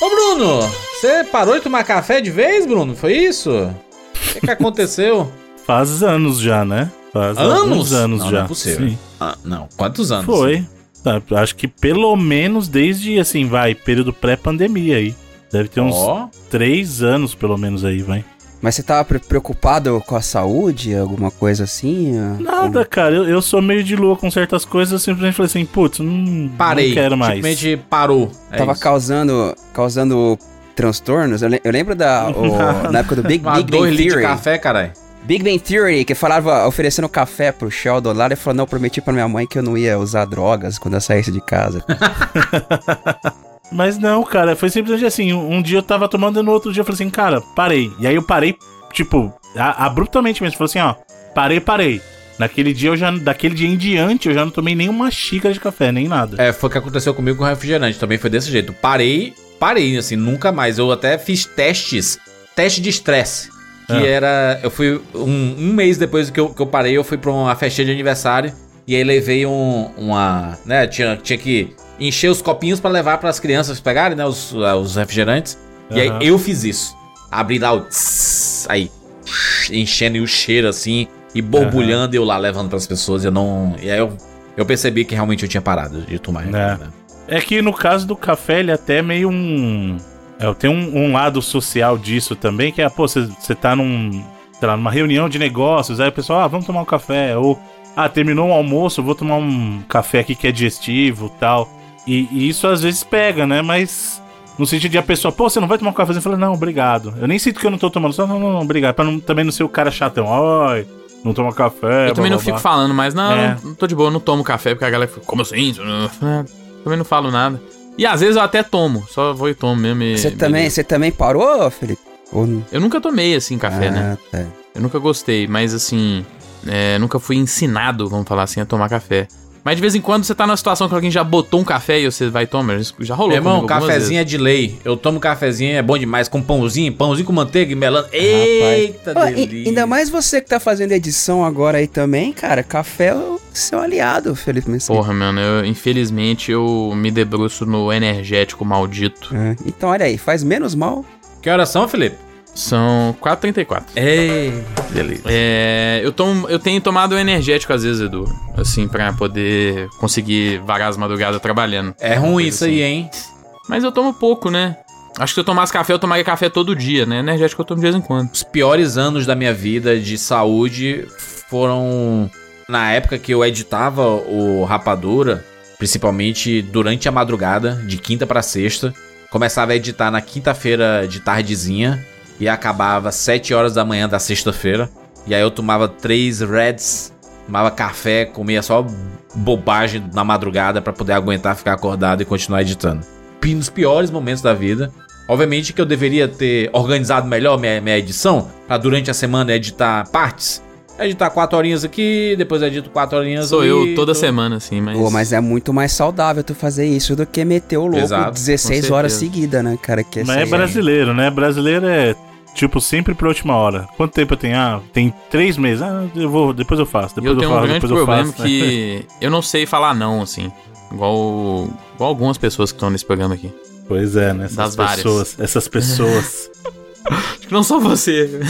Ô, Bruno, você parou de tomar café de vez, Bruno? Foi isso? O que, que aconteceu? Faz anos já, né? Faz anos? anos não, já. Não é possível. Ah, não, quantos anos? Foi. Tá, acho que pelo menos desde, assim, vai, período pré-pandemia aí. Deve ter uns Ó, três anos, pelo menos, aí, vai. Mas você tava pre- preocupado com a saúde, alguma coisa assim? Nada, cara. Eu, eu sou meio de lua com certas coisas. Eu simplesmente falei assim, putz, não, parei. não quero mais. Simplesmente parou. É Tava isso. causando, causando transtornos. Eu, le- eu lembro da, o- na época do Big, Big Bang litros de Theory. café, caralho. Big Bang Theory, que falava oferecendo café pro Sheldon lá, ele falou, não, eu prometi pra minha mãe que eu não ia usar drogas quando eu saísse de casa. Mas não, cara, foi simplesmente assim. Um, dia eu tava tomando e no outro dia eu falei assim, cara, parei. E aí eu parei, tipo, abruptamente mesmo. Falei assim, ó, parei, parei. Naquele dia eu já, daquele dia em diante, eu já não tomei nenhuma xícara de café, nem nada. É, foi o que aconteceu comigo com o refrigerante. Também foi desse jeito. Parei, parei, assim, nunca mais. Eu até fiz testes, teste de estresse. Que Ah. era. Eu fui. Um, um mês depois que eu, que eu parei, eu fui pra uma festinha de aniversário. E aí levei um, uma. Né, tinha, tinha que encher os copinhos pra levar pras crianças pegarem, né? Os, os refrigerantes. E Aham. aí eu fiz isso. Abri lá o. tss, aí. Enchendo o cheiro assim. E borbulhando e eu lá levando pras pessoas. E eu não. E aí eu, eu percebi que realmente eu tinha parado de tomar refrigerante. né? É que no caso do café, ele é até meio um. É, tem um, um lado social disso também, que é, pô, você tá num. Sei lá, numa reunião de negócios, aí o pessoal, ah, vamos tomar um café. Ou, ah, terminou o almoço, vou tomar um café aqui que é digestivo tal. E, e isso às vezes pega, né? Mas. No sentido de a pessoa, pô, você não vai tomar um cafezinho? Eu falo, não, obrigado. Eu nem sinto que eu não tô tomando, só não, não, não, obrigado. Pra não, também não ser o cara chatão, ai, não toma café. Eu também blá, não blá, fico blá." falando, mas não, É. não tô de boa, eu não tomo café, porque a galera fica, como assim? Isso não-" É, Também não falo nada. E às vezes eu até tomo, só vou e tomo mesmo. e- Você também, você também parou, Felipe? Ou? Eu nunca tomei, assim, café, né? Ah, tá. Eu nunca gostei, mas assim, é, nunca fui ensinado, vamos falar assim, a tomar café. Mas de vez em quando você tá numa situação que alguém já botou um café e você vai tomar. Isso Já rolou Meu irmão, cafezinho é de lei. Eu tomo cafezinho, é bom demais. Com pãozinho, pãozinho com manteiga e melando. Eita, e- delícia. ainda mais você que tá fazendo edição agora aí também, cara. Café é o seu aliado, Felipe. Porra, mano, eu, infelizmente eu me debruço no energético maldito. É, Então, olha aí, faz menos mal. Que horas são, Felipe? São 4h34. Ei, delícia. É, eu, tomo, eu tenho tomado energético às vezes, Edu. Assim, pra poder conseguir varar as madrugadas trabalhando. É ruim isso aí, hein? Mas eu tomo pouco, né? Acho que se eu tomasse café, eu tomaria café todo dia, né? Energético eu tomo de vez em quando. Os piores anos da minha vida de saúde foram na época que eu editava o Rapadura, principalmente durante a madrugada, de quinta pra sexta. Começava a editar na quinta-feira de tardezinha e acabava sete horas da manhã da sexta-feira. E aí eu tomava três Reds, tomava café, comia só bobagem na madrugada pra poder aguentar ficar acordado e continuar editando. Nos piores momentos da vida. Obviamente que eu deveria ter organizado melhor minha, minha edição, pra durante a semana editar partes. Editar quatro horinhas aqui, depois edito quatro horinhas Sou ali, eu toda tô- semana, assim, mas. Pô, mas é muito mais saudável tu fazer isso do que meter o louco Exato, 16 com horas seguidas, né, cara? Que Mas é brasileiro, né? Brasileiro é, tipo, sempre pra última hora. Quanto tempo eu tenho? Ah, tem três meses. Ah, eu vou, depois eu faço. Depois eu tenho um faço, grande depois eu problema faço. que eu não sei falar não, assim. Igual, igual algumas pessoas que estão nesse programa aqui. Pois é, né? Essas Das várias. pessoas. Essas pessoas. Acho que não só você.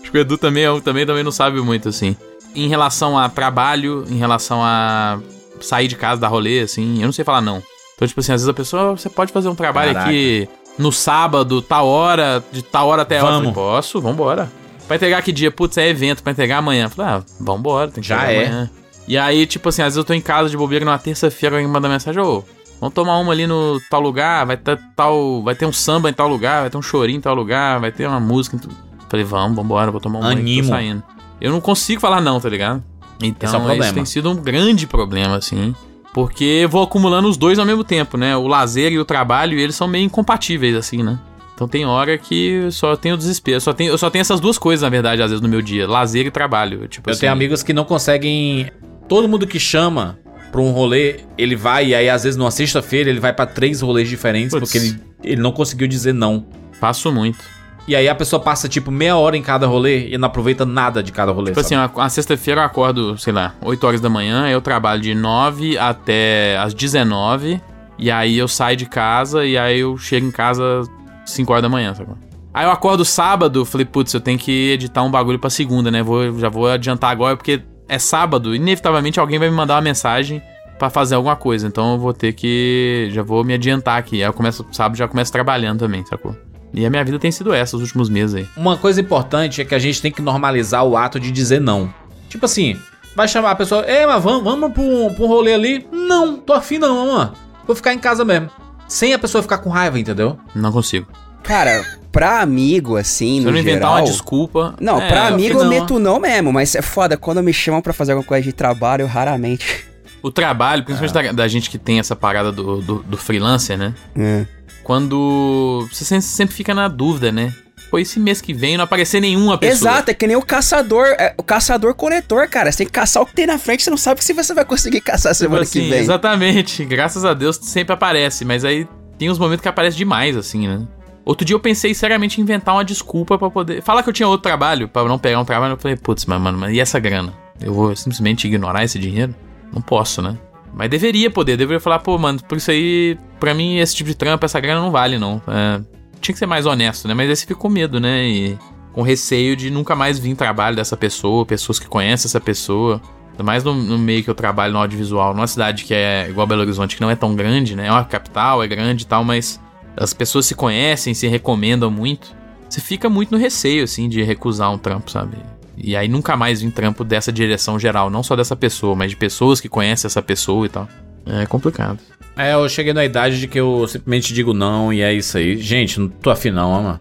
Acho que o Edu também, também, também não sabe muito, assim. Em relação a trabalho, em relação a sair de casa, dar rolê, assim, eu não sei falar não. Então, tipo assim, às vezes a pessoa, você pode fazer um trabalho Caraca. aqui no sábado, tal hora, de tal hora até a hora. Eu Vamos. falei, Posso, vambora. Pra entregar que dia? Putz, é evento pra entregar amanhã. Falei, ah, vambora, tem que Já é. amanhã. E aí, tipo assim, às vezes eu tô em casa de bobeira numa terça-feira, alguém manda mensagem, ô, vamos tomar uma ali no tal lugar, vai ter tal. Vai ter um samba em tal lugar, vai ter um chorinho em tal lugar, vai ter uma música em tu... Falei, vamos, vambora, vou tomar um que Animo. tô saindo. Eu não consigo falar não, tá ligado? Então, Esse é o isso tem sido um grande problema, assim. Porque eu vou acumulando os dois ao mesmo tempo, né? O lazer e o trabalho, eles são meio incompatíveis, assim, né? Então tem hora que só tenho desespero. Só tenho, eu só tenho essas duas coisas, na verdade, às vezes, no meu dia. Lazer e trabalho. Tipo Eu assim, tenho amigos que não conseguem. Todo mundo que chama pra um rolê, ele vai, e aí às vezes numa sexta-feira ele vai pra três rolês diferentes, Putz. porque ele, ele não conseguiu dizer não. Faço muito. E aí a pessoa passa tipo meia hora em cada rolê e não aproveita nada de cada rolê. Tipo assim, sabe? a, a sexta-feira eu acordo, sei lá, 8 horas da manhã, eu trabalho de 9 até as 19. E aí eu saio de casa e aí eu chego em casa 5 horas da manhã, sabe? Aí eu acordo sábado, falei, putz, eu tenho que editar um bagulho pra segunda, né? Vou, já vou adiantar agora, porque é sábado, inevitavelmente alguém vai me mandar uma mensagem pra fazer alguma coisa. Então eu vou ter que. Já vou me adiantar aqui. Aí eu começo, sábado já começo trabalhando também, sacou? E a minha vida tem sido essa os últimos meses aí. Uma coisa importante é que a gente tem que normalizar o ato de dizer não. Tipo assim, vai chamar a pessoa, ei, mas vamos, vamos pra um, pra um rolê ali? Não, tô afim não, mano. Vou ficar em casa mesmo. Sem a pessoa ficar com raiva, entendeu? Não consigo. Cara, pra amigo, assim, Se no eu não inventar geral... uma desculpa. Não, é, pra amigo eu não. meto não mesmo, mas é foda. Quando me chamam pra fazer alguma coisa de trabalho, eu raramente. O trabalho, principalmente da, da gente que tem essa parada do, do, do freelancer, né? É. Quando. Você sempre, fica na dúvida, né? Pô, esse mês que vem não aparecer nenhuma pessoa. Exato, é que nem o caçador, é, o caçador-coletor, cara. Você tem que caçar o que tem na frente, você não sabe se você vai conseguir caçar semana Tipo assim, que vem. Exatamente. Graças a Deus sempre aparece, mas aí tem uns momentos que aparece demais, assim, né? Outro dia eu pensei seriamente em inventar uma desculpa pra poder. Falar que eu tinha outro trabalho, pra não pegar um trabalho. Eu falei, putz, mas, mano, mas e essa grana? Eu vou simplesmente ignorar esse dinheiro? Não posso, né? Mas deveria poder, deveria falar, pô, mano, por isso aí, pra mim, esse tipo de trampo, essa grana não vale, não. É, tinha que ser mais honesto, né? Mas aí você fica com medo, né? E com receio de nunca mais vir trabalho dessa pessoa, pessoas que conhecem essa pessoa. Ainda mais no, no meio que eu trabalho no audiovisual, numa cidade que é igual Belo Horizonte, que não é tão grande, né? É uma capital, é grande e tal, mas as pessoas se conhecem, se recomendam muito. Você fica muito no receio, assim, de recusar um trampo, sabe? E aí nunca mais vir trampo dessa direção geral, não só dessa pessoa, mas de pessoas que conhecem essa pessoa e tal. É complicado. É, eu cheguei na idade de que eu simplesmente digo não e é isso aí. Gente, não tô afim não, mano.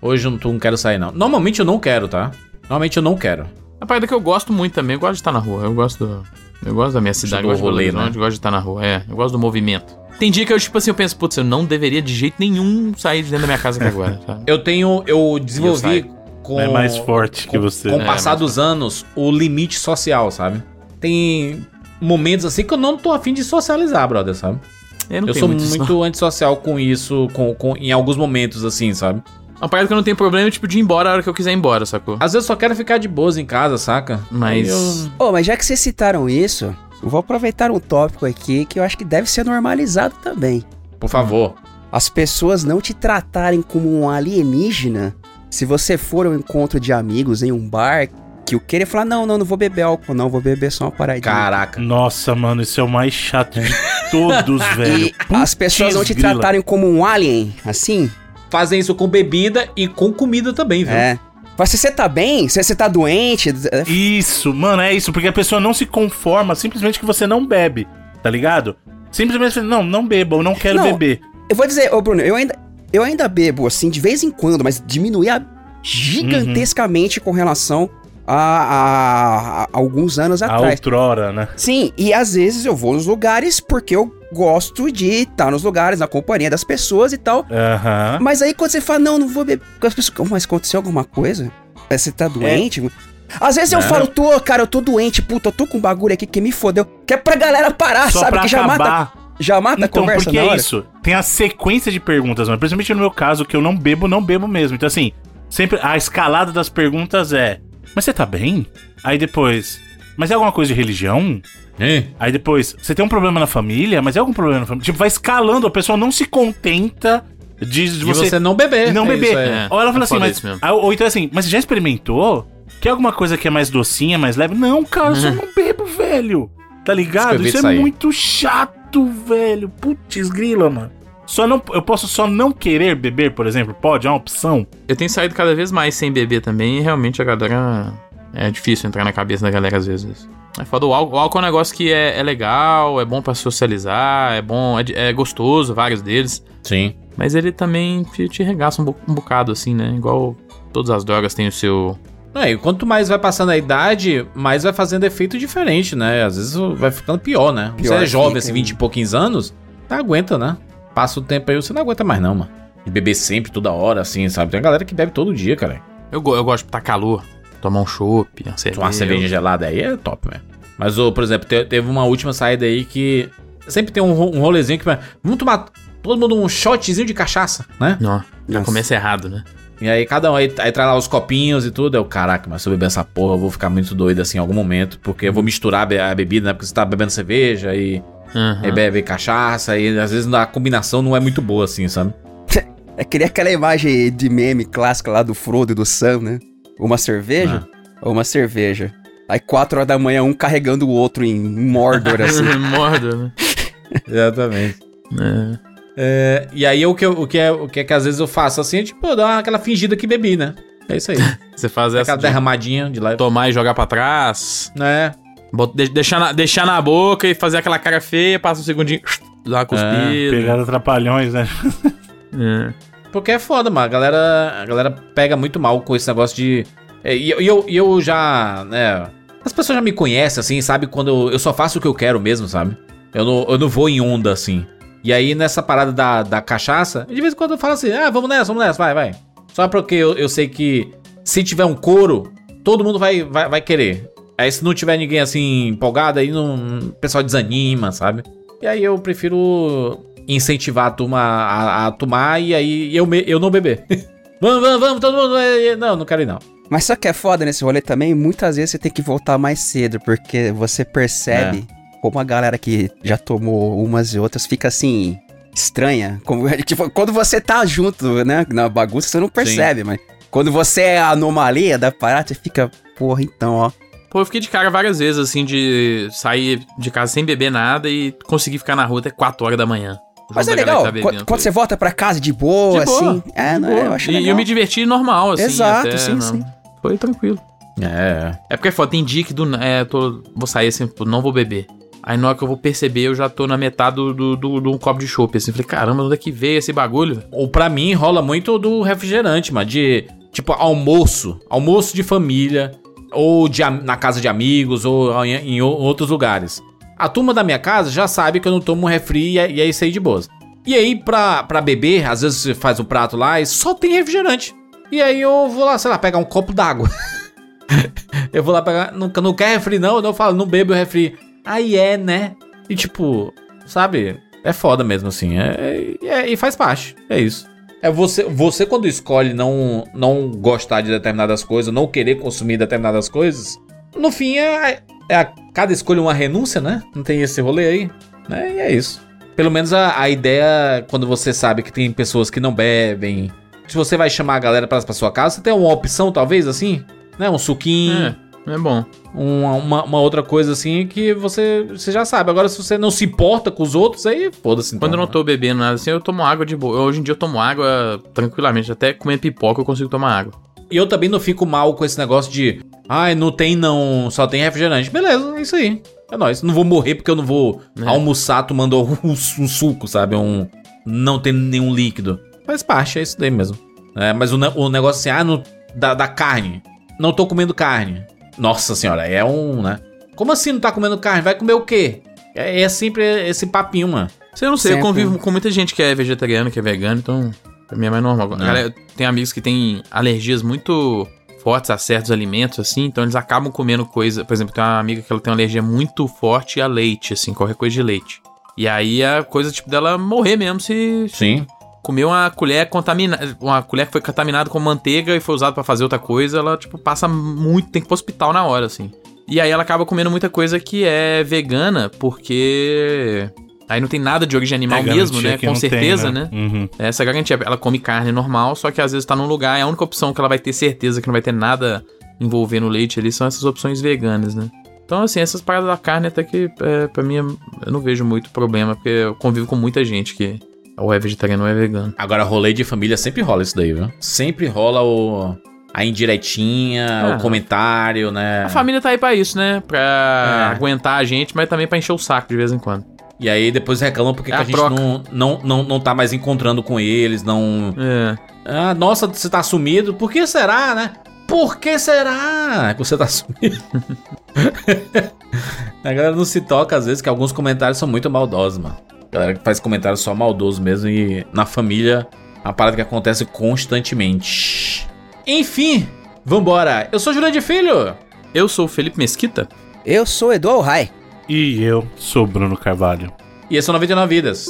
Hoje eu não, tô- não quero sair não. Normalmente eu não quero, tá? Normalmente eu não quero. A parada que eu gosto muito também, eu gosto de estar na rua. Eu gosto do, eu gosto da minha cidade, eu do gosto do rolê, rolê, né? Eu gosto de estar na rua, é. Eu gosto do movimento. Tem dia que eu, tipo assim, eu penso, putz, eu não deveria de jeito nenhum sair de dentro da minha casa aqui agora, sabe? Eu tenho. Eu desenvolvi saio. Com. É mais forte que você. Com o né? passar dos anos, o limite social, sabe? Tem momentos assim que eu não tô afim de socializar, brother, sabe? Eu, não eu sou muito isso, muito antissocial com isso, com, com, em alguns momentos, assim, sabe? não. Uma parada que eu não tenho problema é, tipo, de ir embora a hora que eu quiser ir embora, sacou? Às vezes eu só quero ficar de boas em casa, saca? Mas- Aí eu- Ô, mas já que vocês citaram isso, eu vou aproveitar um tópico aqui que eu acho que deve ser normalizado também. Por favor. As pessoas não te tratarem como um alienígena se você for a um encontro de amigos em um bar que o querer falar, não, não, não vou beber álcool, não, vou beber só uma paradinha. Caraca. Nossa, mano, isso é o mais chato de todos, velho. E as pessoas não te grila. tratarem como um alien, assim, Fazem isso com bebida e com comida também, viu? é. Mas se você tá bem, se você tá doente, é Isso, mano, é isso, porque a pessoa não se conforma simplesmente que você não bebe, tá ligado? Simplesmente, não, não bebo, eu não quero Não. beber. Eu vou dizer, ô Bruno, eu ainda, eu ainda bebo, assim, de vez em quando, mas diminuir a- gigantescamente com relação a, a- a alguns anos A atrás. outrora, né? Sim, e às vezes eu vou nos lugares porque eu gosto de estar nos lugares, na companhia das pessoas e tal. Aham. Mas aí quando você fala, não, não vou beber, as pessoas, "Oh, mas aconteceu alguma coisa? É, Você tá doente? Às vezes eu Não. falo, tô, cara, eu tô doente, puta, eu tô com um bagulho aqui que me fodeu. Que é pra galera parar, Só sabe? Que já mata, acabar. já mata a Então, conversa porque na é hora. isso. Tem a sequência de perguntas, mano. Principalmente no meu caso, que eu não bebo, não bebo mesmo. Então, assim, sempre a escalada das perguntas é: Mas você tá bem? Aí depois, mas é alguma coisa de religião? Hein? Aí depois, você tem um problema na família? Mas é algum problema na família? Tipo, vai escalando, a pessoa não se contenta de, de De você, você, não beber. não É beber. É. Ou ela fala é assim, mas. Ou então assim, mas você já experimentou? Quer alguma coisa que é mais docinha, mais leve? Não, cara, eu só não bebo, velho. Tá ligado? Isso é aí. muito chato, velho. Putz, grila, mano. Só não, eu posso só não querer beber, por exemplo? Pode? É uma opção? Eu tenho saído cada vez mais sem beber também e realmente a galera. É difícil entrar na cabeça da galera às vezes. É foda, o álcool, o álcool é um negócio que é, é legal, é bom pra socializar, é bom, é, é gostoso, vários deles. Sim. Mas ele também te, te regaça um, bo- um bocado, assim, né? Igual todas as drogas têm o seu. Não, e quanto mais vai passando a idade, mais vai fazendo efeito diferente, né? Às vezes vai ficando pior, né? Pior você é jovem, assim, né? 20 e pouquinhos anos, tá aguenta, né? Passa o tempo aí, você não aguenta mais não, mano. E beber sempre, toda hora, assim, sabe? Tem galera que bebe todo dia, cara. Eu, eu gosto de estar calor, tomar um chopp, uma cerveja. Tomar uma cerveja gelada aí é top, velho. Mas, ô, por exemplo, te- teve uma última saída aí que sempre tem um, um rolezinho que vai. Vamos tomar todo mundo um shotzinho de cachaça, né? Não, já começa errado, né? E aí cada um aí, aí traz lá os copinhos e tudo. Eu, caraca, mas se eu beber essa porra, eu vou ficar muito doido assim em algum momento. Porque eu vou misturar a a bebida, né? Porque você tá bebendo cerveja e Aí bebe cachaça, e às vezes a combinação não é muito boa assim, sabe? É que nem aquela imagem de meme clássica lá do Frodo e do Sam, né? Uma cerveja ou uma cerveja. Aí quatro horas da manhã, um carregando o outro em Mordor, assim. Morda, né? Exatamente. É. É, e aí o que, eu- o, que é, o que é que às vezes eu faço assim, é tipo, eu dou aquela fingida que bebi, né? É isso aí. Você faz essa aquela de derramadinha de lá. tomar e jogar pra trás. É, deixar, na, deixar na boca e fazer aquela cara feia, passa um segundinho, dá uma cuspida. Pegaram trapalhões, né? É. porque é foda, mano. A galera, a galera pega muito mal com esse negócio de. é, e, eu- eu, eu já, né? As pessoas já me conhecem, assim, sabe? Quando eu, eu só faço o que eu quero mesmo, sabe? Eu não, eu não vou em onda, assim. E aí, nessa parada da, da cachaça, de vez em quando eu falo assim, ah, vamos nessa, vamos nessa, vai, vai. Só porque eu, eu sei que se tiver um couro, todo mundo vai, vai, vai querer. Aí se não tiver ninguém assim empolgado, aí não, o pessoal desanima, sabe? E aí eu prefiro incentivar a turma a, a tomar e aí eu, me- eu não beber. vamos, vamos, vamos, todo mundo. vai- Não, não quero ir não. Mas só que é foda nesse rolê também, muitas vezes você tem que voltar mais cedo, porque você percebe como a galera que já tomou umas e outras fica assim, estranha. Como, tipo, quando você tá junto, né, na bagunça, você não percebe, mas quando você é a anomalia da parada, você fica, porra, então, ó. Pô, eu fiquei de cara várias vezes, assim, de sair de casa sem beber nada e conseguir ficar na rua até 4 horas da manhã. Mas é galera legal, tá quando, quando você volta pra casa de boa, De boa, assim. É, de não, boa. eu acho e legal. eu me diverti normal, assim. Exato, até, sim, não. sim. Foi tranquilo. É. É porque é foda, tem dia que do, é, eu tô, vou sair assim, pô, não vou beber. Aí na hora que eu vou perceber, eu já tô na metade do, do, do, do copo de chopp, assim. Falei, caramba, onde é que veio esse bagulho? Ou pra mim rola muito do refrigerante, mano. De tipo almoço. Almoço de família. Ou de, na casa de amigos. Ou em, em outros lugares. A turma da minha casa já sabe que eu não tomo refri e é, e é isso aí de boas. E aí, pra, pra beber, às vezes você faz um prato lá e só tem refrigerante. E aí eu vou lá, sei lá, pegar um copo d'água. eu vou lá pegar. Não, não quer refri, não? Eu falo, não bebo refri. Aí é, né? E tipo, sabe? É foda mesmo, assim. É, é- e faz parte. É isso. É você, você quando escolhe não, não gostar de determinadas coisas, não querer consumir determinadas coisas, no fim é, é a- cada escolha uma renúncia, né? Não tem esse rolê aí. Né? E é isso. Pelo menos a, a ideia, quando você sabe que tem pessoas que não bebem, se você vai chamar a galera pra, pra sua casa, você tem uma opção, talvez, assim, né? Um suquinho É, é bom. uma, uma, uma outra coisa assim que você, você já sabe. Agora, se você não se importa com os outros, aí foda-se. então, Quando eu não né? tô bebendo nada assim, eu tomo água de boa. Hoje em dia eu tomo água tranquilamente. Até comendo pipoca eu consigo tomar água. E eu também não fico mal com esse negócio de. Ai, não tem não, só tem refrigerante. Beleza, é isso aí. É nóis. Não vou morrer porque eu não vou É. almoçar tomando um, um suco, sabe? Um. Não tem nenhum líquido. Faz parte, é isso daí mesmo. É, mas o, o negócio assim, ah, no, da, da carne. Não tô comendo carne. Nossa senhora, é um, né? Como assim não tá comendo carne? Vai comer o quê? É, é sempre esse papinho, mano. Você não sei, eu Sempre. convivo com muita gente que é vegetariano, que é vegano, então pra mim é mais normal. Não. Galera, tem amigos que têm alergias muito fortes a certos alimentos, assim, então eles acabam comendo coisa. Por exemplo, tem uma amiga que ela tem uma alergia muito forte a leite, assim, qualquer coisa de leite. E aí a coisa, tipo, dela morrer mesmo se Sim. Comer uma colher contaminada. Uma colher que foi contaminada com manteiga e foi usada pra fazer outra coisa, ela, tipo, passa muito, tem que ir pro hospital na hora, assim. E aí ela acaba comendo muita coisa que é vegana, porque. Aí não tem nada de origem animal É, mesmo, né? Com não tem, certeza, né? Uhum. Essa é garantia. Ela come carne normal, só que às vezes tá num lugar, é a única opção que ela vai ter certeza que não vai ter nada envolvendo leite ali são essas opções veganas, né? Então, assim, essas paradas da carne até que, é, pra mim, eu não vejo muito problema, porque eu convivo com muita gente que ou é vegetariano ou é vegano. Agora, rolê de família sempre rola isso daí, viu? Sempre rola o. A indiretinha, Ah. o comentário, né? A família tá aí pra isso, né? Pra É. aguentar a gente, mas também pra encher o saco de vez em quando. E aí depois reclamam porque É que a a gente não, não, não, não tá mais encontrando com eles, não. É. Ah, nossa, você tá sumido. Por que será, né? Por que será que você tá sumido? a galera não se toca às vezes que alguns comentários são muito maldosos, mano. A galera que faz comentários só maldoso mesmo e na família uma parada que acontece constantemente. Enfim, vambora. Eu sou Jurandir de Filho. Eu sou o Felipe Mesquita. Eu sou Edu Alhai. E eu sou Bruno Carvalho. E esse é o 99 Vidas.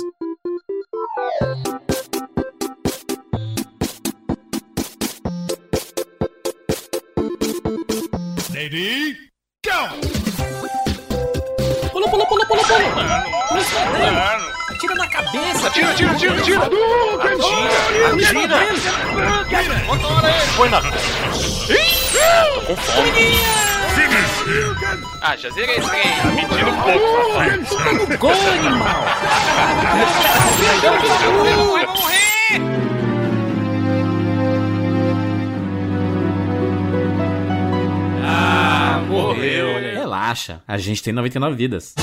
Na cabeça! Atira, atira, atira, atira! Atira! Atira! Motora ele! Põe na... Tô com fome! Ah, já zerei esse trem! Tá mentindo um pouco, rapaz! Gol, animal! Vai morrer! Ah, morreu. Relaxa, a gente tem 99 vidas.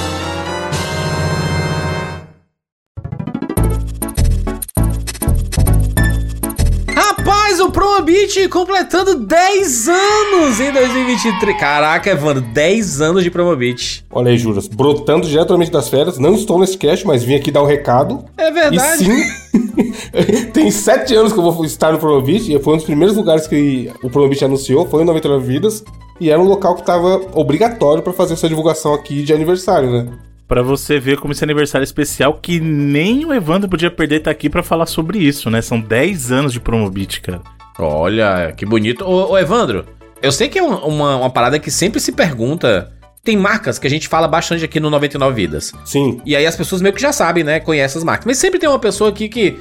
O completando 10 anos em 2023. Caraca, Evandro, 10 anos de Promobit. Olha aí, Juras, brotando diretamente das férias. Não estou nesse cast, mas vim aqui dar o um recado. É verdade. E sim, tem sete anos que eu vou estar no Promobit. E foi um dos primeiros lugares que o Promobit anunciou, foi em 99 Vidas. E era um local que estava obrigatório para fazer essa divulgação aqui de aniversário, né? Pra você ver como esse aniversário especial que nem o Evandro podia perder tá aqui pra falar sobre isso, né? São 10 anos de Promobit, cara. Olha, que bonito. Ô, ô Evandro, eu sei que é um- uma, uma parada que sempre se pergunta. Tem marcas que a gente fala bastante aqui no 99 Vidas. Sim. E aí as pessoas meio que já sabem, né? Conhecem as marcas. Mas sempre tem uma pessoa aqui que.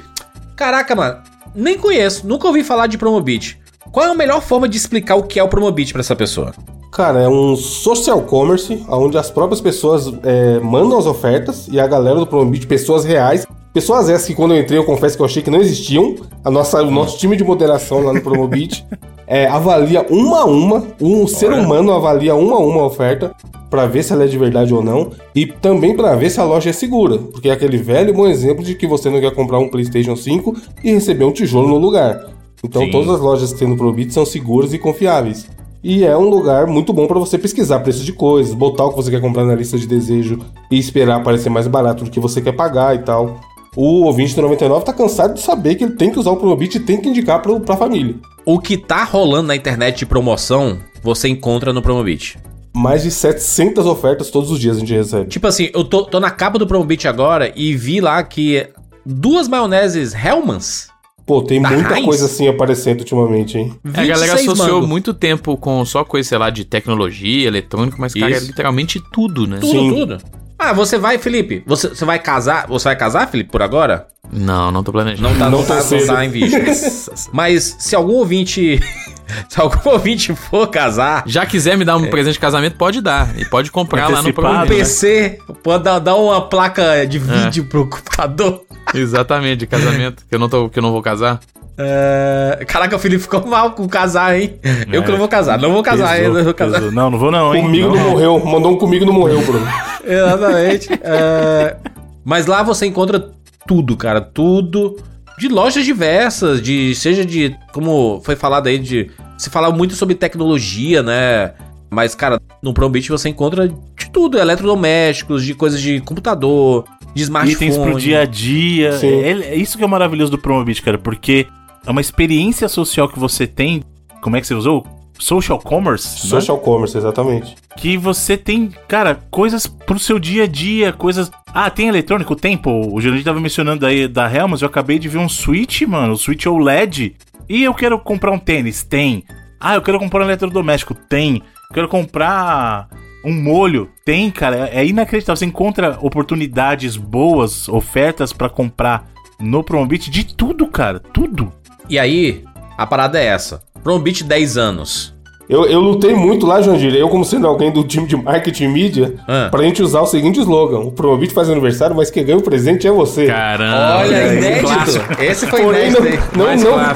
Caraca, mano, nem conheço, nunca ouvi falar de Promobit. Qual é a melhor forma de explicar o que é o Promobit pra essa pessoa? Cara, é um social commerce, onde as próprias pessoas é, mandam as ofertas e a galera do Promobit, pessoas reais, pessoas essas que quando eu entrei eu confesso que eu achei que não existiam, a nossa, o nosso time de moderação lá no Promobit é, avalia uma a uma, um ser humano avalia uma a uma a oferta pra ver se ela é de verdade ou não e também pra ver se a loja é segura, porque é aquele velho bom exemplo de que você não quer comprar um PlayStation 5 e receber um tijolo no lugar. Então Sim. todas as lojas que tem no Promobit são seguras e confiáveis. E é um lugar muito bom para você pesquisar preços de coisas, botar o que você quer comprar na lista de desejo e esperar parecer mais barato do que você quer pagar e tal. O ouvinte do 99 tá cansado de saber que ele tem que usar o Promobit e tem que indicar pro, pra família. O que tá rolando na internet de promoção, você encontra no Promobit. Mais de 700 ofertas todos os dias a gente recebe. Tipo assim, eu tô, tô na capa do Promobit agora e vi lá que duas maioneses Hellmann's. Pô, tem Da muita Heinz? coisa assim aparecendo ultimamente, hein? É, a galera 26 associou mango. muito tempo com só coisa, sei lá, de tecnologia, eletrônico, mas, cara, é Isso. literalmente tudo, né? Tudo, Sim. tudo. Ah, você vai, Felipe? Você, você vai casar? Você vai casar, Felipe, por agora? Não, não tô planejando. Não tá, Não não tá, não tá em vista. Mas se algum ouvinte. se algum ouvinte for casar, Já quiser me dar um presente de casamento, pode dar. E pode comprar lá no Antecipado, um né? programa. PC, pode dar, dar uma placa de vídeo pro computador. Exatamente, de casamento. Que eu não, tô, que eu não vou casar. É, Caraca, o Felipe ficou mal com casar, hein? Eu que não vou casar, não vou casar Pesou, ainda. Vou casar. pesou. Não, não vou não, hein? Comigo não, morreu, mandou um comigo não morreu, Bruno. Exatamente. É, Mas lá você encontra tudo, cara. Tudo. De lojas diversas, de. Seja de. Como foi falado aí, de. Se fala muito sobre tecnologia, né? Mas, cara, no Promobit você encontra de tudo, eletrodomésticos, de coisas de computador, de smartphone. Itens pro dia a dia. É, é isso que é maravilhoso do Promobit, cara, porque é uma experiência social que você tem. Como é que você usou? Social commerce? né? Social commerce, exatamente. Que você tem, cara, coisas pro seu dia a dia, coisas. Ah, tem eletrônico? Tem, pô. O Jurandir tava mencionando aí da Helmut, eu acabei de ver um Switch, mano, o Switch OLED. E eu quero comprar um tênis? Tem. Ah, eu quero comprar um eletrodoméstico? Tem. Eu quero comprar um molho? Tem, cara. É inacreditável. Você encontra oportunidades boas, ofertas pra comprar no Promobit de tudo, cara. Tudo. E aí, a parada é essa. Promobit 10 anos. Eu, eu lutei muito lá, Jandir, eu como sendo alguém do time de marketing e mídia, Ah. pra gente usar o seguinte slogan. O Promobit faz aniversário, mas quem ganha o presente é você. Caramba. Olha, inédito. clássico. Esse foi Porém, inédito não, aí. não, não,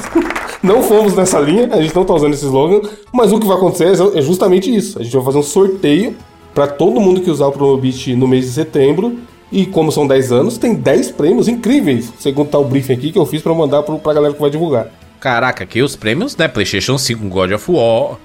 não fomos nessa linha, a gente não tá usando esse slogan, mas o que vai acontecer é é justamente isso. A gente vai fazer um sorteio pra todo mundo que usar o Promobit no mês de setembro. E como são 10 anos, tem 10 prêmios incríveis, segundo tá o briefing aqui que eu fiz pra mandar pro, pra galera que vai divulgar. Caraca, aqui os prêmios, né? PlayStation 5, God of War,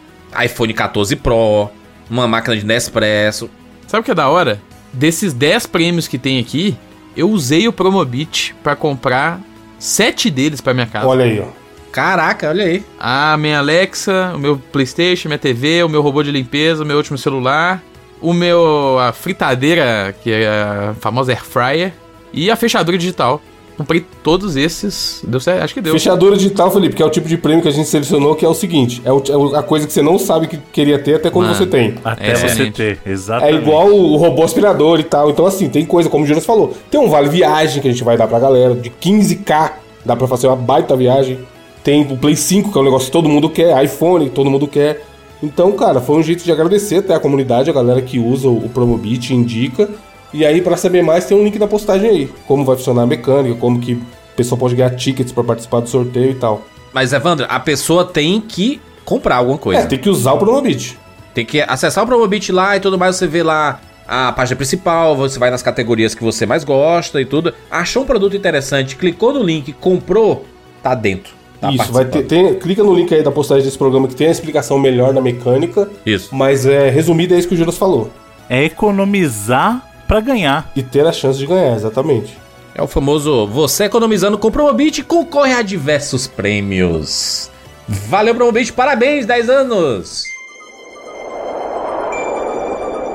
iPhone 14 Pro, uma máquina de Nespresso. Sabe o que é da hora? Desses 10 prêmios que tem aqui, eu usei o Promobit pra comprar 7 deles pra minha casa. Olha aí, ó. Caraca, olha aí. A minha Alexa, o meu Playstation, minha TV, o meu robô de limpeza, o meu último celular, o meu a fritadeira, que é a famosa Air Fryer, e a fechadura digital. Comprei todos esses. Deu certo? Acho que deu. Fechadura digital, Felipe, que é o tipo de prêmio que a gente selecionou, que é o seguinte: é, o- é a coisa que você não sabe que queria ter até quando Mano. você tem. Até É, você exatamente. ter, É exatamente. igual o robô aspirador e tal. Então, assim, tem coisa, como o Jonas falou, tem um vale viagem que a gente vai dar pra galera, de 15k, dá pra fazer uma baita viagem. Tem o Play 5, que é um negócio que todo mundo quer, iPhone, que todo mundo quer. Então, cara, foi um jeito de agradecer até a comunidade, a galera que usa o Promobit, indica. E aí, pra saber mais, tem um link na postagem aí. Como vai funcionar a mecânica, como que o pessoal pode ganhar tickets pra participar do sorteio e tal. Mas, Evandro, a pessoa tem que comprar alguma coisa. É, tem que usar o Promobit. Tem que acessar o Promobit lá e tudo mais, você vê lá a página principal, você vai nas categorias que você mais gosta e tudo. Achou um produto interessante, clicou no link, comprou, tá dentro. Tá Isso, vai ter, tem- clica no link aí da postagem desse programa que tem a explicação melhor da mecânica. Isso. Mas é resumido é isso que o Jonas falou. É economizar pra ganhar. E ter a chance de ganhar, exatamente. É o famoso você economizando com Promobit concorre a diversos prêmios. Valeu, Promobit, parabéns, 10 anos!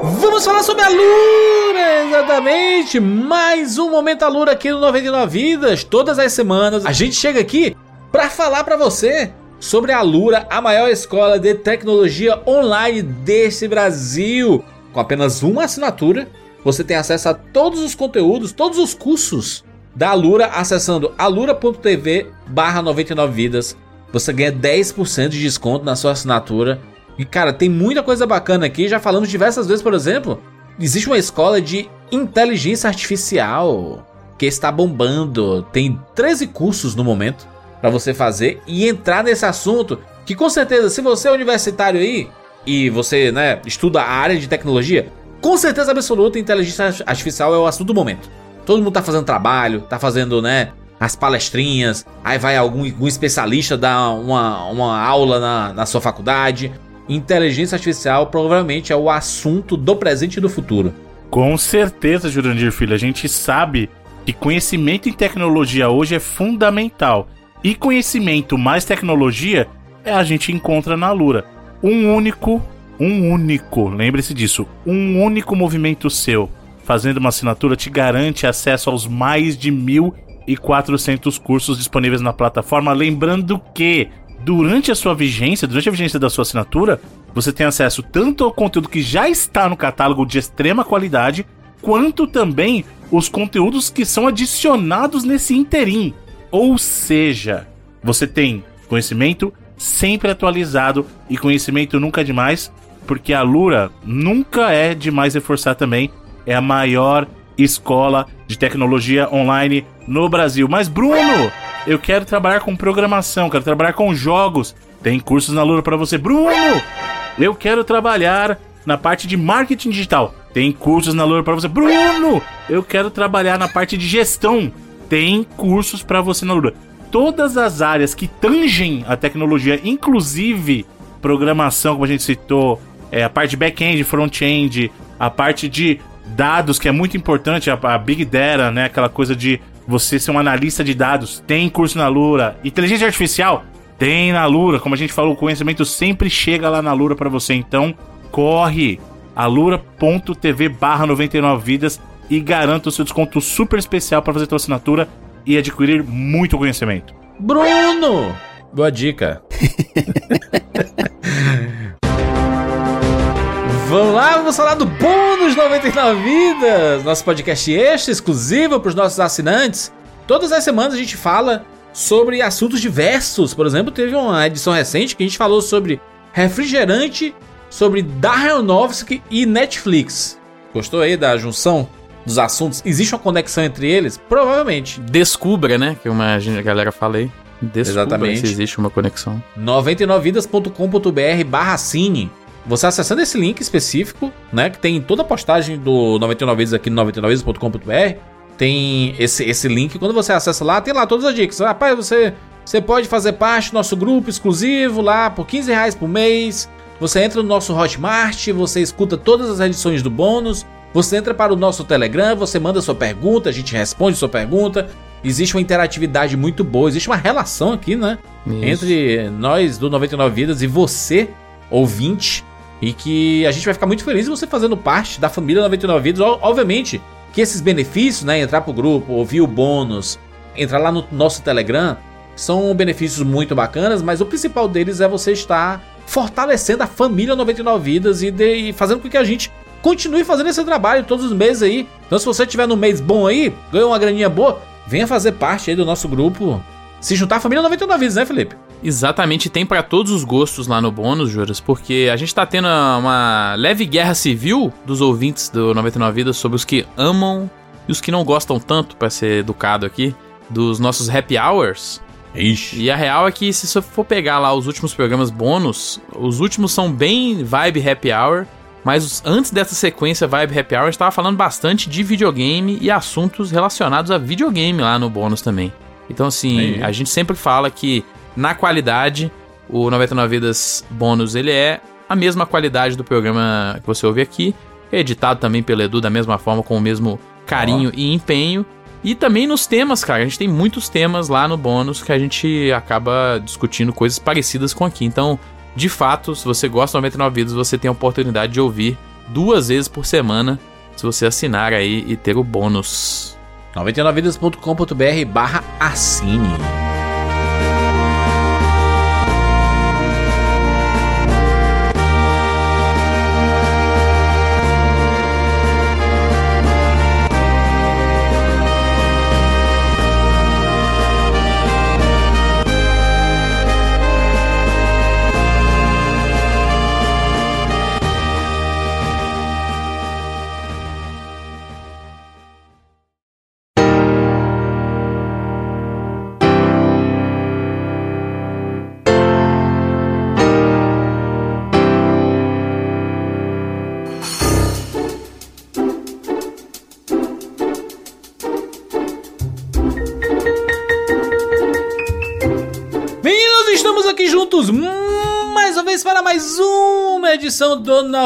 Vamos falar sobre a Lura, exatamente! Mais um Momento Alura aqui no 99 Vidas. Todas as semanas a gente chega aqui para falar para você sobre a Lura, a maior escola de tecnologia online desse Brasil. Com apenas uma assinatura, você tem acesso a todos os conteúdos, todos os cursos da Alura acessando alura.tv barra 99 vidas. Você ganha 10% de desconto na sua assinatura. E cara, tem muita coisa bacana aqui. Já falamos diversas vezes, por exemplo, existe uma escola de inteligência artificial que está bombando. Tem 13 cursos no momento para você fazer e entrar nesse assunto. Que com certeza, se você é universitário aí e você, né, estuda a área de tecnologia, com certeza absoluta, inteligência artificial é o assunto do momento. Todo mundo tá fazendo trabalho, tá fazendo, né, as palestrinhas, aí vai algum, algum especialista dar uma, uma aula na, na sua faculdade. Inteligência artificial provavelmente é o assunto do presente e do futuro. Com certeza, Jurandir Filho. A gente sabe que conhecimento em tecnologia hoje é fundamental. E conhecimento mais tecnologia é a gente encontra na Lura. Um único, um único, lembre-se disso, um único movimento seu, fazendo uma assinatura, te garante acesso aos mais de 1.400 cursos disponíveis na plataforma. Lembrando que, durante a sua vigência, durante a vigência da sua assinatura, você tem acesso tanto ao conteúdo que já está no catálogo de extrema qualidade, quanto também os conteúdos que são adicionados nesse interim. Ou seja, você tem conhecimento sempre atualizado e conhecimento nunca demais, porque a Lura nunca é demais reforçar também, é a maior escola de tecnologia online no Brasil. Mas Bruno, eu quero trabalhar com programação, quero trabalhar com jogos. Tem cursos na Lura para você, Bruno. Eu quero trabalhar na parte de marketing digital. Tem cursos na Lura para você, Bruno. Eu quero trabalhar na parte de gestão. Tem cursos para você na Lura. Todas as áreas que tangem a tecnologia, inclusive programação, como a gente citou, é, a parte back-end, front-end, a parte de dados, que é muito importante, a, a Big Data, né? Aquela coisa de você ser um analista de dados. Tem curso na Lura. Inteligência artificial? Tem na Lura. Como a gente falou, o conhecimento sempre chega lá na Lura para você. Então, corre alura.tv barra 99 vidas e garanta o seu desconto super especial para fazer sua assinatura e adquirir muito conhecimento. Bruno! Boa dica. Vamos lá, vamos falar do Bônus 99 Vidas, nosso podcast extra exclusivo para os nossos assinantes. Todas as semanas a gente fala sobre assuntos diversos. Por exemplo, teve uma edição recente que a gente falou sobre refrigerante, sobre Darrenovski e Netflix. Gostou aí da junção dos assuntos? Existe uma conexão entre eles? Provavelmente. Descubra, né? Que uma a galera fala aí. Descubra Exatamente. se existe uma conexão. 99vidas.com.br barra cine. Você acessando esse link específico, né? Que tem em toda a postagem do 99 Vidas aqui no 99vidas.com.br. Tem esse, esse link. Quando você acessa lá, tem lá todas as dicas. Rapaz, você, você pode fazer parte do nosso grupo exclusivo lá por 15 reais por mês. Você entra no nosso Hotmart, você escuta todas as edições do bônus. Você entra para o nosso Telegram, você manda sua pergunta, a gente responde sua pergunta. Existe uma interatividade muito boa, existe uma relação aqui, né? Isso. entre nós do 99 Vidas e você, ouvinte, e que a gente vai ficar muito feliz em você fazendo parte da família 99 Vidas. Ob- Obviamente que esses benefícios, né, entrar pro grupo, ouvir o bônus, entrar lá no nosso Telegram. São benefícios muito bacanas, mas o principal deles é você estar fortalecendo a família 99 Vidas e, de, e fazendo com que a gente continue fazendo esse trabalho todos os meses aí. Então, se você tiver no mês bom aí, ganhou uma graninha boa, venha fazer parte aí do nosso grupo. Se juntar à família 99 Vidas, né, Felipe? Exatamente, tem para todos os gostos lá no bônus, Juras, porque a gente tá tendo uma leve guerra civil dos ouvintes do 99 Vidas sobre os que amam e os que não gostam tanto, para ser educado aqui, dos nossos happy hours. Ixi. E a real é que se você for pegar lá os últimos programas bônus, os últimos são bem vibe happy hour, mas antes dessa sequência vibe happy hour, a gente tava falando bastante de videogame e assuntos relacionados a videogame lá no bônus também. Então assim, Aí. a gente sempre fala que na qualidade o 99 Vidas bônus ele é a mesma qualidade do programa que você ouve aqui, é editado também pelo Edu da mesma forma com o mesmo carinho e empenho. E também nos temas, cara. A gente tem muitos temas lá no bônus que a gente acaba discutindo coisas parecidas com aqui. Então, de fato, se você gosta do 99 Vidas, você tem a oportunidade de ouvir duas vezes por semana se você assinar aí e ter o bônus. 99vidas.com.br barra assine.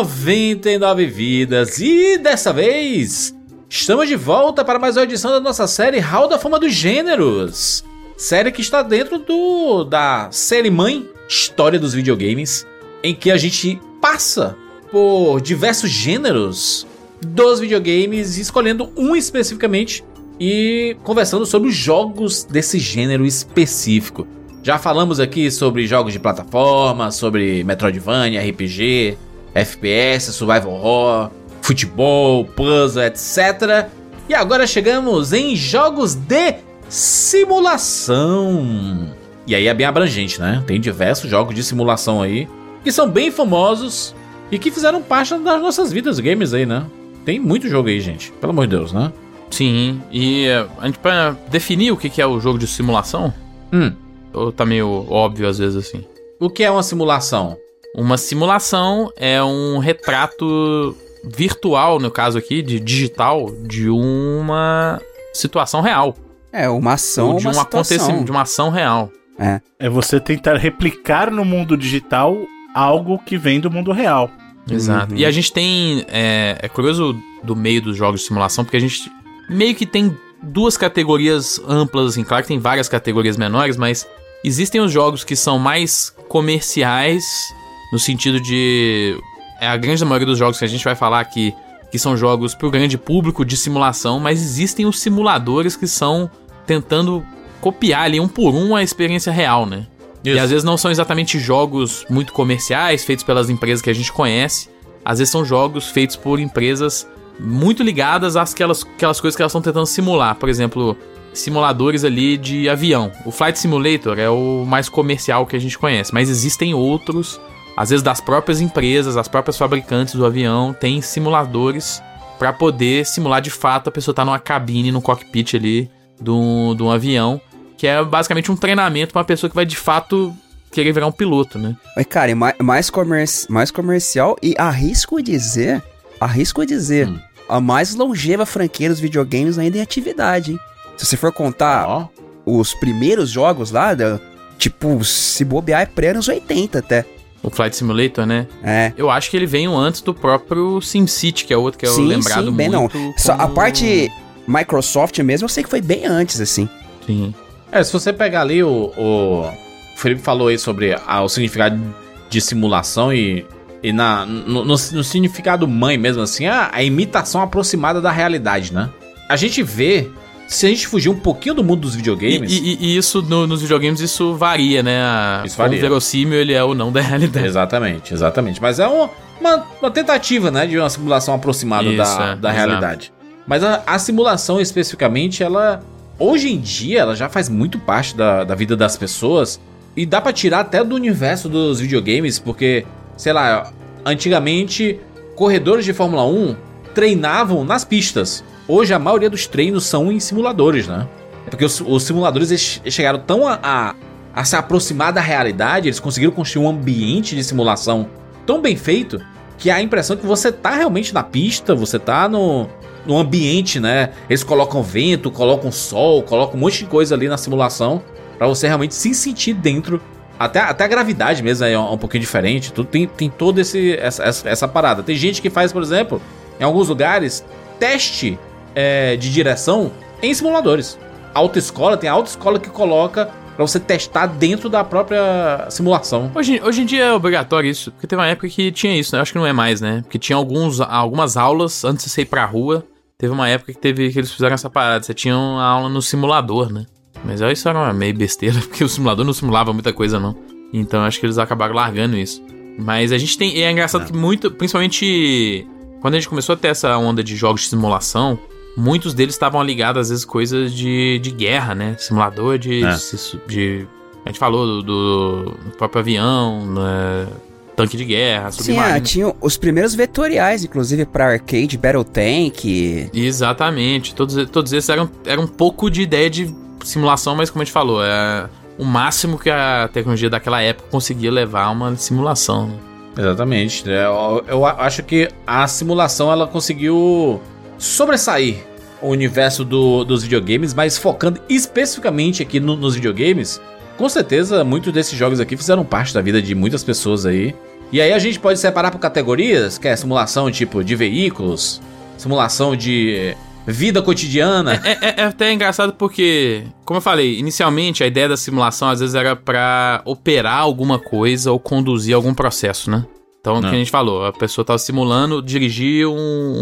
99 Vidas. E dessa vez, estamos de volta para mais uma edição da nossa série Hall da Fama dos Gêneros. Série que está dentro do da série mãe História dos Videogames, em que a gente passa por diversos gêneros dos videogames, escolhendo um especificamente e conversando sobre os jogos desse gênero específico. Já falamos aqui sobre jogos de plataforma, sobre Metroidvania, RPG, FPS, Survival Horror, futebol, puzzle, etc. E agora chegamos em jogos de simulação. E aí é bem abrangente, né? Tem diversos jogos de simulação aí que são bem famosos e que fizeram parte das nossas vidas games aí, né? Tem muito jogo aí, gente. Pelo amor de Deus, né? Sim, e eh, a gente pra definir o que que é o jogo de simulação, Hum, ou tá meio óbvio às vezes assim. o que é uma simulação? Uma simulação é um retrato virtual, no caso aqui, de digital, de uma situação real. É, uma ação, ou de uma um situação. acontecimento, de uma ação real. É. É você tentar replicar no mundo digital algo que vem do mundo real. Exato. Uhum. E a gente tem. É, é curioso do meio dos jogos de simulação, porque a gente meio que tem duas categorias amplas, assim. Claro que tem várias categorias menores, mas existem os jogos que são mais comerciais, no sentido de. É a grande maioria dos jogos que a gente vai falar aqui, que são jogos pro grande público de simulação, mas existem os simuladores que são tentando copiar ali um por um a experiência real, né? E às vezes não são exatamente jogos muito comerciais, feitos pelas empresas que a gente conhece. Às vezes são jogos feitos por empresas muito ligadas às aquelas, aquelas coisas que elas estão tentando simular. Por exemplo, simuladores ali de avião. O Flight Simulator é o mais comercial que a gente conhece, mas existem outros, às vezes das próprias empresas, as próprias fabricantes do avião, têm simuladores para poder simular de fato a pessoa tá numa cabine, no cockpit ali de um, de um avião, que é basicamente um treinamento para uma pessoa que vai de fato querer virar um piloto, né? Mas, cara, e mais, mais, comerci- mais comercial e arrisco dizer, arrisco dizer, Hum. a mais longeva franquia dos videogames ainda em atividade, hein? Se você for contar Ó, os primeiros jogos lá, tipo, se bobear é pré-anos 80 até. O Flight Simulator, né? É. Eu acho que ele veio antes do próprio SimCity, que é outro que é o sim, lembrado sim, bem não. muito. Só a parte Microsoft mesmo, eu sei que foi bem antes, assim. Sim. É, se você pegar ali o. O, o Felipe falou aí sobre a- o significado de simulação e. E na, no, no- no significado mãe mesmo, assim, a, a imitação aproximada da realidade, né? A gente vê. Se a gente fugir um pouquinho do mundo dos E, videogames. e- e isso, no- nos videogames, isso varia, né? A, Isso varia. Quão verossímil ele é ou não da realidade. Exatamente, exatamente. Mas é uma, uma, uma tentativa, né, de uma simulação aproximada Isso, da, é, da realidade. Mas a, a simulação especificamente, ela hoje em dia ela já faz muito parte da, da vida das pessoas e dá pra tirar até do universo dos videogames, porque sei lá, antigamente corredores de Fórmula 1 treinavam nas pistas. Hoje a maioria dos treinos são em simuladores, né? É porque os, os simuladores eles chegaram tão a, a, a se aproximar da realidade, eles conseguiram construir um ambiente de simulação tão bem feito que a impressão que você tá realmente na pista, você tá no, no ambiente, né? Eles colocam vento, colocam sol, colocam um monte de coisa ali na simulação pra você realmente se sentir dentro. Até, até a gravidade mesmo é um, um pouquinho diferente. Tudo tem, tem toda essa, essa, essa parada. Tem gente que faz, por exemplo, em alguns lugares, teste é, de direção em simuladores. Autoescola, tem autoescola que coloca pra você testar dentro da própria simulação. Hoje, hoje em dia é obrigatório isso, porque teve uma época que tinha isso, né? Acho que não é mais, né? Porque tinha alguns, algumas aulas antes de você ir pra rua. Teve uma época que teve que eles fizeram essa parada. Você tinha uma aula no simulador, né? Mas aí isso era uma meio besteira, porque o simulador não simulava muita coisa, não. Então acho que eles acabaram largando isso. Mas a gente tem. e É engraçado que muito. Principalmente quando a gente começou a ter essa onda de jogos de simulação, muitos deles estavam ligados, às vezes, coisas de, de guerra, né? Simulador de. É. de a gente falou do, do- próprio avião, né? tanque de guerra, Sim, ah, submarino. tinha os primeiros vetoriais, inclusive pra arcade, Battle Tank. Exatamente. Todos, todos esses eram, eram um pouco de ideia de simulação, mas como a gente falou, é o máximo que a tecnologia daquela época conseguia levar a uma simulação. né? Exatamente. É, Eu, eu acho que a simulação ela conseguiu sobressair o universo do- dos videogames, mas focando especificamente aqui no- nos videogames. Com certeza, muitos desses jogos aqui fizeram parte da vida de muitas pessoas aí. E aí a gente pode separar por categorias, que é simulação tipo de veículos, simulação de vida cotidiana. É, é- é até engraçado porque, como eu falei, inicialmente a ideia da simulação às vezes era pra operar alguma coisa ou conduzir algum processo, né? Então, o que Não. a gente falou, a pessoa tava simulando dirigir um,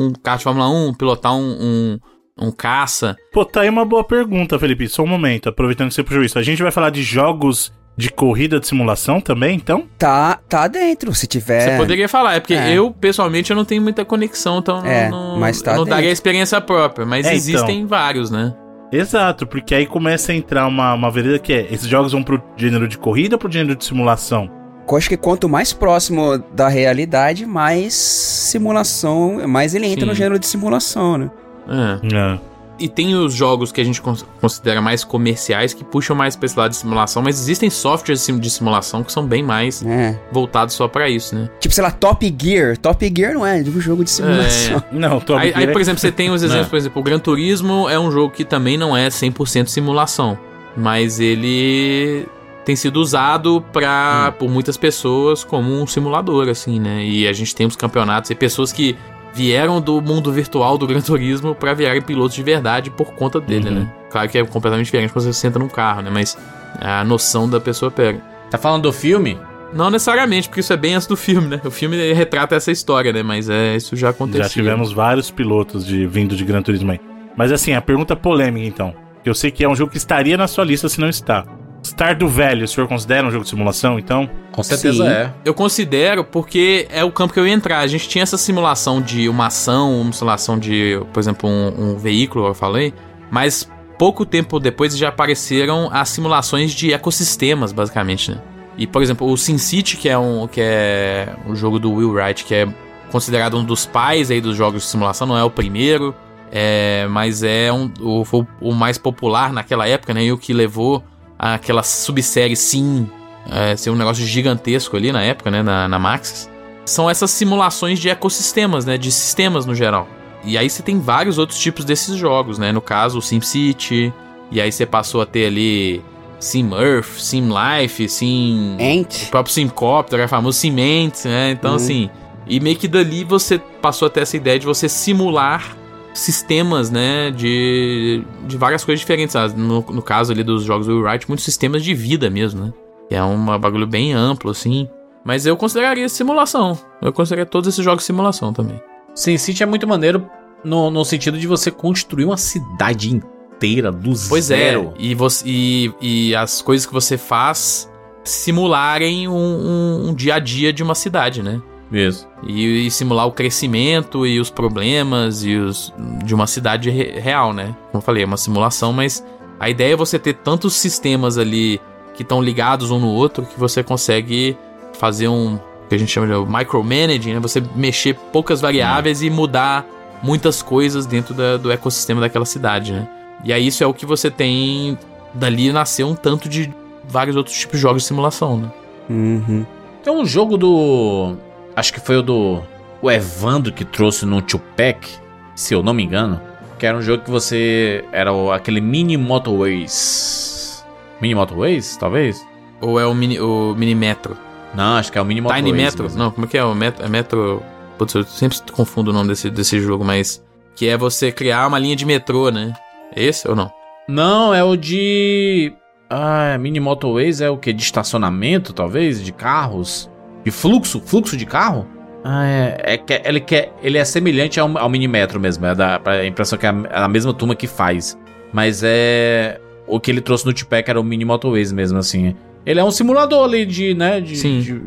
um carro de Fórmula 1, pilotar um, um, um caça. Pô, tá aí uma boa pergunta, Felipe. Só um momento, aproveitando que você puxou isso. A gente vai falar de jogos de corrida de simulação também, então? Tá, tá dentro, se tiver. Você poderia falar, é porque É. eu, pessoalmente, eu não tenho muita conexão, então É, não, mas tá não daria a experiência própria. Mas É, então. existem vários, né? Exato, porque aí começa a entrar uma, uma vereda que é: esses jogos vão pro gênero de corrida ou pro gênero de simulação? Eu acho que quanto mais próximo da realidade, mais simulação, mais ele entra Sim. no gênero de simulação, né? É. É. E tem os jogos que a gente cons- considera mais comerciais que puxam mais pra esse lado de simulação, mas existem softwares de simulação que são bem mais É. voltados só pra isso, né? Tipo, sei lá, Top Gear. Top Gear não é um jogo de simulação. Não, Top Aí, Gear aí, é- por exemplo, você tem os exemplos, Né. por exemplo, o Gran Turismo é um jogo que também não é 100% simulação, mas ele tem sido usado pra, por muitas pessoas como um simulador, assim, né? E a gente tem os campeonatos e pessoas que vieram do mundo virtual do Gran Turismo pra virarem pilotos de verdade por conta dele, Uhum. né? Claro que é completamente diferente quando você senta num carro, né? Mas a noção da pessoa pega. Tá falando do filme? Não necessariamente, porque isso é bem antes do filme, né? O filme retrata essa história, né? Mas é, isso já aconteceu. Já tivemos vários pilotos de vindo de Gran Turismo aí. Mas assim, a pergunta polêmica então. Eu sei que é um jogo que estaria na sua lista se não está. Stardew Valley, o senhor considera um jogo de simulação, então? Com certeza Sim. é. Eu considero porque é o campo que eu ia entrar. A gente tinha essa simulação de uma ação, uma simulação de, por exemplo, um, um veículo, eu falei, mas pouco tempo depois já apareceram as simulações de ecossistemas, basicamente, né? E, por exemplo, o SimCity, que é um que é um jogo do Will Wright, que é considerado um dos pais aí dos jogos de simulação, não é o primeiro, é, mas é um, o, o mais popular naquela época, né? E o que levou aquela subsérie Sim é, ser um negócio gigantesco ali na época, né, na, na Maxis, são essas simulações de ecossistemas, né, de sistemas no geral. E aí você tem vários outros tipos desses jogos, né, no caso o SimCity, e aí você passou a ter ali Sim Earth, Sim Life, Sim... Ent. O próprio Simcopter, é famoso Cement, né, então Uhum. assim... E meio que dali você passou a ter essa ideia de você simular sistemas, né, de, de várias coisas diferentes. Ah, No, no caso ali dos jogos do Wright, muitos sistemas de vida mesmo, né? Que é um bagulho bem amplo, assim. Mas eu consideraria simulação. Eu consideraria todos esses jogos simulação também. SimCity é muito maneiro no, no sentido de você construir uma cidade inteira, do Pois zero. é, e, você, e, e as coisas que você faz simularem um, um- um dia a dia de uma cidade, né? Isso. E, e simular o crescimento e os problemas e os de uma cidade re- real, né? Como eu falei, é uma simulação, mas a ideia é você ter tantos sistemas ali que estão ligados um no outro que você consegue fazer um que a gente chama de micromanaging, né? Você mexer poucas variáveis e mudar muitas coisas dentro da- do ecossistema daquela cidade, né? E aí isso é o que você tem dali nasceu um tanto de vários outros tipos de jogos de simulação, né? Uhum. Tem um jogo do. Acho que foi o do. O Evandro que trouxe no Tupac, se eu não me engano. Que era um jogo que você. Era aquele mini Motorways. Mini Motorways, talvez? Ou é o mini, o mini metro? Não, acho que é o mini Motorways. Tiny Metro? mesmo. Não, como é que é? O metro, é Metro. Putz, eu sempre confundo o nome desse, desse jogo, mas. Que é você criar uma linha de metrô, né? É esse ou não? Não, é o de. Ah, mini Motorways é o que? De estacionamento, talvez? De carros? De fluxo? Fluxo de carro? Ah, é. é que ele, quer, ele é semelhante ao, ao mini metro mesmo. É da, a impressão que é a, é a mesma turma que faz. Mas é. O que ele trouxe no Tupac era o mini Motorways mesmo, assim. Ele é um simulador ali de, né? De, Sim. de-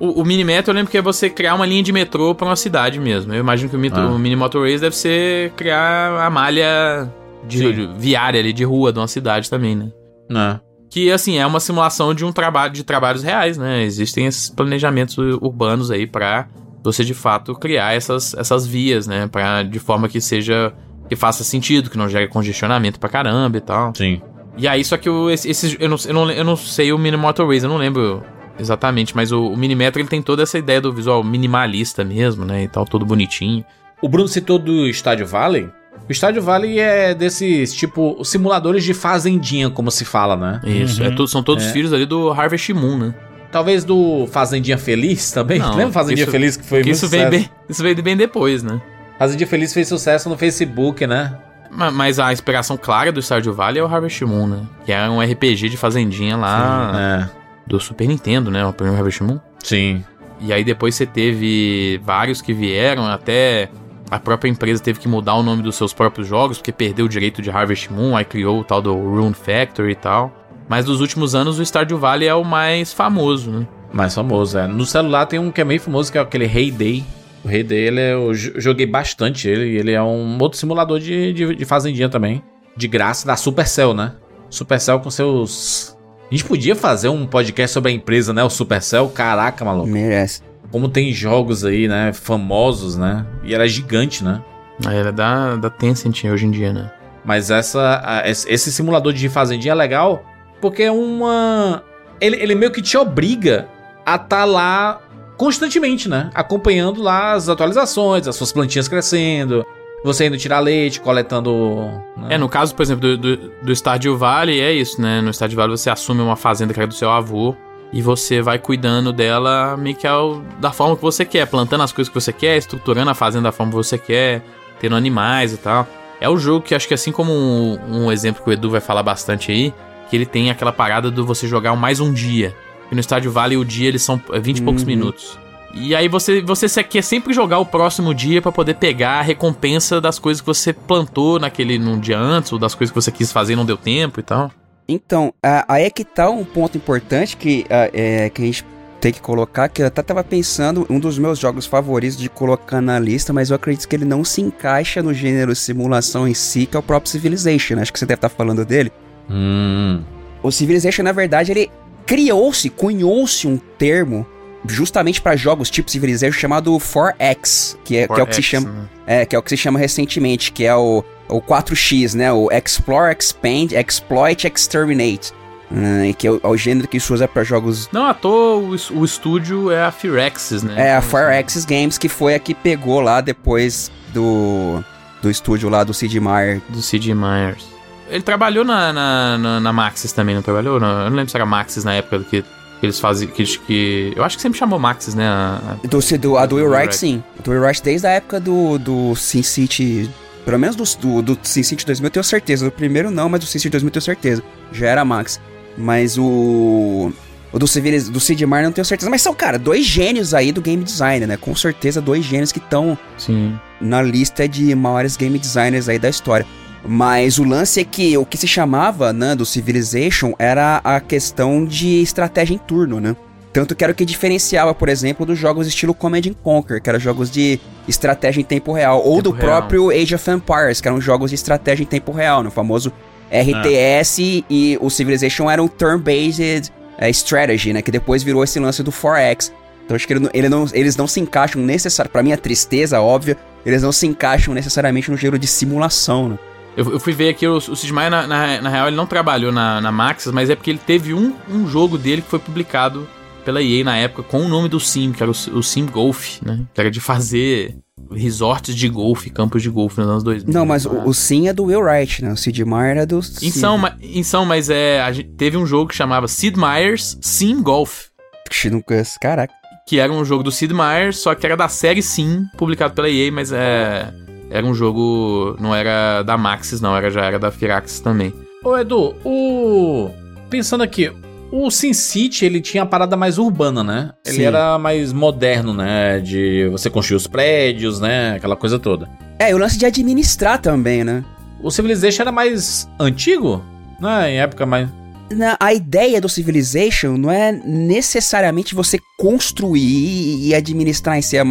O, o mini metro eu lembro que é você criar uma linha de metrô pra uma cidade mesmo. Eu imagino que o, mito- Ah. o mini motorways deve ser criar a malha de, de- viária ali de rua de uma cidade também, né? né? Que assim é uma simulação de um trabalho de trabalhos reais, né? Existem esses planejamentos ur- urbanos aí pra você de fato criar essas, essas vias, né? Para de forma que seja que faça sentido, que não gere congestionamento pra caramba e tal. Sim. E aí, só que o, esse, esse- eu, não, eu, não, eu não sei o Mini Motorways, eu não lembro exatamente, mas o, o Minimetro ele tem toda essa ideia do visual minimalista mesmo, né? E tal, todo bonitinho. O Bruno citou do Estádio Valley. O Estádio Valley é desses, tipo, simuladores de fazendinha, como se fala, né? Isso, é tudo- são todos É. filhos ali do Harvest Moon, né? Talvez do Fazendinha Feliz também. Não, Lembra Fazendinha isso- Feliz que foi muito isso veio, sucesso? bem, isso veio bem depois, né? Fazendinha Feliz fez sucesso no Facebook, né? Ma- Mas a inspiração clara do Stardew Valley é o Harvest Moon, né? Que é um RPG de fazendinha lá É. do Super Nintendo, né? O primeiro Harvest Moon. Sim. E aí depois você teve vários que vieram, até a própria empresa teve que mudar o nome dos seus próprios jogos, porque perdeu o direito de Harvest Moon, aí criou o tal do Rune Factory e tal. Mas dos últimos anos o Stardew Valley é o mais famoso, né? Mais famoso, é. No celular tem um que é meio famoso, que é aquele Hey Day. O Hey Day, ele é, eu jo- joguei bastante ele. e Ele é um outro simulador de, de, de fazendinha também. De graça, da Supercell, né? Supercell com seus... A gente podia fazer um podcast sobre a empresa, né? O Supercell. Caraca, maluco. Merece. Como tem jogos aí, né? Famosos, né? E ela é gigante, né? Ela é da, da Tencent hoje em dia, né? Mas essa, esse simulador de fazendinha é legal porque é uma. Ele, ele meio que te obriga a estar lá constantemente, né? Acompanhando lá as atualizações, as suas plantinhas crescendo, você indo tirar leite, coletando. né? É, no caso, por exemplo, do, do, do Stardew Valley, é isso, né? No Stardew Valley você assume uma fazenda que era do seu avô e você vai cuidando dela meio que ao- da forma que você quer, plantando as coisas que você quer, estruturando a fazenda da forma que você quer, tendo animais e tal. É o jogo que acho que assim como um, um exemplo que o Edu vai falar bastante aí, que ele tem aquela parada do você jogar mais um dia. E no Stardew Valley o dia eles são é 20 e poucos Uhum. minutos. E aí você, você quer sempre jogar o próximo dia pra poder pegar a recompensa das coisas que você plantou naquele num dia antes, ou das coisas que você quis fazer e não deu tempo e tal. Então, aí é que tá um ponto importante que, a- é, que a gente tem que colocar, que eu até tava pensando, um dos meus jogos favoritos de colocar na lista, mas eu acredito que ele não se encaixa no gênero simulação em si, que é o próprio Civilization. Acho que você deve estar falando dele. Hum. O Civilization, na verdade, ele criou-se, cunhou-se um termo justamente para jogos tipo Civilization chamado 4X, que é, que é o que se 4X, chama né? é, que é o que se chama recentemente, que é o, o 4X, né? O Explore, Expand, Exploit, Exterminate. Ah, que é o, é o gênero que se usa para jogos. Não à toa o, o estúdio é a Firaxis, né? É, a Então, Fire Axis Games, que foi a que pegou lá depois do, do estúdio lá do Sid Meier. Do C.J. Myers. Ele trabalhou na, na, na, na Maxis também, não trabalhou? Não, eu não lembro se era Maxis na época que eles faziam. Que, que, eu acho que sempre chamou Maxis, né? a- a- Do, do, a do Will Wright, sim. Do Will Wright desde a época do, do Sin City. Pelo menos do, do, do Sin City 2000 eu tenho certeza. Do primeiro não, mas do Sin City 2000 eu tenho certeza. Já era Max. Mas o. O do, Civiliz, do Sid Meier não tenho certeza. Mas são, cara, dois gênios aí do game design, né? Com certeza, dois gênios que estão na lista de maiores game designers aí da história. Mas o lance é que o que se chamava, né, do Civilization era a questão de estratégia em turno, né? Tanto que era o que diferenciava, por exemplo, dos jogos estilo Command and Conquer, que eram jogos de estratégia em tempo real, ou Tempo do real. próprio Age of Empires, que eram jogos de estratégia em tempo real, no famoso RTS, e o Civilization era um turn-based eh, strategy, né, que depois virou esse lance do 4X. Então acho que ele não- ele não- eles não se encaixam necessariamente, pra minha tristeza, óbvia, eles não se encaixam necessariamente no gênero de simulação, né? Eu, eu fui ver aqui, o, o Sid Meier, na, na, na real, ele não trabalhou na, na Maxis, mas é porque ele teve um, um jogo dele que foi publicado pela EA na época com o nome do Sim, que era o, o Sim Golf, né? Que era de fazer resorts de golfe, campos de golfe nos anos 2000. Não, mas o, o Sim é do Will Wright, né? O Sid Meier é do... Em Sid. São, ma- em São, mas é, a gente teve um jogo que chamava Sid Meier's Sim Golf. Caraca. Que era um jogo do Sid Meier, só que era da série Sim, publicado pela EA, mas é. Era um jogo. Não era da Maxis, não, era, já era da Firaxis também. Ô, Edu, o. Pensando aqui, o Sin City ele tinha a parada mais urbana, né? Ele Sim. era mais moderno, né? De você construir os prédios, né? Aquela coisa toda. É, e o lance de administrar também, né? O Civilization era mais antigo, né? Em época mais. Na- a ideia do Civilization não é necessariamente você construir e administrar em si. É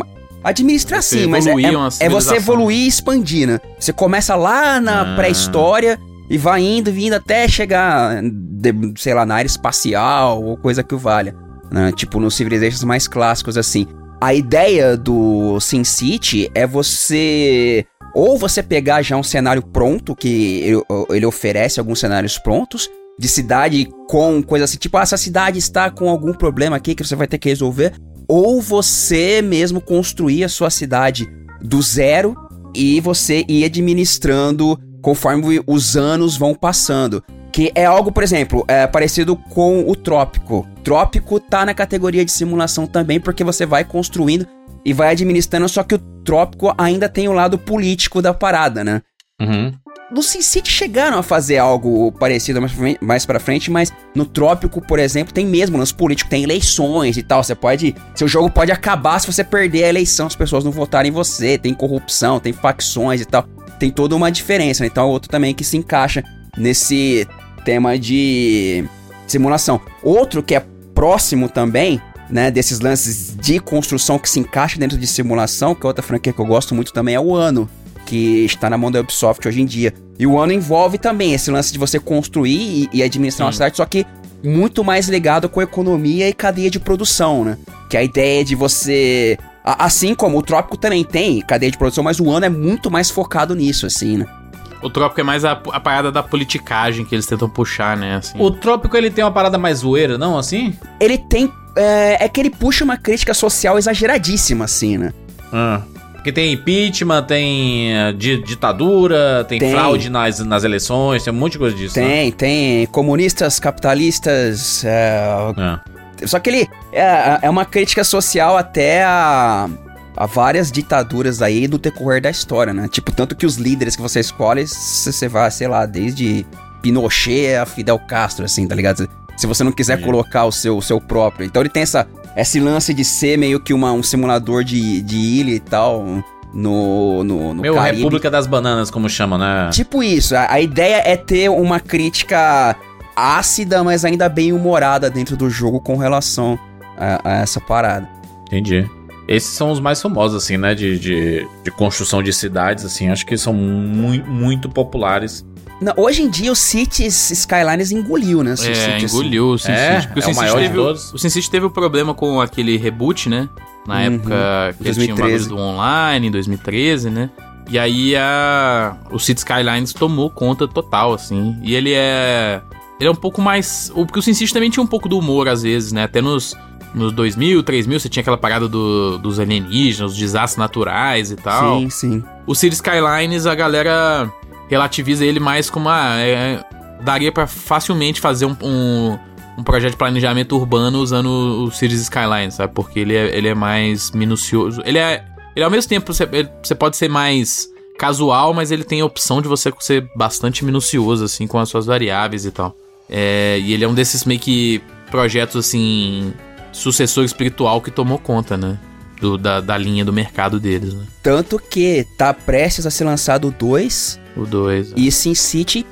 Administrar Você sim, mas é, evoluir é- é você evoluir e expandir, né? Você começa lá na Ah. pré-história e vai indo, vindo até chegar, de- sei lá, na área espacial ou coisa que o valha. Né? Tipo nos Civilizations mais clássicos, assim. A ideia do SimCity é você ou você pegar já um cenário pronto, que ele oferece alguns cenários prontos, de cidade com coisa assim, tipo, ah, essa cidade está com algum problema aqui que você vai ter que resolver, ou você mesmo construir a sua cidade do zero e você ir administrando conforme os anos vão passando. Que é algo, por exemplo, é parecido com o Trópico. Trópico tá na categoria de simulação também, porque você vai construindo e vai administrando, só que o Trópico ainda tem o lado político da parada, né? Uhum. No SimCity chegaram a fazer algo parecido mais pra, frente, mas no Trópico, por exemplo, tem mesmo lance político, tem eleições e tal. Você pode. Seu jogo pode acabar se você perder a eleição, as pessoas não votarem em você. Tem corrupção, tem facções e tal. Tem toda uma diferença. né? Então é outro também que se encaixa nesse tema de simulação. Outro que é próximo também, né, desses lances de construção que se encaixa dentro de simulação, que é outra franquia que eu gosto muito também, é o Ano que está na mão da Ubisoft hoje em dia. E o ano envolve também esse lance de você construir e, e administrar uma Sim. cidade, só que muito mais ligado com economia e cadeia de produção, né? Que a ideia de você. Assim como o Trópico também tem cadeia de produção, mas o ano é muito mais focado nisso, assim, né? O Trópico é mais a, a parada da politicagem que eles tentam puxar, né? Assim. O Trópico ele tem uma parada mais zoeira, não? Assim? Ele tem. É, é que ele puxa uma crítica social exageradíssima, assim, né? Porque tem impeachment, tem eh, di- ditadura, tem, Tem. fraude nas, nas eleições, tem um monte de coisa disso. né? Tem, tem comunistas, capitalistas. é, É. Só que ele é, é uma crítica social até a, a várias ditaduras aí do decorrer da história, né? Tipo, tanto que os líderes que você escolhe, você vai, sei lá, desde Pinochet a Fidel Castro, assim, tá ligado? Se você não quiser Entendi. colocar o seu, o seu próprio. Então ele tem essa, esse lance de ser meio que uma, um simulador de, de ilha e tal no, no, no Meu, Caribe. República das Bananas, como chama, né? Tipo isso, a, a ideia é ter uma crítica ácida, mas ainda bem humorada dentro do jogo com relação a, a essa parada. Entendi. Esses são os mais famosos, assim, né? De, de, de construção de cidades, assim. Acho que são muito, muito populares. Não, hoje em dia o Cities Skylines engoliu, né? É, Cities, assim. engoliu o SimCity. É, porque é o SimCity maior de teve, o- todos. O SimCity teve o problema com aquele reboot, né? Na Uhum, época que eles tinham o 2013. do online, em 2013, né? E aí a, o City Skylines tomou conta total, assim. E ele é. Ele é um pouco mais. o- Porque o SimCity também tinha um pouco do humor, às vezes, né? Até nos, nos 2000, 3000, você tinha aquela parada do- dos alienígenas, os desastres naturais e tal. Sim, sim. O City Skylines, a galera relativiza ele mais como uma. é, daria pra facilmente fazer um, um, um projeto de planejamento urbano usando o Cities Skylines, sabe? Porque ele é, ele é mais minucioso. Ele é. Ele ao mesmo tempo, você, ele- você pode ser mais casual, mas ele tem a opção de você ser bastante minucioso, assim, com as suas variáveis e tal. É, e ele é um desses meio que projetos, assim, sucessor espiritual que tomou conta, né? do- da, da linha do mercado deles, né? Tanto que tá prestes a ser lançado o 2 O 2. e Sin City,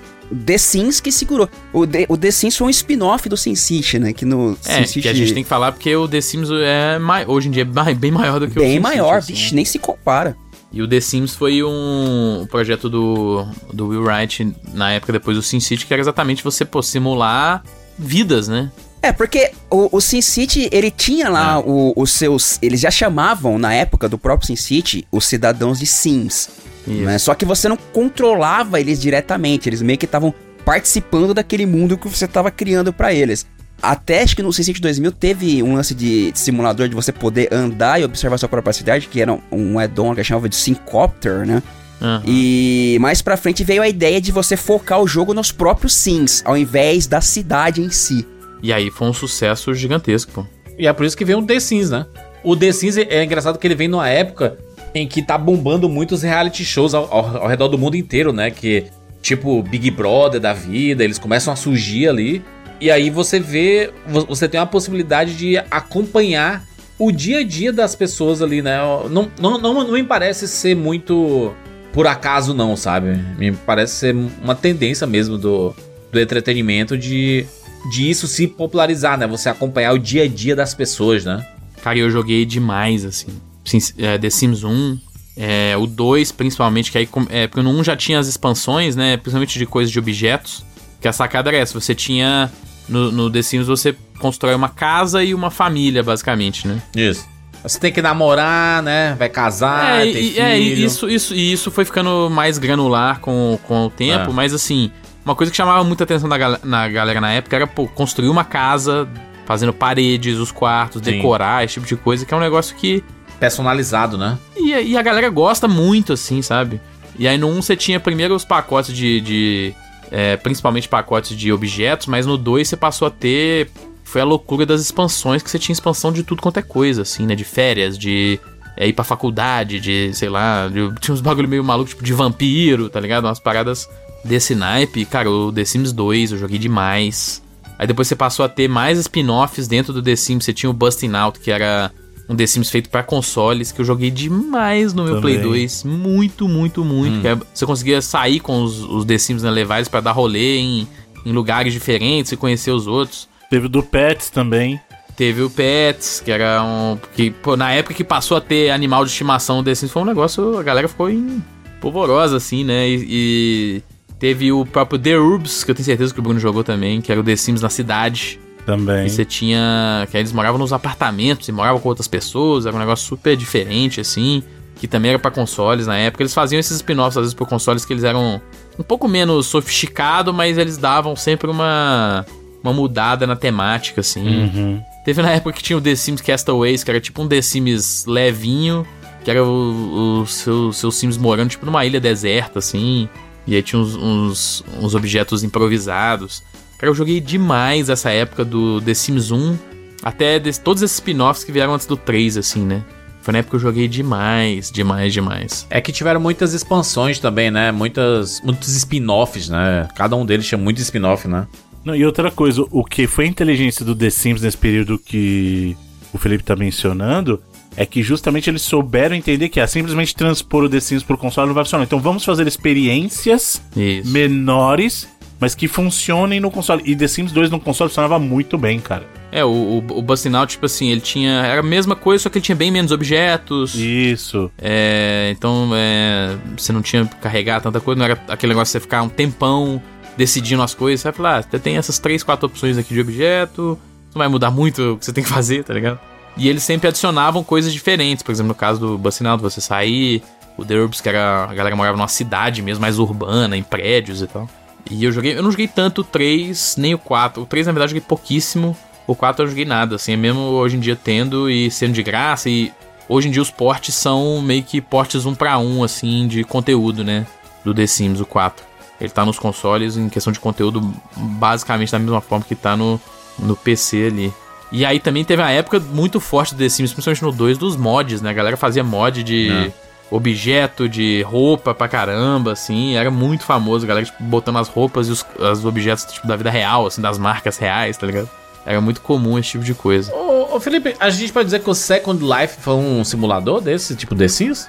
The Sims que segurou. O The, o The Sims foi um spin-off do Sin City, né? Que no É, Sin City que a gente tem que falar porque o The Sims é hoje em dia é bem maior do que o bem SimCity, maior, assim, vixe, né? nem se compara. E o The Sims foi um projeto do, do Will Wright na época depois do SimCity, que era exatamente você pô, simular vidas, né? É, porque o, o Sin City, ele tinha lá o- os seus. Eles já chamavam, na época do próprio Sin City, os cidadãos de Sims. Né? Só que você não controlava eles diretamente, eles meio que estavam participando daquele mundo que você estava criando pra eles. Até acho que no SimCity 2000 teve um lance de simulador de você poder andar e observar sua própria cidade, que era um, um add-on que chamava de Syncopter, né? Aham. E mais pra frente veio a ideia de você focar o jogo nos próprios Sims, ao invés da cidade em si. E aí foi um sucesso gigantesco, pô. E é por isso que vem o The Sims, né? O The Sims é é engraçado que ele vem numa época em que tá bombando muitos reality shows ao, ao- ao redor do mundo inteiro, né? Que, tipo, Big Brother da vida, eles começam a surgir ali. E aí você vê, vo- você tem uma possibilidade de acompanhar o dia a dia das pessoas ali, né? Não, não, não, não me parece ser muito por acaso, não, sabe? Me parece ser uma tendência mesmo do, do entretenimento de, de isso se popularizar, né? Você acompanhar o dia a dia das pessoas, né? Cara, eu joguei demais, assim. Sim, é, The Sims 1, é, o 2 principalmente, que aí, é, porque no 1 já tinha as expansões, né, principalmente de coisas de objetos, que a sacada era essa, você tinha, no, no The Sims você constrói uma casa e uma família, basicamente, né. Isso. Você tem que namorar, né? Vai casar, é, ter e, filho. é, e isso, isso, e isso foi ficando mais granular com, com o tempo, É. mas assim, uma coisa que chamava muita atenção da gal- na galera na época era, pô, construir uma casa, fazendo paredes, os quartos, Sim. decorar, esse tipo de coisa, que é um negócio que Personalizado, né? E, e a galera gosta muito, assim, sabe? E aí no 1 você tinha primeiro os pacotes de. de, é, principalmente pacotes de objetos, mas no 2 você passou a ter. Foi a loucura das expansões, que você tinha expansão de tudo quanto é coisa, assim, né? De férias, de é, ir pra faculdade, de, sei lá, de- tinha uns bagulho meio maluco, tipo de vampiro, tá ligado? Umas paradas desse naipe. Cara, o The Sims 2 eu joguei demais. Aí depois você passou a ter mais spin-offs dentro do The Sims. Você tinha o Busting Out, que era um The Sims feito pra consoles, que eu joguei demais no meu Também. Play 2. Muito, muito, muito. Que é- você conseguia sair com os, os The Sims, né, levar eles pra dar rolê em, em lugares diferentes e conhecer os outros. Teve o do Pets também. Teve o Pets, que era um. Que, pô, na época que passou a ter animal de estimação The Sims, foi um negócio. A galera ficou em polvorosa, assim, né? E, e teve o próprio The Urbs, que eu tenho certeza que o Bruno jogou também, que era o The Sims na cidade. Também. E você tinha. Que aí eles moravam nos apartamentos e moravam com outras pessoas, era um negócio super diferente, assim. Que também era pra consoles na época. Eles faziam esses spin-offs, às vezes, por consoles que eles eram um pouco menos sofisticado, mas eles davam sempre uma. Uma mudada na temática, assim. Uhum. Teve na época que tinha o The Sims Castaways, que era tipo um The Sims levinho, que era o, o seu, seus Sims morando tipo numa ilha deserta, assim. E aí tinha uns, uns, uns objetos improvisados. Cara, eu joguei demais essa época do The Sims 1, até des- todos esses spin-offs que vieram antes do 3, assim, né? Foi na época que eu joguei demais, demais, demais. É que tiveram muitas expansões também, né? Muitas, muitos spin-offs, né? Cada um deles tinha muito spin-off, né? Não, e outra coisa, o que foi a inteligência do The Sims nesse período que o Felipe tá mencionando é que justamente eles souberam entender que ah, simplesmente transpor o The Sims pro console não vai funcionar. Então vamos fazer experiências Isso. menores, mas que funcionem no console. E The Sims 2 no console funcionava muito bem, cara. É, o, o, o tipo assim, ele tinha. Era a mesma coisa, só que ele tinha bem menos objetos. Isso. É, então, é, você não tinha que carregar tanta coisa, não era aquele negócio de você ficar um tempão decidindo as coisas. Você vai falar, ah, você tem essas três, quatro opções aqui de objeto, não vai mudar muito o que você tem que fazer, tá ligado? E eles sempre adicionavam coisas diferentes, por exemplo, no caso do Bucinaldo, você sair, o The Urbs, que era, a galera morava numa cidade mesmo, mais urbana, em prédios e tal. E eu joguei, eu não joguei tanto o 3, nem o 4. O 3, na verdade, eu joguei pouquíssimo. O 4 eu não joguei nada, assim, é mesmo hoje em dia tendo e sendo de graça e hoje em dia os portes são meio que portes um para um, assim, de conteúdo, né? Do The Sims, o 4. Ele tá nos consoles em questão de conteúdo basicamente da mesma forma que tá no, no PC ali. E aí também teve uma época muito forte do The Sims, principalmente no 2, dos mods, né? A galera fazia mod de É. objeto, de roupa pra caramba, assim. Era muito famoso, a galera tipo, botando as roupas e os, os objetos tipo, da vida real, assim, das marcas reais, tá ligado? Era muito comum esse tipo de coisa. Ô, ô, Felipe, a gente pode dizer que o Second Life foi um simulador desse, tipo The Sims?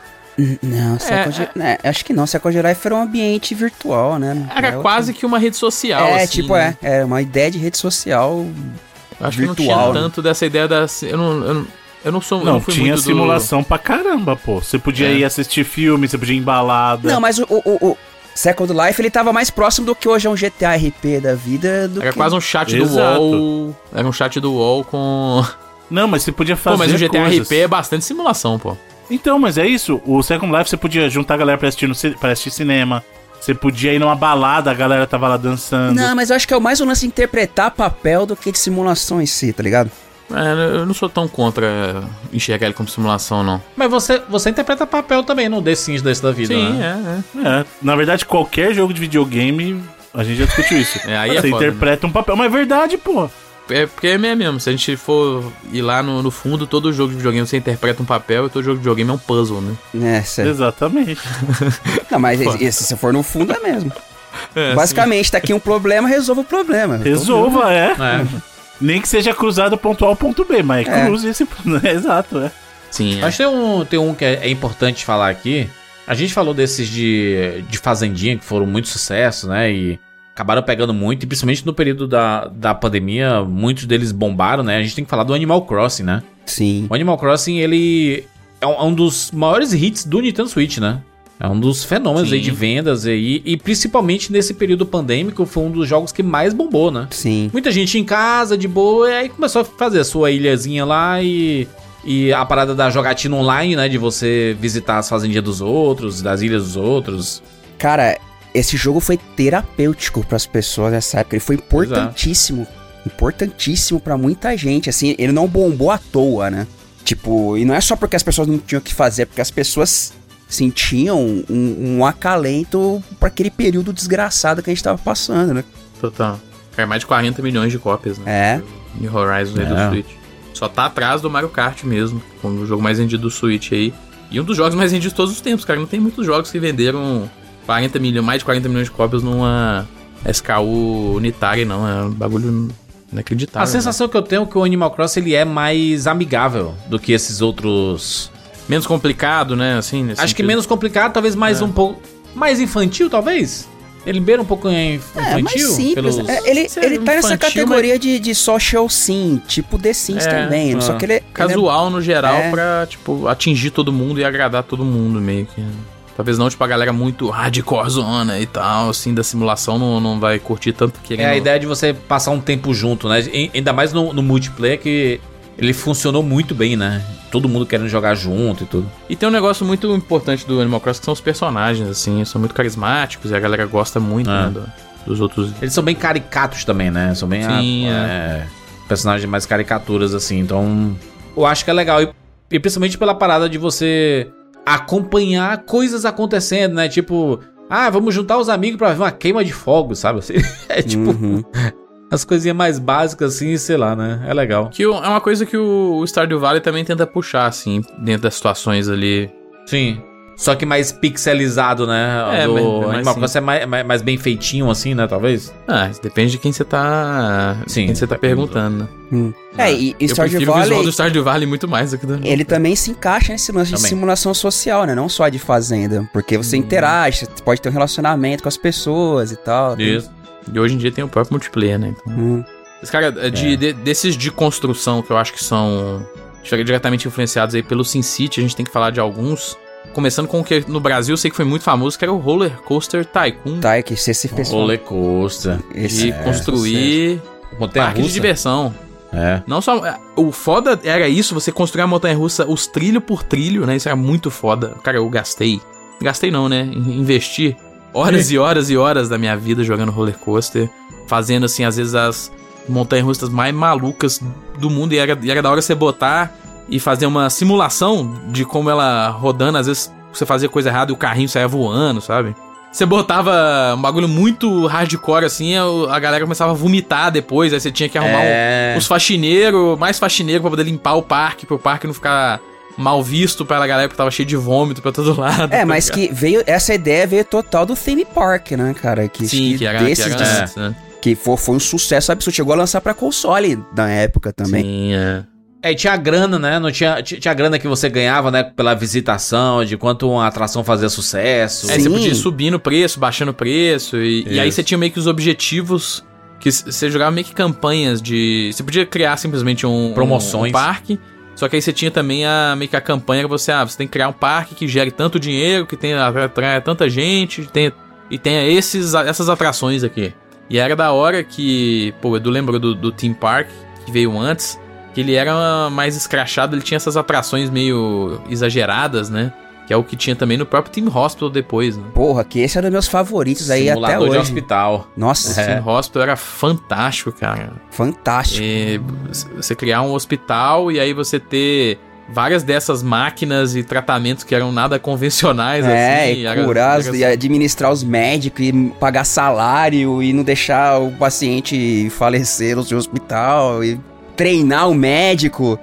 Não, Second, é, acho que não. Second Life era um ambiente virtual, né? Era É quase que uma rede social, É, assim, tipo, né? é. É uma ideia de rede social. Eu Acho que não virtual, tinha né? tanto dessa ideia da. Eu não, eu não, eu não sou. Não, fui tinha muito do- simulação pra caramba, pô. Você podia É. ir assistir filme, você podia ir em balada. Não, mas o, o, o- Second Life, ele tava mais próximo do que hoje é um GTA RP da vida. Do Era que... quase um chat do Exato. UOL. Era um chat do UOL com. Não, mas você podia fazer Pô, mas o GTA coisas. RP é bastante simulação, pô. Então, mas é isso. O Second Life você podia juntar a galera pra assistir, no, ci- pra assistir cinema. Você podia ir numa balada, a galera tava lá dançando. Não, mas eu acho que é o mais um lance de interpretar papel do que de simulação em si, tá ligado? É, eu não sou tão contra enxergar ele como simulação, não. Mas você, você interpreta papel também no The Sims desse da vida, Sim, né? é, é. É, na verdade, qualquer jogo de videogame, a gente já discutiu isso. É, aí é você foda, interpreta um papel, mas é verdade, pô. É porque é mesmo. Se a gente for ir lá no, no fundo, todo jogo de videogame você interpreta um papel e todo jogo de videogame é um puzzle, né? É, sério. Exatamente. Não, mas esse, se for no fundo é mesmo. É, Basicamente, tá aqui um problema, resolva o problema. Resolva, é. É. Nem que seja cruzado ponto A ou ponto B, mas É. cruze esse. É, exato, é. Sim, é. Mas tem um, tem um que é, é importante falar aqui. A gente falou desses de, de Fazendinha que foram muito sucesso, né? E acabaram pegando muito, e principalmente no período da, da pandemia, muitos deles bombaram, né? A gente tem que falar do Animal Crossing, né? Sim. O Animal Crossing, ele é um, é um dos maiores hits do Nintendo Switch, né? É um dos fenômenos Sim. aí de vendas aí, e principalmente nesse período pandêmico, foi um dos jogos que mais bombou, né? Sim. Muita gente em casa, de boa, e aí começou a fazer a sua ilhazinha lá e. E a parada da jogatina online, né? De você visitar as fazendinhas dos outros, das ilhas dos outros. Cara, esse jogo foi terapêutico pras pessoas nessa época. Ele foi importantíssimo. Importantíssimo pra muita gente. Assim, ele não bombou à toa, né? Tipo, e não é só porque as pessoas não tinham o que fazer, é porque as pessoas sentiam um, um acalento pra aquele período desgraçado que a gente tava passando, né? Total. Cara, mais de 40 milhões de cópias, né? É. New Horizons aí É. do Switch. Só tá atrás do Mario Kart mesmo, como o jogo mais vendido do Switch aí. E um dos jogos mais vendidos de todos os tempos, cara. Não tem muitos jogos que venderam 40 milhões, mais de 40 milhões de cópias numa SKU unitária, não. É um bagulho inacreditável. a sensação que eu tenho é que o Animal Crossing ele é mais amigável do que esses outros. Menos complicado, né? Assim, nesse Acho que sentido. menos complicado, talvez mais É. um pouco. Mais infantil, talvez? Ele beira um pouco em É, mais infantil? simples. pelos- É, ele, Sério, ele tá nessa infantil, categoria de, de social sim, tipo The Sims É, também. ah. Só que ele, ele é Casual no geral É. pra, tipo, atingir todo mundo e agradar todo mundo, meio que. Talvez não, tipo, a galera muito hardcore zona e tal, assim, da simulação não, não vai curtir tanto que É a ideia de você passar um tempo junto, né? E- Ainda mais no, no multiplayer que ele funcionou muito bem, né? Todo mundo querendo jogar junto e tudo. E tem um negócio muito importante do Animal Crossing que são os personagens, assim, são muito carismáticos e a galera gosta muito, Ah. né, do- dos outros. Eles são bem caricatos também, né? São bem Sim, ah, é, personagens mais caricaturas, assim. Então, eu acho que é legal. E, e principalmente pela parada de você acompanhar coisas acontecendo, né? Tipo, ah, vamos juntar os amigos pra ver uma queima de fogo, sabe? É tipo, Uhum. as coisinhas mais básicas, assim, sei lá, né? É legal. Que o- é uma coisa que o o Stardew Valley também tenta puxar, assim, dentro das situações ali. Sim. Só que mais pixelizado, né? É, do mas- Animal. Crossing é mais, mais, mais bem feitinho, assim, né? Talvez. Ah, depende de quem você tá. Sim, quem você tá tá perguntando, né? Hum. É, e, e Eu Stardew prefiro o visual Valley, do Stardew Valley muito mais do que do. ele também se encaixa nesse lance de Também. simulação social, né? Não só de fazenda. Porque você Hum. interage, você pode ter um relacionamento com as pessoas e tal. Isso. E hoje em dia tem o próprio multiplayer, né? Então... Hum. Esse cara, é de, de- desses de construção que eu acho que são diretamente influenciados aí pelo SimCity, a gente tem que falar de alguns. Começando com o que no Brasil eu sei que foi muito famoso, que era o Roller Coaster Tycoon. Tá, é que se esse pessoal... Roller coaster. Esse, de é, construir Montanha parque de russa. diversão. É. Não só. O foda era isso, você construir a montanha russa, os trilho por trilho, né? Isso era muito foda. Cara, eu gastei. Gastei não, né? In- Investi horas e horas e horas da minha vida jogando roller coaster. Fazendo, assim, às vezes as montanhas russas mais malucas do mundo. E era, e era da hora você botar e fazer uma simulação de como ela rodando. Às vezes você fazia coisa errada e o carrinho saia voando, sabe? Você botava um bagulho muito hardcore assim, a galera começava a vomitar depois, aí você tinha que arrumar um, É. os faxineiros, mais faxineiro pra poder limpar o parque, pro parque não ficar mal visto pela galera porque tava cheio de vômito pra todo lado. É, tá mas ligado? que veio... Essa ideia veio total do theme park, né, cara? Que, Sim, que que era, que desses era de- antes, né? Que foi, foi um sucesso absurdo. Chegou a lançar pra console na época também. Sim, é. É, e tinha a grana, né? Não tinha, tinha grana que você ganhava, né? Pela visitação, de quanto uma atração fazia sucesso. É, você Sim. podia ir subindo o preço, baixando o preço, e, e aí você tinha meio que os objetivos que você jogava meio que campanhas de. Você podia criar simplesmente um, Promoções. um parque. Só que aí você tinha também a meio que a campanha que você, ah, você tem que criar um parque que gere tanto dinheiro, que tenha atrai tanta gente, tenha, e tenha esses, essas atrações aqui. E era da hora que, pô, Edu lembrou do, do Theme Park, que veio antes, que ele era mais escrachado, ele tinha essas atrações meio exageradas, né? Que é o que tinha também no próprio Team Hospital depois, né? Porra, que esse é um dos meus favoritos aí até Simulador de hoje. hospital. Nossa, É. Team Hospital era fantástico, cara. fantástico. E você criar um hospital e aí você ter várias dessas máquinas e tratamentos que eram nada convencionais, É, assim. e era- curar, era- e administrar os médicos, e pagar salário, e não deixar o paciente falecer no seu hospital, e treinar o médico.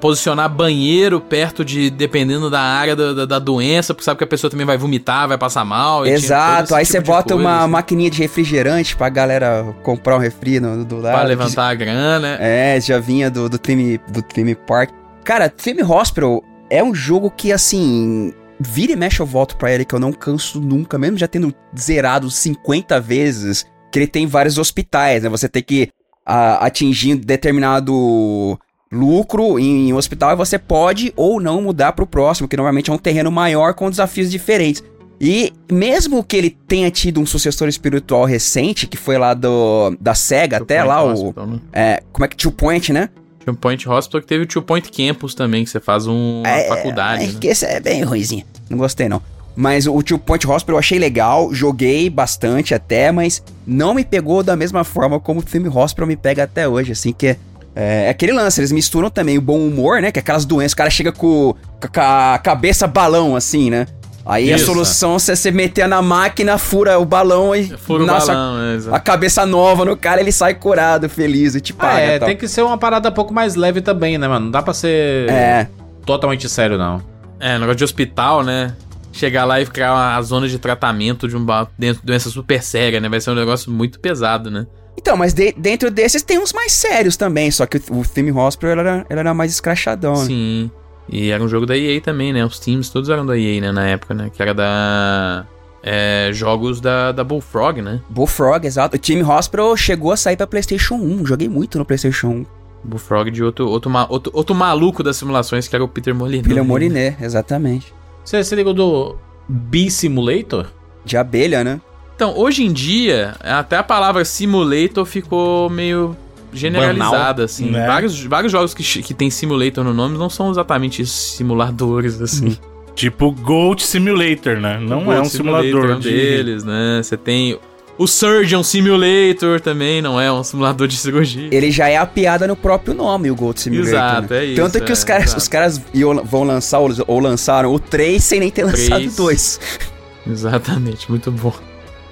Posicionar banheiro perto de, dependendo da área da, da, da doença, porque sabe que a pessoa também vai vomitar, vai passar mal. Exato, aí tipo você bota coisa, uma assim, maquininha de refrigerante pra galera comprar um refri no, do lado. Pra levantar a grana. É, já vinha do, do, Theme, do Theme Park. Cara, Theme Hospital é um jogo que, assim, vira e mexe eu volto pra ele, que eu não canso nunca, mesmo já tendo zerado 50 vezes, que ele tem vários hospitais, né? Você tem que a, atingir determinado lucro em, em um hospital e você pode ou não mudar pro próximo, que normalmente é um terreno maior com desafios diferentes. E mesmo que ele tenha tido um sucessor espiritual recente, que foi lá do da SEGA, Two até Point lá o... Hospital, né? É, como é que Two Point, né? Two Point Hospital que teve o Two Point Campus também, que você faz um, uma é, faculdade. É, né? esse é bem ruimzinho. Não gostei, não. Mas o Two Point Hospital eu achei legal, joguei bastante até, mas não me pegou da mesma forma como o Theme Hospital me pega até hoje, assim, que é, é aquele lance, eles misturam também o bom humor, né, que é aquelas doenças, o cara chega com, com a cabeça balão, assim, né. Aí a Isso. solução é você meter na máquina, fura o balão e Fura o nasce a- balão, é, exato. a cabeça nova no cara, ele sai curado, feliz e te Ah, paga. é, tal. tem que ser uma parada um pouco mais leve também, né, mano? Não dá pra ser É, totalmente sério, não. É, negócio de hospital, né? Chegar lá e criar uma zona de tratamento de um de doença super séria, né? Vai ser um negócio muito pesado, né? Então, mas de- dentro desses tem uns mais sérios também, só que o, o Theme Hospital ele era, ele era mais escrachadão, né? Sim. E era um jogo da EA também, né? Os teams todos eram da EA, né? Na época, né? Que era da. É, jogos da, da Bullfrog, né? Bullfrog, exato. O Team Hospital chegou a sair pra PlayStation 1. Joguei muito no PlayStation 1. Bullfrog de outro, outro, outro, outro maluco das simulações, que era o Peter Molyneux. Filho Moriné, exatamente. Você se ligou do B-Simulator? De abelha, né? Então, hoje em dia, até a palavra simulator ficou meio generalizada, assim. Né? Vários, vários jogos que, que tem simulator no nome não são exatamente simuladores, assim. Tipo Goat Simulator, né? Não é um simulador é um de... deles, né? Você tem o Surgeon Simulator também, não é um simulador de cirurgia. Ele já é a piada no próprio nome, o Gold Simulator. Exato, né? é isso, Tanto que é, os caras, exato. os caras iam- vão lançar ou, lançaram o 3 sem nem ter lançado Três. o 2. Exatamente, muito bom.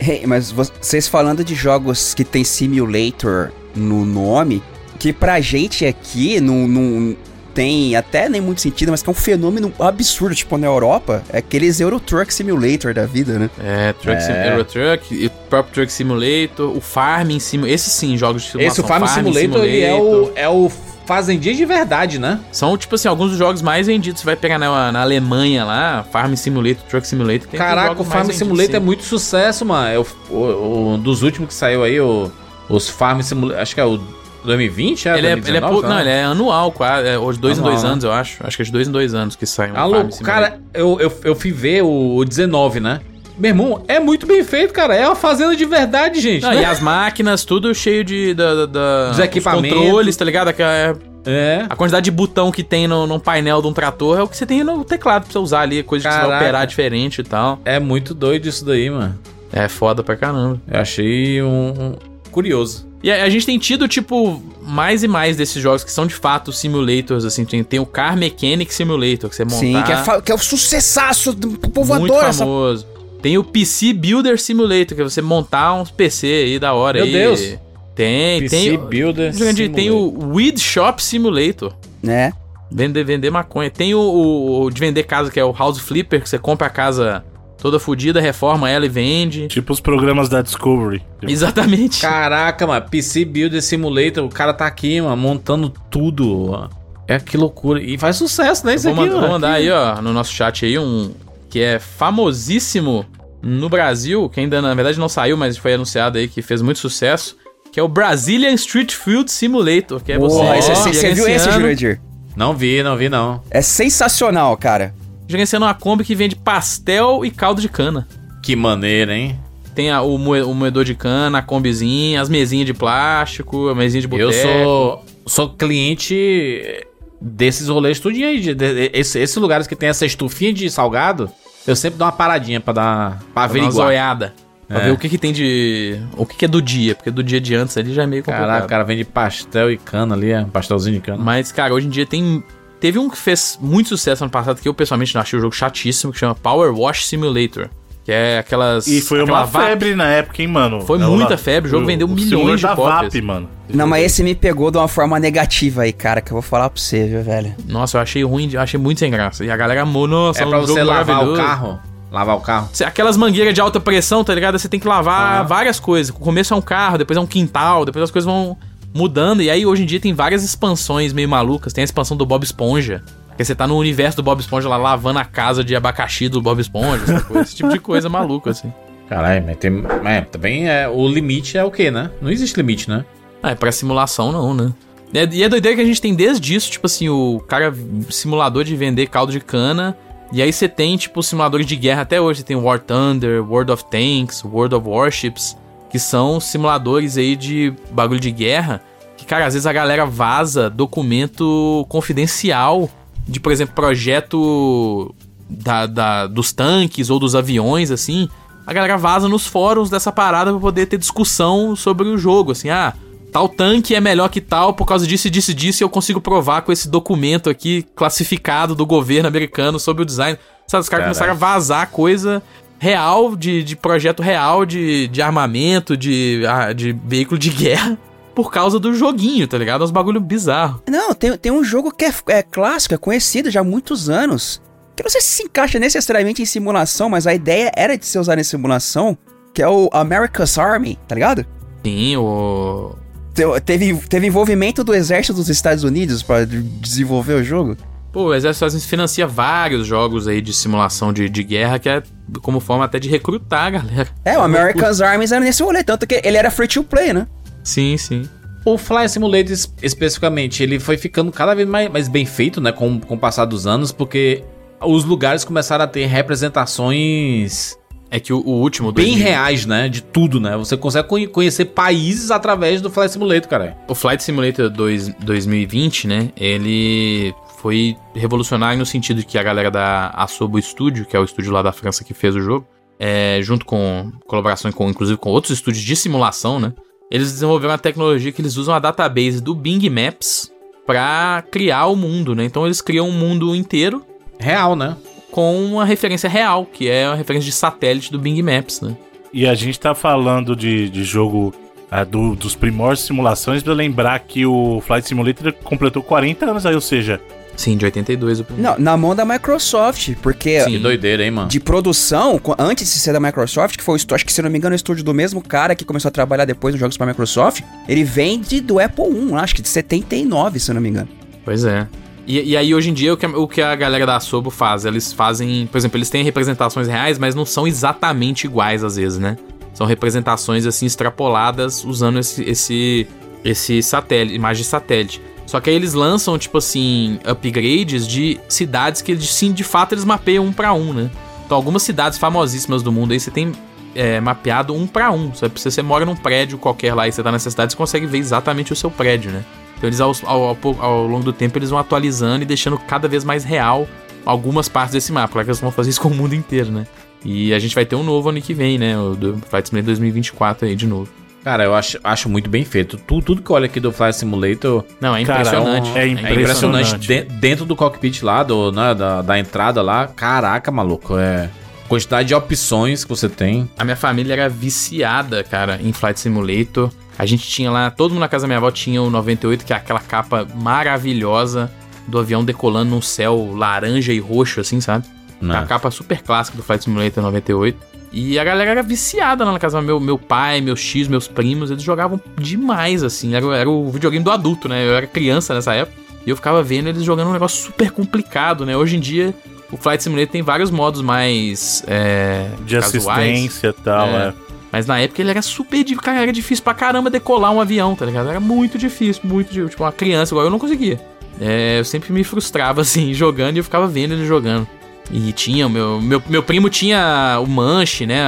Hey, mas vocês falando de jogos que tem simulator no nome, que pra gente aqui não, não tem até nem muito sentido, mas que é um fenômeno absurdo, tipo na Europa, é aqueles Euro Truck Simulator da vida, né? É, Truck É. Euro Truck, o próprio Truck Simulator, o Farming Simulator, esses sim, jogos de simulação. Esse, o Farm Simulator, ele é o, é o fazendinha de verdade, né? São, tipo assim, alguns dos jogos mais vendidos. Você vai pegar na, na Alemanha lá, Farm Simulator, Truck Simulator. Caraca, o Farm Simulator é muito sucesso, mano. É o, o- o- dos últimos que saiu aí, o, os Farm Simulator. Acho que é o 2020, é? Ele é, ele é 2019, sei não, ele é anual, quase. É, de dois em Anual, dois né? anos, eu acho. Acho que é de dois em dois anos que sai um. Simulator. Cara, eu, eu, eu fui ver o, o 19, né? Meu irmão, é muito bem feito, cara. É uma fazenda de verdade, gente. Não, né? E as máquinas, tudo cheio de. Da, da- da- Os os equipamentos. controles, tá ligado? Que é- É. A quantidade de botão que tem no, no painel de um trator é o que você tem no teclado pra você usar ali, coisa que você vai Caraca. operar diferente e tal. É muito doido isso daí, mano. É foda pra caramba. Eu achei um, um- curioso. E a, a gente tem tido, tipo, mais e mais desses jogos que são de fato simulators, assim. Tem, tem o Car Mechanic Simulator, que você montar. Sim, que é, que é o sucessaço do povo muito adora essa famoso. Tem o PC Builder Simulator, que é você montar uns PC aí da hora. Meu aí. Deus. Tem, PC tem. Builder Grande, tem Simulator. o Weed Shop Simulator. né? Vender, vender maconha. Tem o, o- o de vender casa, que é o House Flipper, que você compra a casa toda fodida, reforma ela e vende. Tipo os programas da Discovery. Exatamente. Caraca, mano, PC Builder Simulator, o cara tá aqui, mano, montando tudo. É que loucura. E faz sucesso, né? Eu Isso vou, aqui, mand- vou mano. mandar aí, ó, no nosso chat aí um que é famosíssimo no Brasil, que ainda na verdade não saiu, mas foi anunciado aí que fez muito sucesso, que é o Brazilian Street Food Simulator, que é você Porra, esse- você você viu esse, Jurandir? Não vi, não vi, não. É sensacional, cara. gerenciando uma Kombi que vende pastel e caldo de cana. Que maneira, hein? Tem a- o, moe- o moedor de cana, a combizinha, as mesinhas de plástico, a mesinha de boteco. Eu sou, sou cliente desses rolês tudinho aí. De, de- esse- esses lugares que tem essa estufinha de salgado, eu sempre dou uma paradinha pra dar. pra dar uma averiguar. zoiada. Pra É. ver o que, que tem de. O que, que é do dia, porque do dia de antes ali já é meio complicado. Caraca, o cara vende pastel e cana ali, é, pastelzinho de cana. Mas, cara, hoje em dia tem. Teve um que fez muito sucesso ano passado, que eu pessoalmente achei o jogo chatíssimo, que chama Power Wash Simulator. Que é aquelas. E foi uma VAP. febre na época, hein, mano? Foi É, muita febre, o jogo vendeu milhões simulador de da cópias. VAP, mano. Não, mas esse me pegou de uma forma negativa aí, cara, que eu vou falar pra você, viu, velho? Nossa, eu achei ruim, eu achei muito sem graça. E a galera amou, nossa, é um pra jogo você lavar o carro. Lavar o carro. Aquelas mangueiras de alta pressão, tá ligado? Você tem que lavar várias coisas. O começo é um carro, depois é um quintal, depois as coisas vão mudando. E aí, hoje em dia, tem várias expansões meio malucas. Tem a expansão do Bob Esponja. Que você tá no universo do Bob Esponja lá lavando a casa de abacaxi do Bob Esponja, coisa, esse tipo de coisa maluca, assim. Caralho, mas tem. É, também é. O limite é o quê, né? Não existe limite, né? Ah, é pra simulação não, né? E é- E é doideira que a gente tem desde isso, tipo assim, o cara simulador de vender caldo de cana. E aí você tem, tipo, simuladores de guerra até hoje. Você tem War Thunder, World of Tanks, World of Warships, que são simuladores aí de bagulho de guerra. Que, cara, às vezes a galera vaza documento confidencial de, por exemplo, projeto da, da- dos tanques ou dos aviões, assim. A galera vaza nos fóruns dessa parada pra poder ter discussão sobre o jogo, assim, ah, tal tanque é melhor que tal por causa disso, disso e disso, e eu consigo provar com esse documento aqui classificado do governo americano sobre o design. Sabe, os caras começaram a vazar coisa real, de, de projeto real, de, de armamento, de, ah, de veículo de guerra, por causa do joguinho, tá ligado? Uns bagulho bizarro. Não, tem, tem um jogo que é, é clássico, é conhecido já há muitos anos. Que eu não sei se se encaixa necessariamente em simulação, mas a ideia era de ser usado em simulação, que é o America's Army, tá ligado? Sim, o. Te- Teve, teve envolvimento do exército dos Estados Unidos pra de- desenvolver o jogo. Pô, o Exército dos Estados Unidos financia vários jogos aí de simulação de, de guerra, que é como forma até de recrutar a galera. É, o America's Army era nesse rolê, tanto que ele era free to play, né? Sim, sim. O Fly Simulator es- especificamente, ele foi ficando cada vez mais, mais bem feito, né, com, com o passar dos anos, porque os lugares começaram a ter representações É que o, o último. bem 2000 reais, né, de tudo, né? Você consegue conhe- conhecer países através do Fly Simulator, cara. O Flight Simulator 2, 2020, né? Ele foi revolucionário no sentido de que a galera da Asobo Studio, que é o estúdio lá da França que fez o jogo, é, junto com colaborações com, inclusive com outros estúdios de simulação, né? Eles desenvolveram uma tecnologia que eles usam a database do Bing Maps para criar o mundo, né? Então eles criam um mundo inteiro Real, né? com uma referência real, que é a referência de satélite do Bing Maps, né? E a gente tá falando de, de jogo ah, do- dos primórdios de simulações, pra lembrar que o Flight Simulator completou 40 anos aí, ou seja, Sim, de 82 o primeiro. Não, na mão da Microsoft, porque Que doideira, hein, mano? de produção, antes de ser da Microsoft, que foi acho que se não me engano, o estúdio do mesmo cara que começou a trabalhar depois nos jogos pra Microsoft, ele vem de, do Apple I, acho que de 79, se não me engano. Pois é. E, e aí, hoje em dia, o que, a- o que a galera da Sobo faz? Eles fazem, por exemplo, eles têm representações reais, mas não são exatamente iguais às vezes, né? São representações, assim, extrapoladas usando esse, esse, esse satélite, imagem de satélite. Só que aí eles lançam, tipo assim, upgrades de cidades que, sim, de fato, eles mapeiam um pra um, né? Então, algumas cidades famosíssimas do mundo aí, você tem é, mapeado um pra um. Sabe? Se você mora num prédio qualquer lá e você tá nessa cidade, você consegue ver exatamente o seu prédio, né? Então eles ao, ao, ao, ao longo do tempo eles vão atualizando e deixando cada vez mais real algumas partes desse mapa. Claro que eles vão fazer isso com o mundo inteiro, né? E a gente vai ter um novo ano que vem, né? O do Flight Simulator 2024 aí de novo. Cara, eu acho, acho muito bem feito. Tudo, tudo que eu olho aqui do Fly Simulator Não, é Cara, impressionante. é é impressionante. Impressionante. De- dentro do cockpit lá, do, né, da, da entrada lá, caraca, maluco. É. Quantidade de opções que você tem. A minha família era viciada, cara, em Flight Simulator. A gente tinha lá, todo mundo na casa da minha avó tinha o 98, que é aquela capa maravilhosa do avião decolando num céu laranja e roxo, assim, sabe? Não. A capa super clássica do Flight Simulator 98. E a galera era viciada lá na casa. Meu, meu pai, meus X, meus primos, eles jogavam demais, assim. Era, era o videogame do adulto, né? Eu era criança nessa época. E eu ficava vendo eles jogando um negócio super complicado, né? Hoje em dia, o Flight Simulator tem vários modos mais. É, De casuais. assistência e tal, É. é. Mas na época ele era super difícil. Cara, era difícil pra caramba decolar um avião, tá ligado? Era muito difícil, muito difícil. Tipo, uma criança, igual eu não conseguia. É, eu sempre me frustrava, assim, jogando e eu ficava vendo ele jogando. E tinha, o meu, meu, meu primo tinha o manche, né?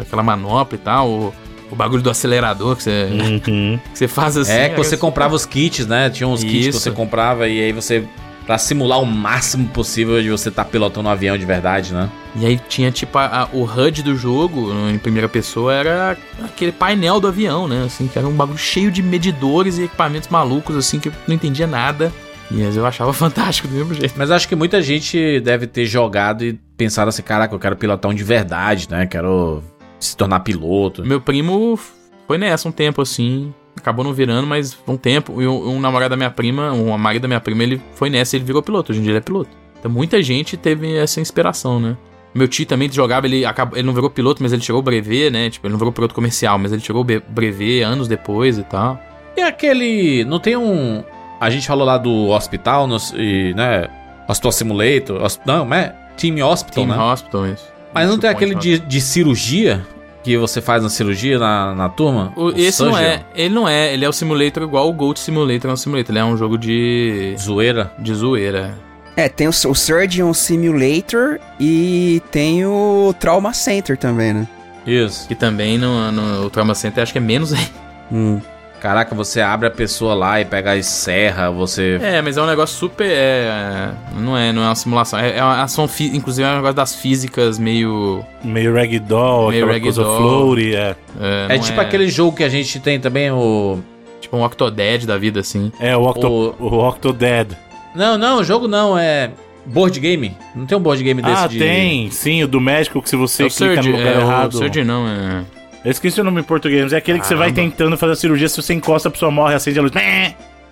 aquela manopla e tal, o, o bagulho do acelerador que você, Uhum. que você faz assim. É, que era você comprava os kits, né? Tinha uns kits que Isso. você comprava e aí você. Pra simular o máximo possível de você estar pilotando um avião de verdade, né? E aí tinha tipo a- a- o HUD do jogo, em primeira pessoa, era aquele painel do avião, né? Assim, que era um bagulho cheio de medidores e equipamentos malucos, assim, que eu não entendia nada. E mas eu achava fantástico do mesmo jeito. Mas acho que muita gente deve ter jogado e pensado assim: caraca, eu quero pilotar um de verdade, né? Quero se tornar piloto. Meu primo foi nessa um tempo assim. Acabou não virando, mas um tempo. E um, um namorado da minha prima, um marido da minha prima, ele foi nessa e ele virou piloto. Hoje em dia ele é piloto. Então muita gente teve essa inspiração, né? Meu tio também jogava, ele, acabou, ele não virou piloto, mas ele tirou o brevet, né? Tipo, ele não virou piloto comercial, mas ele tirou o brevet anos depois e tal. E aquele. Não tem um. A gente falou lá do hospital, no, e, né? Hospital Simulator. hos- Não, é? Team Hospital, Team né? Hospital, isso. Mas não tem aquele de, de cirurgia que você faz na cirurgia na, na turma? O- O esse não é, ele não é, ele é o simulator igual o Gold Simulator é um simulator, ele é um jogo de Zoeira. de zoeira. É, tem o, o Surgeon Simulator e tem o Trauma Center também, né? Isso. Que também no, no o Trauma Center acho que é menos Hum. Caraca, você abre a pessoa lá e pega as serra, você. É, mas é um negócio super. É, não é, não é uma simulação. É, é uma ação. fi- Inclusive é um negócio das físicas meio. Meio ragdoll, Meio aquela coisa ragdoll. floaty, é. É, É tipo aquele jogo que a gente tem também, o. Tipo um Octodad da vida, assim. É, o, Octo, O- o Octodad. Não, não, o jogo não, é. Board game? Não tem um board game desse Ah, de. tem, sim, o do médico que se você É clica Surge, no lugar é, errado. O Surge não, é. Eu esqueci o nome em português, mas é aquele que você vai Caramba. tentando fazer a cirurgia, se você encosta, a pessoa morre, acende a luz.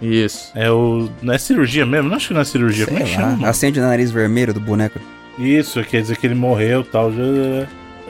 Isso. É o. Não é cirurgia mesmo? Não acho que não é cirurgia. Como é que Sei chama? acende o nariz vermelho do boneco. Isso, quer dizer que ele morreu e tal.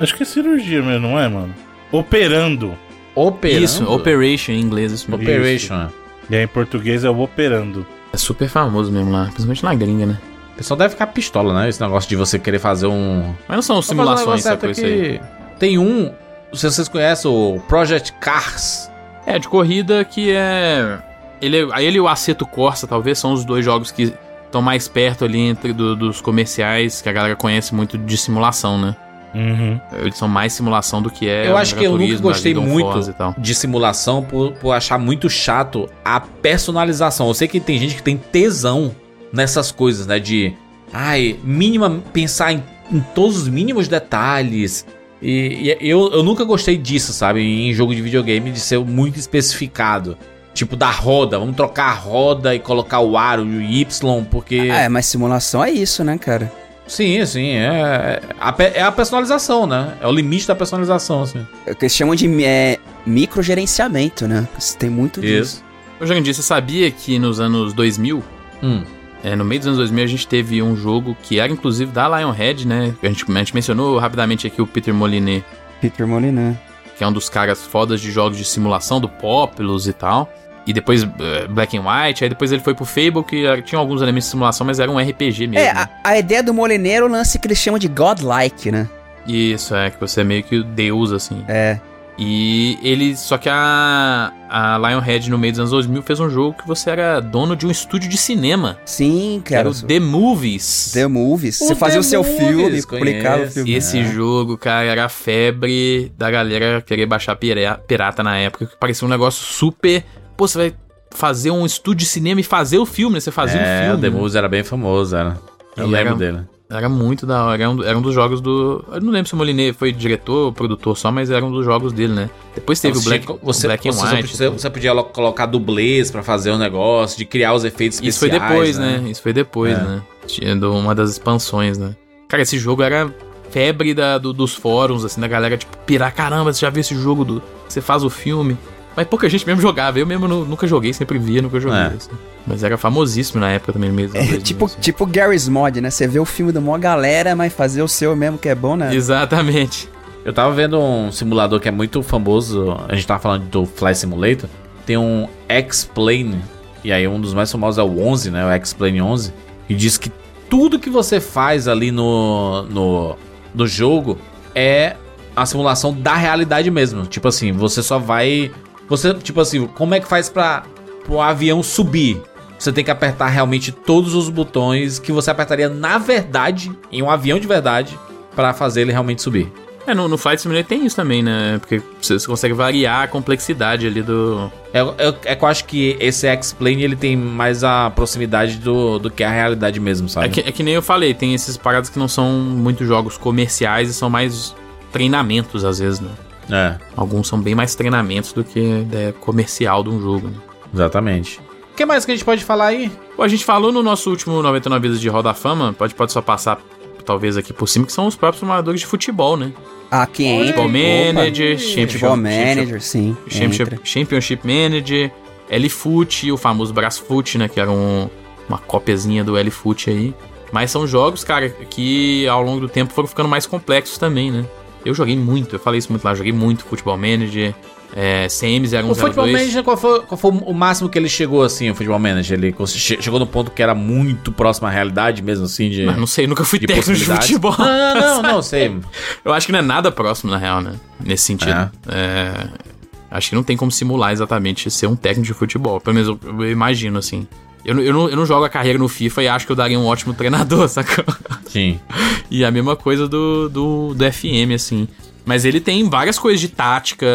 Acho que é cirurgia mesmo, não é, mano? Operando. Operando? Isso, Operation em inglês, isso mesmo. Operation. E aí em português é o operando. É super famoso mesmo lá, principalmente na gringa, né? O pessoal deve ficar pistola, né? Esse negócio de você querer fazer um. Mas não são um simulações, negócio essa coisa aí. que Tem um. Se vocês conhecem o Project Cars. É, de corrida que é. Ele, ele e o Aceto Corsa, talvez, são os dois jogos que estão mais perto ali entre do- dos comerciais que a galera conhece muito de simulação, né? Uhum. Eles são mais simulação do que é. eu o acho que eu nunca gostei muito de simulação por, por achar muito chato a personalização. Eu sei que tem gente que tem tesão nessas coisas, né? De. Ai, mínima. Pensar em, em todos os mínimos detalhes. E, e eu, eu nunca gostei disso, sabe? Em jogo de videogame, de ser muito especificado. Tipo, da roda. Vamos trocar a roda e colocar o aro e o Y, porque. É, mas simulação é isso, né, cara? Sim, sim. É, é, a, é a personalização, né? É o limite da personalização, assim. É o que eles chamam de é, microgerenciamento, né? Isso Tem muito disso. Isso. Ô, Jandir, você sabia que nos anos 2000, Hum. É, no meio dos anos 2000, a gente teve um jogo que era inclusive da Lionhead, né? A gente, a gente mencionou rapidamente aqui o Peter Molyneux, Peter Molyneux. que é um dos caras fodas de jogos de simulação do Populous e tal. E depois eh, Black and White, aí depois ele foi pro Fable, que era- tinha alguns elementos de simulação, mas era um RPG mesmo. É, né? a, a ideia do Molyneux é o lance que eles chamam de godlike, né? Isso, é, que você é meio que o deus, assim. É. E ele. Só que a, a Lionhead, no meio dos anos 2000, fez um jogo que você era dono de um estúdio de cinema. Sim, Que era cara. o The Movies. The Movies. O Você fazia The o seu Movies, filme, publicava o filme. Esse É. jogo, cara, era a febre da galera querer baixar pira- pirata na época. Que parecia um negócio super. Pô, você vai fazer um estúdio de cinema e fazer o filme, né? Você fazia é, um filme. o The Moves era bem famoso, era. Eu E lembro era- dele. Era muito da hora. Era um, era um dos jogos do. Eu não lembro se o Moliné foi diretor ou produtor só, mas era um dos jogos dele, né? Depois teve Então, o Black, tinha- você, Black and você, White. precisa- você podia lo- colocar dublês pra fazer o negócio, de criar os efeitos especiais. Isso foi depois, né? Isso foi depois, É. né? Tinha do- uma das expansões, né? Cara, esse jogo era febre da, do- dos fóruns, assim, da galera, tipo, pirar, caramba, você já viu esse jogo do. Você faz o filme. Mas pouca gente mesmo jogava. Eu mesmo nu- nunca joguei, sempre via, nunca joguei. É. assim. Mas era famosíssimo na época também mesmo. É, tipo, tipo Gary's Mod, né? Você vê o filme da maior galera, mas fazer o seu mesmo que é bom, né? Exatamente. Eu tava vendo um simulador que é muito famoso. A gente tava falando do Fly Simulator. Tem um X-Plane. E aí um dos mais famosos é o 11, né? O X-Plane 11. E diz que tudo que você faz ali no, no, no jogo é a simulação da realidade mesmo. Tipo assim, você só vai. Você, tipo assim, como é que faz pra o avião subir? Você tem que apertar realmente todos os botões que você apertaria na verdade, em um avião de verdade, pra fazer ele realmente subir. É, no, no Flight Simulator tem isso também, né? Porque você, você consegue variar a complexidade ali do. É, é, é que eu acho que esse X-Plane ele tem mais a proximidade do, do que a realidade mesmo, sabe? É que, é que nem eu falei, tem esses paradas que não são muito jogos comerciais e são mais treinamentos às vezes, né? É, Alguns são bem mais treinamentos do que a ideia comercial de um jogo, né? exatamente. O que mais que a gente pode falar aí? Pô, a gente falou no nosso último 99 Vidas de Roda da Fama, pode, pode só passar talvez aqui por cima, que são os próprios simuladores de futebol, né? Aqui entra. Futebol opa. Manager, Championship, Futebol Manager, sim. Championship. Championship Manager, L-Foot, o famoso Brasfoot, né? Que era um- uma cópiazinha do L-Foot aí. Mas são jogos, cara, que ao longo do tempo foram ficando mais complexos também, né? Eu joguei muito, eu falei isso muito lá, joguei muito Futebol Manager, é, CMs era um O Futebol Manager, qual foi, qual foi o máximo que ele chegou assim, o Futebol Manager? Ele chegou no ponto que era muito próximo à realidade mesmo, assim, de... Mas não sei, nunca fui de técnico de futebol. Não, não, não, sei. Eu acho que não é nada próximo, na real, né? Nesse sentido. É, acho que não tem como simular exatamente ser um técnico de futebol. Pelo menos eu, eu imagino, assim. Eu, não- eu, não, eu não jogo a carreira no FIFA e acho que eu daria um ótimo treinador, sacou? Sim. E a mesma coisa do, do, do FM, assim. Mas ele tem várias coisas de tática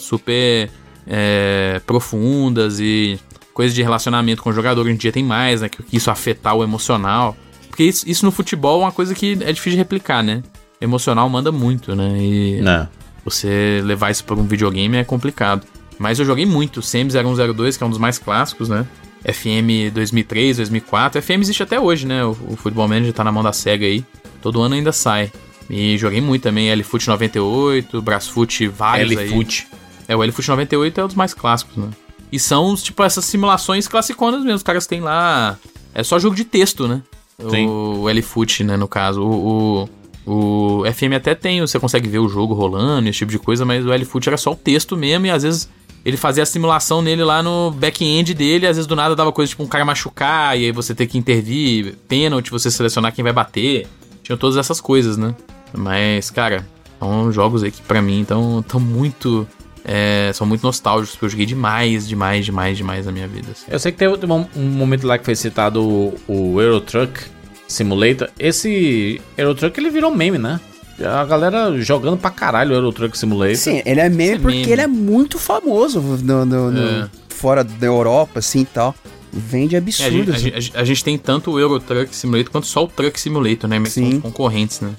super é, profundas e coisas de relacionamento com o jogador. Hoje em dia tem mais, né? Que isso afetar o emocional. Porque isso, isso no futebol é uma coisa que é difícil de replicar, né? Emocional manda muito, né? E Não. você levar isso para um videogame é complicado. Mas eu joguei muito. SEMS 0102, que é um dos mais clássicos, né? FM 2003, 2004. FM existe até hoje, né? O, o Football Manager tá na mão da SEGA aí. Todo ano ainda sai. E joguei muito também. L-Foot 98, Brasfoot, vários aí. L-Foot. É, o L-Foot 98 é um dos mais clássicos, né? E são, tipo, essas simulações classiconas mesmo. Os caras têm lá... É só jogo de texto, né? Sim. O, o L-Foot, né, no caso. O, o, o FM até tem, você consegue ver o jogo rolando, esse tipo de coisa, mas o L-Foot era só o texto mesmo e às vezes ele fazia a simulação nele lá no back-end dele, às vezes do nada dava coisa tipo um cara machucar, e aí você ter que intervir, pênalti, você selecionar quem vai bater. Tinha todas essas coisas, né? Mas, cara, são jogos aí que pra mim estão tão muito. é, são muito nostálgicos, porque eu joguei demais, demais, demais, demais na minha vida. assim. Eu sei que teve um, um momento lá que foi citado o, o Euro Truck Simulator. Esse Euro Truck ele virou meme, né? A galera jogando pra caralho o Euro Truck Simulator. Sim, ele é meme Esse é porque meme. ele é muito famoso no, no- no- É. fora da Europa, assim e tal. Vende É, a, absurdo. gente, a assim. gente- a gente- a gente tem tanto o Euro Truck Simulator quanto só o Truck Simulator, né? Mas são Sim. os concorrentes, né?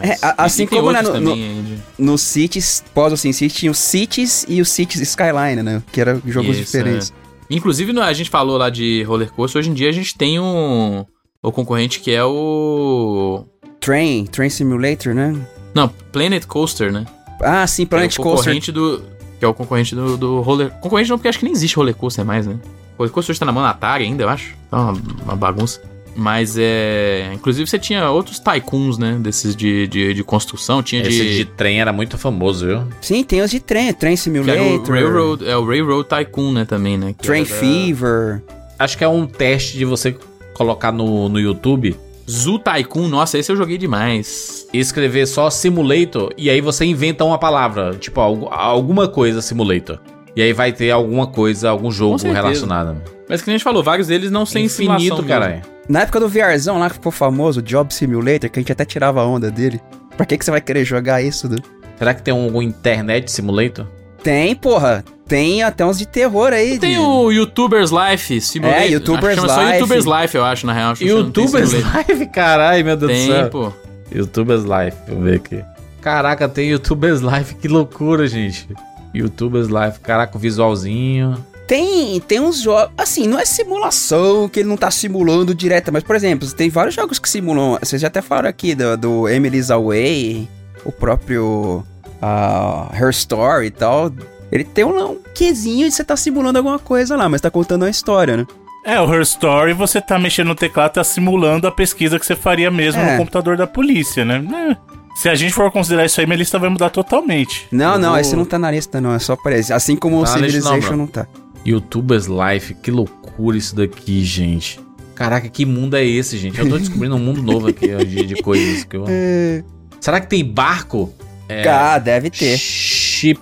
É, É, assim como né, no- também de- No Cities, pós Sin City, tinha o Cities e o Cities Skyline, né? Que eram jogos Isso, diferentes. é. Inclusive, no- a gente falou lá de roller coaster, hoje em dia a gente tem um, o concorrente que é o... Train, Train Simulator, né? Não, Planet Coaster, né? Ah, sim, Planet que é o Coaster. concorrente do... Que é o concorrente do, do roller... Concorrente não, porque acho que nem existe roller coaster mais, né? Roller coaster hoje tá na mão da Atari ainda, eu acho. Tá uma, uma bagunça. Mas é... Inclusive você tinha outros tycoons, né? Desses de, de, de construção. Tinha Esse de... de trem era muito famoso, viu? Sim, tem os de trem, Train era o Simulator, Railroad, é o Railroad Tycoon, né, também, né? que Train era Fever. Acho que é um teste de você colocar no, no YouTube Zoo Tycoon, nossa, esse eu joguei demais. escrever só Simulator e aí você inventa uma palavra, tipo algu- alguma coisa Simulator. E aí vai ter alguma coisa, algum jogo relacionado. Mas que a gente falou, vários deles não sem Infinito, simulação caralho. Na época do VRzão lá que ficou famoso, o Job Simulator, que a gente até tirava a onda dele. Pra que, que você vai querer jogar isso, Du? Será que tem algum internet simulator? Tem, porra. Tem até uns de terror aí. Tem de... o YouTuber's Life Simulator. É, YouTuber's Acho que chama só Life. YouTuber's Life, eu acho, na real. Acho tem YouTubers. Live, caralho, meu Deus do Tem, céu. pô. YouTubers deixa eu ver aqui. Caraca, tem YouTubers Live, que loucura, gente. YouTubers Live, caraca, o visualzinho. Tem, tem uns jogos. Assim, não é simulação, que ele não tá simulando direto, mas, por exemplo, tem vários jogos que simulam. Vocês já até falaram aqui do, do Emily's Away, o próprio ah, Her Story e tal. Ele tem um, quesinho de você tá simulando alguma coisa lá, mas tá contando uma história, né? É, o Her Story você tá mexendo no teclado, tá simulando a pesquisa que você faria mesmo É. no computador da polícia, né? É. Se a gente for considerar isso aí, minha lista vai mudar totalmente. Não, Eu não, vou- esse não tá na lista, não. É só pra esse. Assim como o Tá não, Civilization bro. não tá. YouTubers Life, que loucura isso daqui, gente. Caraca, que mundo é esse, gente? Eu tô descobrindo um mundo novo aqui ó, de, de coisas que eu... Será que tem barco? É, Ah, deve ter. Ship,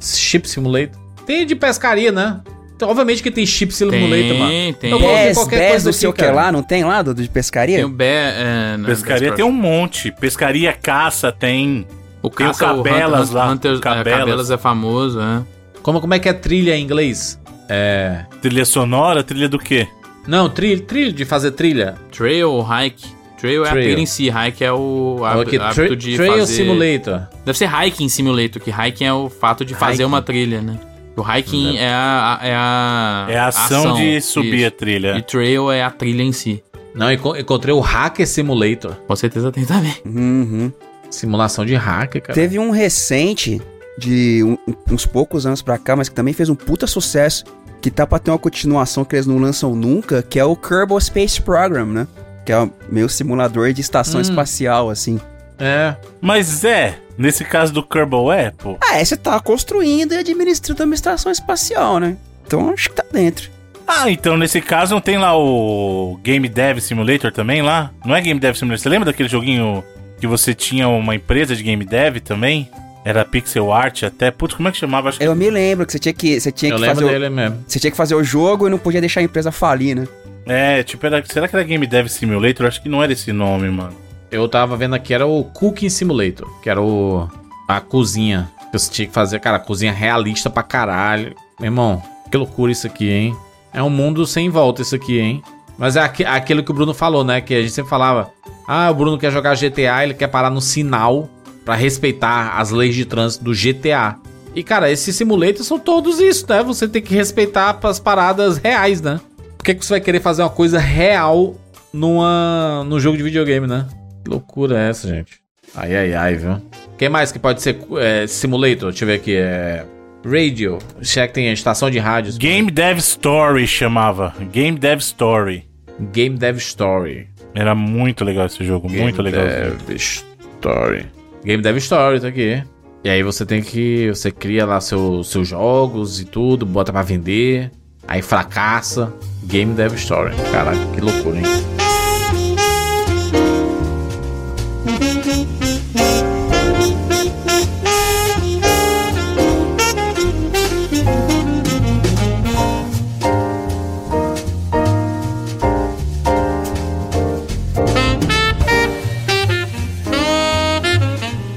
Ship Simulator? Tem de pescaria, né? Então, obviamente que tem Ship Simulator, mano. Tem, tem. Eu gosto de qualquer coisa do que cara. lá, não tem lá, do de pescaria? Tem o Bé. É, não, Pescaria das tem um monte. Pescaria, caça tem. O tem o caça, Cabelas Hunter- lá, Hunter, é, Cabelas. Cabelas é famoso, é. Como, como é que é trilha em inglês? É... Trilha sonora, trilha do quê? Não, trilha, trilha, de fazer trilha. Trail ou hike? Trail é a Trail. trilha em si, hike é o hábito tra de Trail fazer... Simulator. Deve ser hiking simulator, que hiking é o fato de fazer Hiking. uma trilha, né? O hiking é a, é a... É a ação, de subir a isso. trilha. E trail é a trilha em si. Não, enco- encontrei o Hacker Simulator. Com certeza tem também. Uhum. Simulação de hacker, cara. Teve um recente, de um- uns poucos anos pra cá, mas que também fez um puta sucesso, que tá pra ter uma continuação que eles não lançam nunca, que é o Kerbal Space Program, né? Que é o meu simulador de estação Hum. espacial, assim. É. Mas é, nesse caso do Kerbal é, pô. Ah, é, você tá construindo e administrando uma estação espacial, né? Então acho que tá dentro. Ah, então nesse caso não tem lá o Game Dev Simulator também lá? Não é Game Dev Simulator? Você lembra daquele joguinho que você tinha uma empresa de Game Dev também? Era pixel art até. Putz, como é que chamava? Acho que Eu me lembro que você tinha que, você tinha Eu que lembro fazer o, dele mesmo. você tinha que fazer o jogo e não podia deixar a empresa falir, né? É, tipo, era, será que era Game Dev Simulator? Acho que não era esse nome, mano. Eu tava vendo aqui, era o Cooking Simulator, que era o. a cozinha. Que você tinha que fazer, cara, cozinha realista pra caralho. Meu irmão, que loucura isso aqui, hein? É um mundo sem volta isso aqui, hein? Mas é aqui- aquilo que o Bruno falou, né? Que a gente sempre falava. Ah, o Bruno quer jogar GTA, ele quer parar no sinal pra respeitar as leis de trânsito do GTA. E, cara, esses simulators são todos isso, né? Você tem que respeitar as paradas reais, né? Por que, que você vai querer fazer uma coisa real numa, num jogo de videogame, né? Que loucura é essa, gente? Ai, ai, ai, viu? Quem mais que pode ser é, simulator? Deixa eu ver aqui. É. Radio. Será que tem a estação de rádios? Game Dev Story chamava. Game Dev Story. Game Dev Story. Era muito legal esse jogo, muito Game legal. Dev Story. Game Dev Story, tá aqui. E aí você tem que. Você cria lá seu, seus jogos e tudo, bota pra vender. Aí fracassa. Game Dev Story. Caraca, que loucura, hein?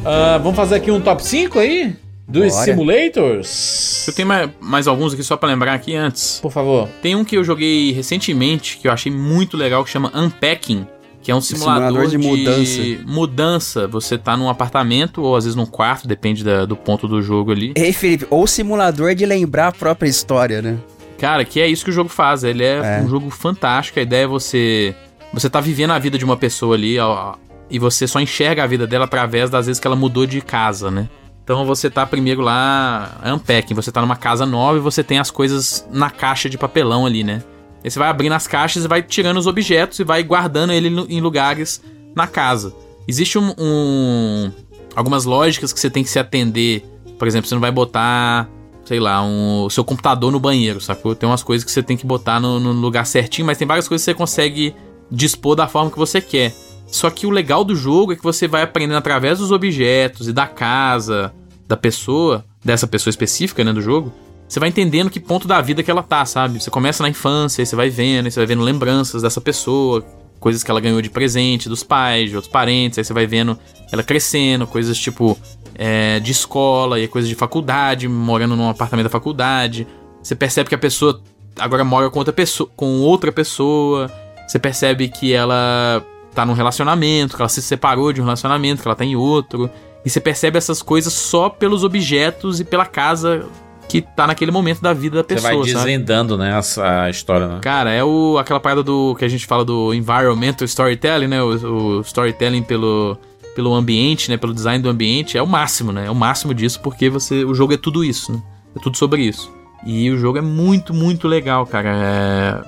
Ah, vamos fazer aqui um top 5 aí? Dos Bora. simulators? Eu tenho mais, mais alguns aqui só pra lembrar aqui antes. Por favor. Tem um que eu joguei recentemente, que eu achei muito legal, que chama Unpacking. Que é um simulador, simulador de mudança. mudança. Você tá num apartamento ou às vezes num quarto, depende da- do ponto do jogo ali. Ei, Felipe, ou simulador de lembrar a própria história, né? Cara, que é isso que o jogo faz. Ele é, É. um jogo fantástico. A ideia é você. Você tá vivendo a vida de uma pessoa ali ó, e você só enxerga a vida dela através das vezes que ela mudou de casa, né? Então você tá primeiro lá, unpacking, você tá numa casa nova e você tem as coisas na caixa de papelão ali, né? Aí você vai abrindo as caixas e vai tirando os objetos e vai guardando ele em lugares na casa. Existe um, um- algumas lógicas que você tem que se atender. Por exemplo, você não vai botar, sei lá, um, o seu computador no banheiro, sacou? Tem umas coisas que você tem que botar no, no lugar certinho, mas tem várias coisas que você consegue dispor da forma que você quer. Só que o legal do jogo é que você vai aprendendo através dos objetos e da casa da pessoa, dessa pessoa específica, né, do jogo. Você vai entendendo que ponto da vida que ela tá, sabe? Você começa na infância, aí você vai vendo, aí você vai vendo lembranças dessa pessoa, coisas que ela ganhou de presente dos pais, de outros parentes, aí você vai vendo ela crescendo, coisas tipo é, de escola e coisas de faculdade, morando num apartamento da faculdade. Você percebe que a pessoa agora mora com outra pessoa, com outra pessoa. Você percebe que ela tá num relacionamento, que ela se separou de um relacionamento, que ela tá em outro. E você percebe essas coisas só pelos objetos e pela casa que tá naquele momento da vida da Você pessoa, vai sabe? desvendando, né, essa a história, né? Cara, é o, aquela parada do que a gente fala do environmental storytelling, né? O, o storytelling pelo, pelo ambiente, né? Pelo design do ambiente é o máximo, né? É o máximo disso porque você o jogo é tudo isso, né? É tudo sobre isso. E o jogo é muito, muito legal, cara.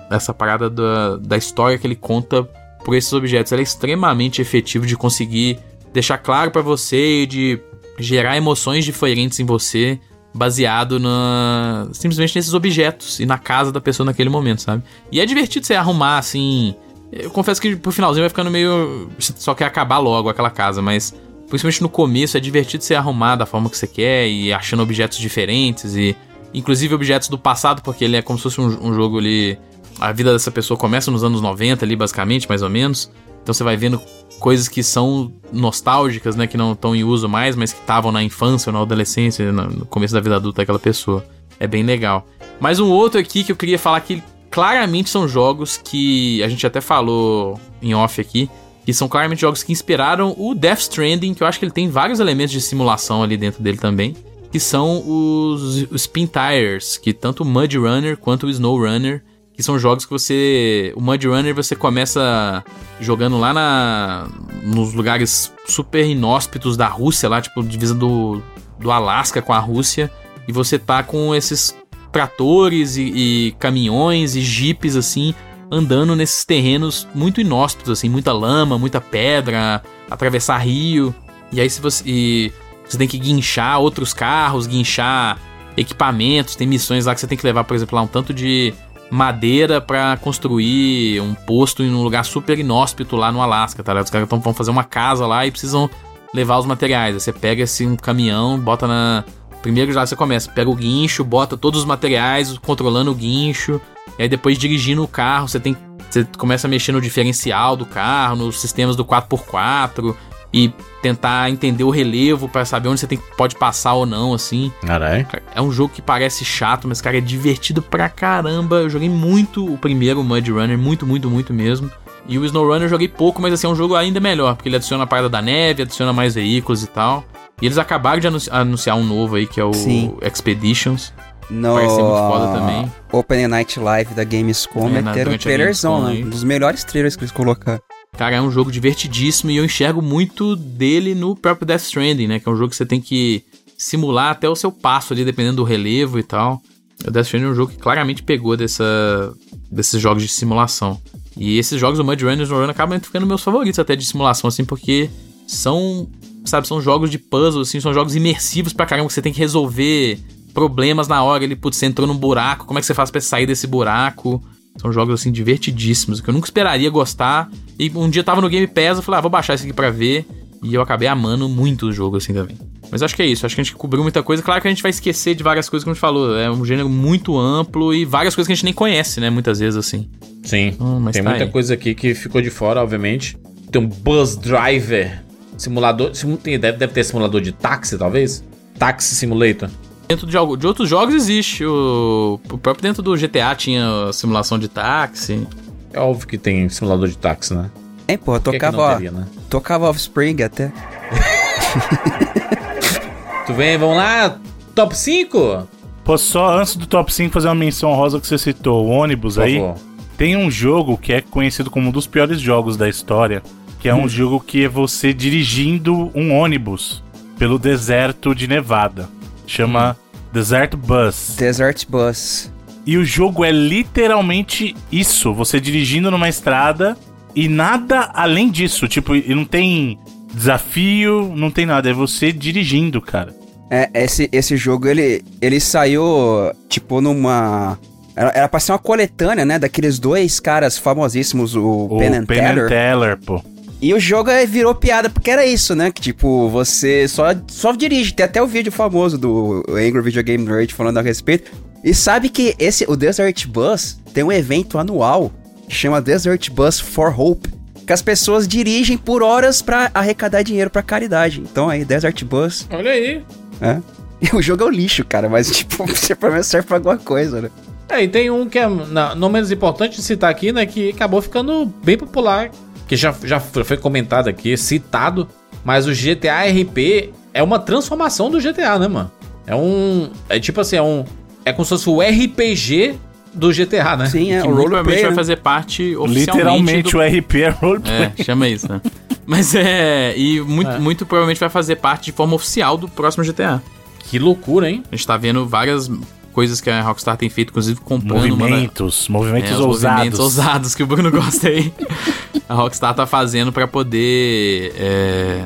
É... Essa parada da, da história que ele conta por esses objetos. Ele é extremamente efetivo de conseguir deixar claro para você e de gerar emoções diferentes em você baseado na simplesmente nesses objetos e na casa da pessoa naquele momento, sabe? E é divertido você arrumar assim. Eu confesso que pro finalzinho vai ficando meio só quer acabar logo aquela casa, mas principalmente no começo é divertido você arrumar da forma que você quer e achando objetos diferentes e inclusive objetos do passado, porque ele é como se fosse um, um jogo ali a vida dessa pessoa começa nos anos 90 ali basicamente, mais ou menos. Então você vai vendo coisas que são nostálgicas, né? Que não estão em uso mais, mas que estavam na infância ou na adolescência, no começo da vida adulta daquela pessoa. É bem legal. Mas um outro aqui que eu queria falar que claramente são jogos que a gente até falou em off aqui, que são claramente jogos que inspiraram o Death Stranding, que eu acho que ele tem vários elementos de simulação ali dentro dele também, que são os, os Spin Tires, que tanto o Mud Runner quanto o Snow Runner que são jogos que você. O Mud Runner você começa jogando lá na, nos lugares super inóspitos da Rússia, lá, tipo, divisa do, do Alasca com a Rússia, e você tá com esses tratores e, e caminhões e jipes assim, andando nesses terrenos muito inóspitos, assim, muita lama, muita pedra, atravessar rio. E aí se você. E você tem que guinchar outros carros, guinchar equipamentos, tem missões lá que você tem que levar, por exemplo, lá um tanto de madeira para construir um posto em um lugar super inóspito lá no Alasca, tá ligado? Os caras vão fazer uma casa lá e precisam levar os materiais. Aí você pega esse um caminhão, bota na. Primeiro já você começa, pega o guincho, bota todos os materiais, controlando o guincho, e aí depois dirigindo o carro, você tem. Você começa a mexer no diferencial do carro, nos sistemas do 4x4, e tentar entender o relevo para saber onde você tem, pode passar ou não, assim. Caralho. É um jogo que parece chato, mas, cara, é divertido pra caramba. Eu joguei muito o primeiro Mud Runner, muito, muito, muito mesmo. E o Snow Runner eu joguei pouco, mas assim, é um jogo ainda melhor, porque ele adiciona a parada da neve, adiciona mais veículos e tal. E eles acabaram de anunciar um novo aí, que é o Sim. Expeditions. No Parece ser muito foda também. Open Night Live da Gamescom é, meteram um trailerzão, né? Um dos melhores trailers que eles colocaram. Cara, é um jogo divertidíssimo e eu enxergo muito dele no próprio Death Stranding, né? Que é um jogo que você tem que simular até o seu passo ali, dependendo do relevo e tal. O Death Stranding é um jogo que claramente pegou dessa, desses jogos de simulação. E esses jogos, o Mud Runner o Run, acabam ficando meus favoritos até de simulação, assim, porque são, sabe, são jogos de puzzle, assim, são jogos imersivos pra caramba, que você tem que resolver problemas na hora. Ele, putz, você entrou num buraco, como é que você faz pra sair desse buraco? São jogos assim divertidíssimos que eu nunca esperaria gostar. E um dia tava no Game Pass, eu falei, ah, vou baixar esse aqui pra ver. E eu acabei amando muito o jogo assim também. Mas acho que é isso, acho que a gente cobriu muita coisa. Claro que a gente vai esquecer de várias coisas, como a gente falou. É um gênero muito amplo e várias coisas que a gente nem conhece, né? Muitas vezes assim. Sim. Hum, tem tá muita aí. coisa aqui que ficou de fora, obviamente. Tem um Bus Driver. Simulador. Deve, deve ter simulador de táxi, talvez? Taxi Simulator. Dentro de, de outros jogos existe. O, o próprio dentro do GTA tinha simulação de táxi. É óbvio que tem simulador de táxi, né? É, pô, tocava, teria, né? tocava Offspring até. tu vem, vamos lá, top 5? Pô, só antes do top 5 fazer uma menção rosa que você citou, o ônibus Por aí. Favor. Tem um jogo que é conhecido como um dos piores jogos da história, que é hum. um jogo que é você dirigindo um ônibus pelo deserto de Nevada. Chama. Desert Bus. Desert Bus. E o jogo é literalmente isso: você dirigindo numa estrada e nada além disso. Tipo, não tem desafio, não tem nada. É você dirigindo, cara. É, esse, esse jogo ele, ele saiu, tipo, numa. Era, era pra ser uma coletânea, né? Daqueles dois caras famosíssimos, o, o Penn and. Teller, pô. E o jogo virou piada porque era isso, né? Que tipo, você só, só dirige. Tem até o vídeo famoso do Angry Video Game Nerd falando a respeito. E sabe que esse, o Desert Bus tem um evento anual que chama Desert Bus for Hope. Que as pessoas dirigem por horas para arrecadar dinheiro para caridade. Então aí, Desert Bus. Olha aí. É. E o jogo é um lixo, cara, mas tipo, você pelo menos serve pra alguma coisa, né? É, e tem um que é não, não menos importante de citar aqui, né? Que acabou ficando bem popular que já, já foi comentado aqui, citado, mas o GTA RP é uma transformação do GTA, né, mano? É um. É tipo assim, é um. É como se fosse o RPG do GTA, né? Sim, é. Que o roleplay vai né? fazer parte oficialmente. Literalmente do... o RP é roleplay. É, chama isso, né? Mas é. E muito, é. muito provavelmente vai fazer parte de forma oficial do próximo GTA. Que loucura, hein? A gente tá vendo várias coisas que a Rockstar tem feito, inclusive comprando uma da- Movimentos, movimentos é, os ousados. movimentos ousados que o Bruno gosta aí. a Rockstar tá fazendo pra poder é,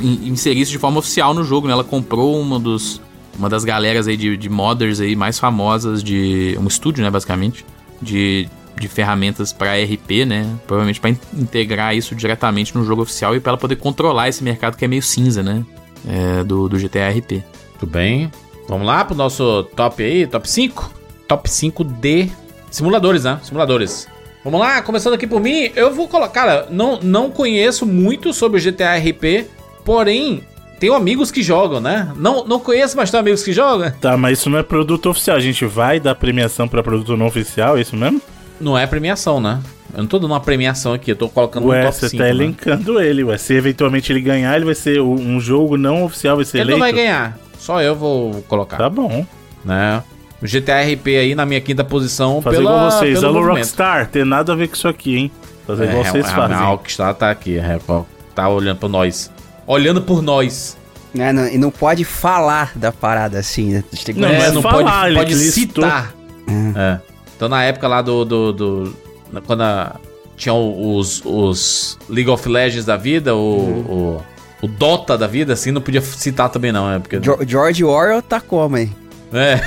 in- inserir isso de forma oficial no jogo, né? Ela comprou uma dos uma das galeras aí de, de modders aí mais famosas de um estúdio, né, basicamente, de, de ferramentas pra RP, né? Provavelmente pra in- integrar isso diretamente no jogo oficial e pra ela poder controlar esse mercado que é meio cinza, né? É, do, do GTA RP. Tudo bem. Vamos lá pro nosso top aí, top 5? Top 5 de simuladores, né? Simuladores. Vamos lá, começando aqui por mim, eu vou colocar, cara, não, não conheço muito sobre o GTA RP, porém, tenho amigos que jogam, né? Não, não conheço, mas tenho amigos que jogam. Tá, mas isso não é produto oficial. A gente vai dar premiação pra produto não oficial, é isso mesmo? Não é premiação, né? Eu não tô dando uma premiação aqui, eu tô colocando Ué, um top você 5. tá né? elencando ele, ué. Se eventualmente ele ganhar, ele vai ser um jogo não oficial, vai ser Ele eleito. não vai ganhar, só eu vou colocar, Tá bom. né? O GTA RP aí na minha quinta posição Fazer pela, igual vocês. pelo Alô, movimento. Rockstar, tem nada a ver com isso aqui, hein? Fazer igual É, vocês a- fazem. A Rockstar tá aqui, é, tá olhando por nós. Olhando por nós. Né, não- e não pode falar da parada assim, né? Que- Não, é, não falar, pode, pode citar. É. Então na época lá do. do, do- quando a- tinha os, os League of Legends da vida, o, o, o Dota da vida, assim, não podia citar também, não, é porque. George Orwell tá como aí? É.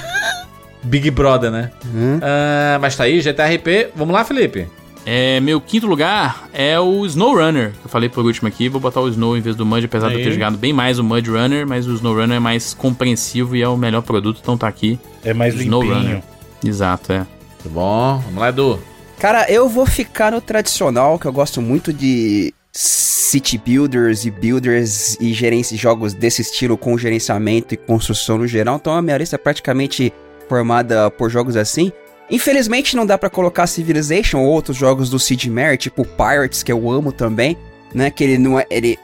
Big Brother, né? Hum? Ah, mas tá aí, GTRP. Vamos lá, Felipe. É, meu quinto lugar é o Snow Runner, que eu falei por último aqui. Vou botar o Snow em vez do Mud, apesar de eu Aí. ter jogado bem mais o Mud Runner, mas o Snow Runner é mais compreensivo e é o melhor produto, então tá aqui. É mais Snow limpinho. Runner. Exato, é. Tudo bom? Vamos lá, Edu. Cara, eu vou ficar no tradicional, que eu gosto muito de city builders e builders e gerência jogos desse estilo com gerenciamento e construção no geral. Então a minha lista é praticamente formada por jogos assim. Infelizmente não dá pra colocar Civilization ou outros jogos do Sid Meier, tipo Pirates, que eu amo também, né? Que ele não é. Ele.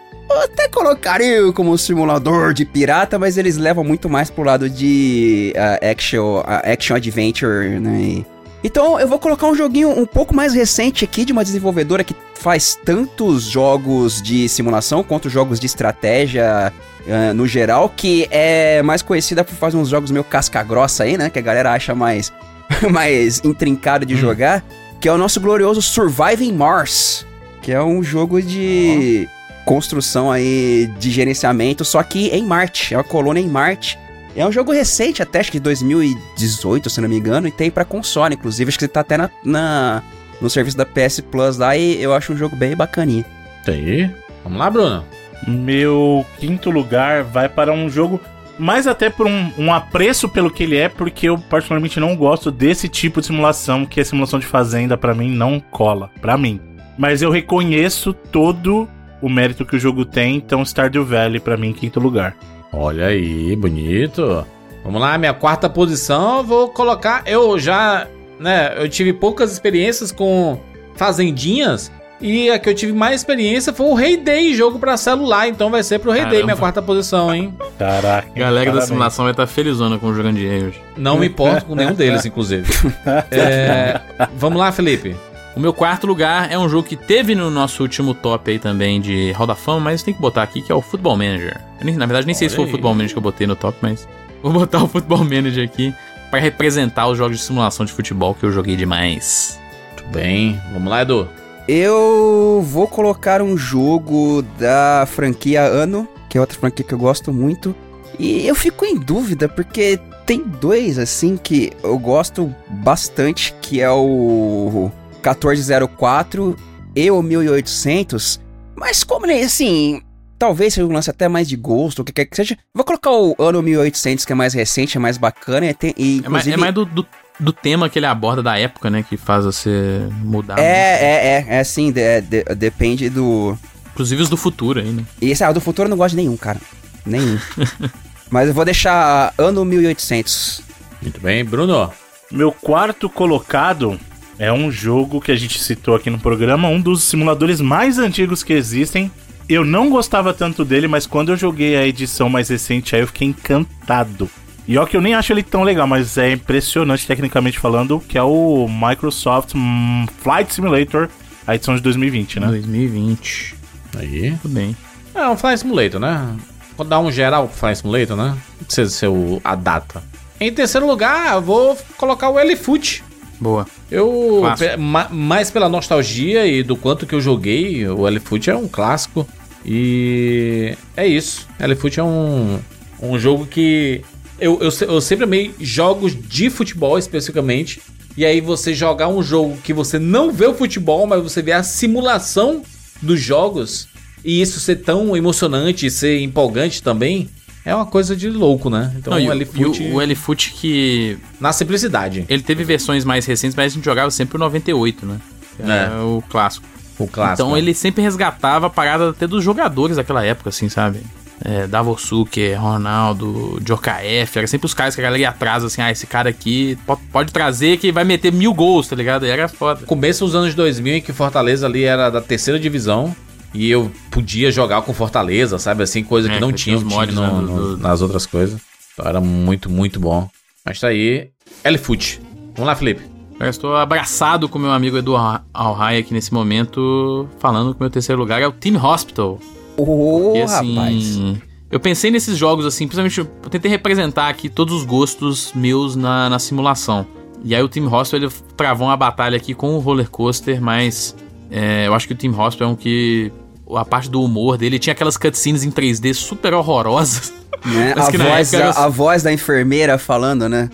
Até colocaria como simulador de pirata, mas eles levam muito mais pro lado de ah, action, ah, action adventure, né? E- então eu vou colocar um joguinho um pouco mais recente aqui de uma desenvolvedora que faz tantos jogos de simulação quanto jogos de estratégia ah, no geral, que é mais conhecida por fazer uns jogos meio casca grossa aí, né? Que a galera acha mais, mais intrincado de jogar, que é o nosso glorioso Surviving Mars, que é um jogo de construção aí de gerenciamento, só que em Marte, é uma colônia em Marte. É um jogo recente, até acho que 2018, se não me engano, e tem pra console, inclusive, acho que tá até na, na- no serviço da PS Plus lá, e eu acho um jogo bem bacaninha. Tá aí. Vamos lá, Bruno. Meu quinto lugar vai para um jogo, mais até por um, um apreço pelo que ele é, porque eu particularmente não gosto desse tipo de simulação, que a simulação de fazenda pra mim não cola, pra mim. Mas eu reconheço todo o mérito que o jogo tem, então Stardew Valley pra mim quinto lugar. Olha aí, bonito. Vamos lá, minha quarta posição, eu vou colocar. Eu já, né, eu tive poucas experiências com fazendinhas. E a que eu tive mais experiência foi o Rei Day, jogo pra celular. Então vai ser pro Rei Day, Caramba. minha quarta posição, hein? Caraca. A galera da parabéns. simulação vai estar felizona com o Jurandir hoje. Não me importo com nenhum deles, inclusive. É, vamos lá, Felipe. O meu quarto lugar é um jogo que teve no nosso último top aí também de Hall da Fama, mas tem que botar aqui, que é o Football Manager. Eu nem- na verdade, nem sei Olha se foi o aí. Football Manager que eu botei no top, mas vou botar o Football Manager aqui pra representar os jogos de simulação de futebol que eu joguei demais. Muito bem. Vamos lá, Edu. Eu vou colocar um jogo da franquia Ano, que é outra franquia que eu gosto muito. E eu fico em dúvida, porque tem dois, assim, que eu gosto bastante, que é o 1404 e o 1800. Mas como, né, assim, talvez seja um lance até mais de gosto, o que quer que seja. Vou colocar o ano 1800, que é mais recente, é mais bacana. E, tem, e, É mais, é mais do, do, do tema que ele aborda da época, né? Que faz você mudar. muito. É, é, é, é assim, de- de- depende do, Inclusive os do futuro aí, né? E esse ah, do futuro eu não gosto de nenhum, cara. Nenhum. Mas eu vou deixar ano 1800. Muito bem, Bruno. Meu quarto colocado é um jogo que a gente citou aqui no programa, um dos simuladores mais antigos que existem. Eu não gostava tanto dele, mas quando eu joguei a edição mais recente, aí eu fiquei encantado. E ó que eu nem acho ele tão legal, mas é impressionante tecnicamente falando, que é o Microsoft hum, Flight Simulator, a edição de 2020, né? 2020. Aí. Tudo bem. É um Fly Simulator, né? Vou dar um geral pro Fly Simulator, né? Não precisa ser o, a data. Em terceiro lugar, eu vou colocar o L-Foot. Boa. Eu, ma- mais pela nostalgia e do quanto que eu joguei, o L-Foot é um clássico. E é isso. L-Foot é um, um jogo que eu, eu, eu sempre amei jogos de futebol especificamente. E aí você jogar um jogo que você não vê o futebol, mas você vê a simulação dos jogos. E isso ser tão emocionante e ser empolgante também. É uma coisa de louco, né? Então Não, o L-Foot o, o L-Foot que na simplicidade. ele teve versões mais recentes, mas a gente jogava sempre o 98, né? É. É o clássico. O clássico. Então né? ele sempre resgatava a parada até dos jogadores daquela época, assim, sabe? É, Davosuke, Ronaldo, Jokaef, era sempre os caras que a galera ia atrás, assim, ah, esse cara aqui po- pode trazer que vai meter mil gols, tá ligado? E era foda. começo dos anos 2000 em que Fortaleza ali era da terceira divisão e eu podia jogar com Fortaleza, sabe assim, coisa É, que não tinha, tinha mods, no- né, no- nas outras coisas. Então era muito, muito bom. Mas tá aí, L-Foot. Vamos lá, Felipe. Eu estou abraçado com meu amigo Edu Al- Alhai aqui nesse momento, falando que o meu terceiro lugar é o Team Hospital. Ô, E assim, rapaz. eu pensei nesses jogos assim, principalmente eu tentei representar aqui todos os gostos meus na, na simulação. E aí o Team Hospital ele travou uma batalha aqui com o roller coaster, mas é, eu acho que o Team Hospital é um que a parte do humor dele tinha aquelas cutscenes em 3D super horrorosas. Né? A, voz, era- a, a voz da enfermeira falando, né?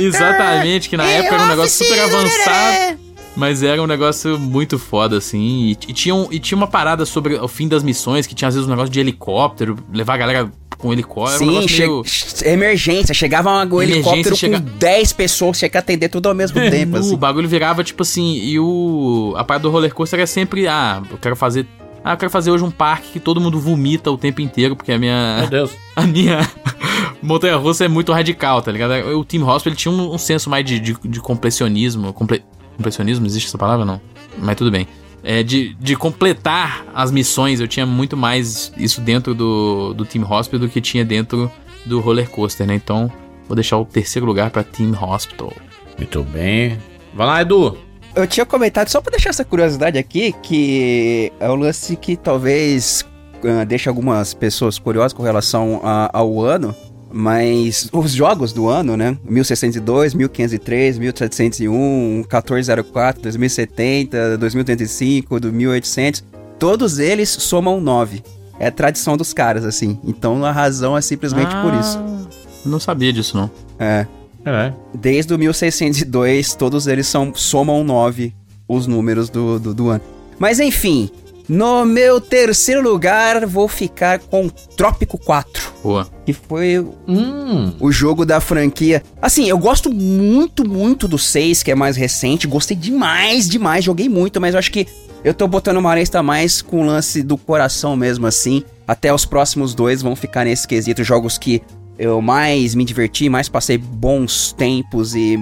Exatamente, que na época era um negócio super avançado. Mas era um negócio muito foda, assim. E, e tinha, um- e tinha uma parada sobre o fim das missões, que tinha às vezes um negócio de helicóptero, levar a galera com helicóptero. um Sim, negócio che- meio- emergência. Chegava um helicóptero chega- com 10 pessoas, tinha que atender tudo ao mesmo tempo, assim. O bagulho virava tipo assim, e o. A parada do roller coaster era sempre, ah, eu quero fazer. Ah, eu quero fazer hoje um parque que todo mundo vomita o tempo inteiro, porque a minha. Meu Deus. A minha montanha russa é muito radical, tá ligado? O Team Hospital ele tinha um, um senso mais de, de, de completionismo. Comple, completionismo? Existe essa palavra? Não. Mas tudo bem. É, de, de completar as missões, eu tinha muito mais isso dentro do, do Team Hospital do que tinha dentro do roller coaster, né? Então, vou deixar o terceiro lugar pra Team Hospital. Muito bem. Vai lá, Edu. Eu tinha comentado, só pra deixar essa curiosidade aqui, que é um lance que talvez ah, deixe algumas pessoas curiosas com relação a- ao ano, mas os jogos do ano, né? 1602, 1503, 1701, 1404, 2070, 2035, do 1800, todos eles somam 9. É a tradição dos caras, assim. Então a razão é simplesmente por isso. Ah, Não sabia disso, não. É. É. Desde o 1602, todos eles são, somam 9 os números do, do, do ano. Mas enfim, no meu terceiro lugar, vou ficar com Trópico 4. Boa. Que foi Hum. o jogo da franquia. Assim, eu gosto muito, muito do 6, que é mais recente. Gostei demais, demais. Joguei muito, mas eu acho que eu tô botando uma lista mais com o lance do coração mesmo, assim. Até os próximos dois vão ficar nesse quesito. Jogos que eu mais me diverti, mais passei bons tempos e.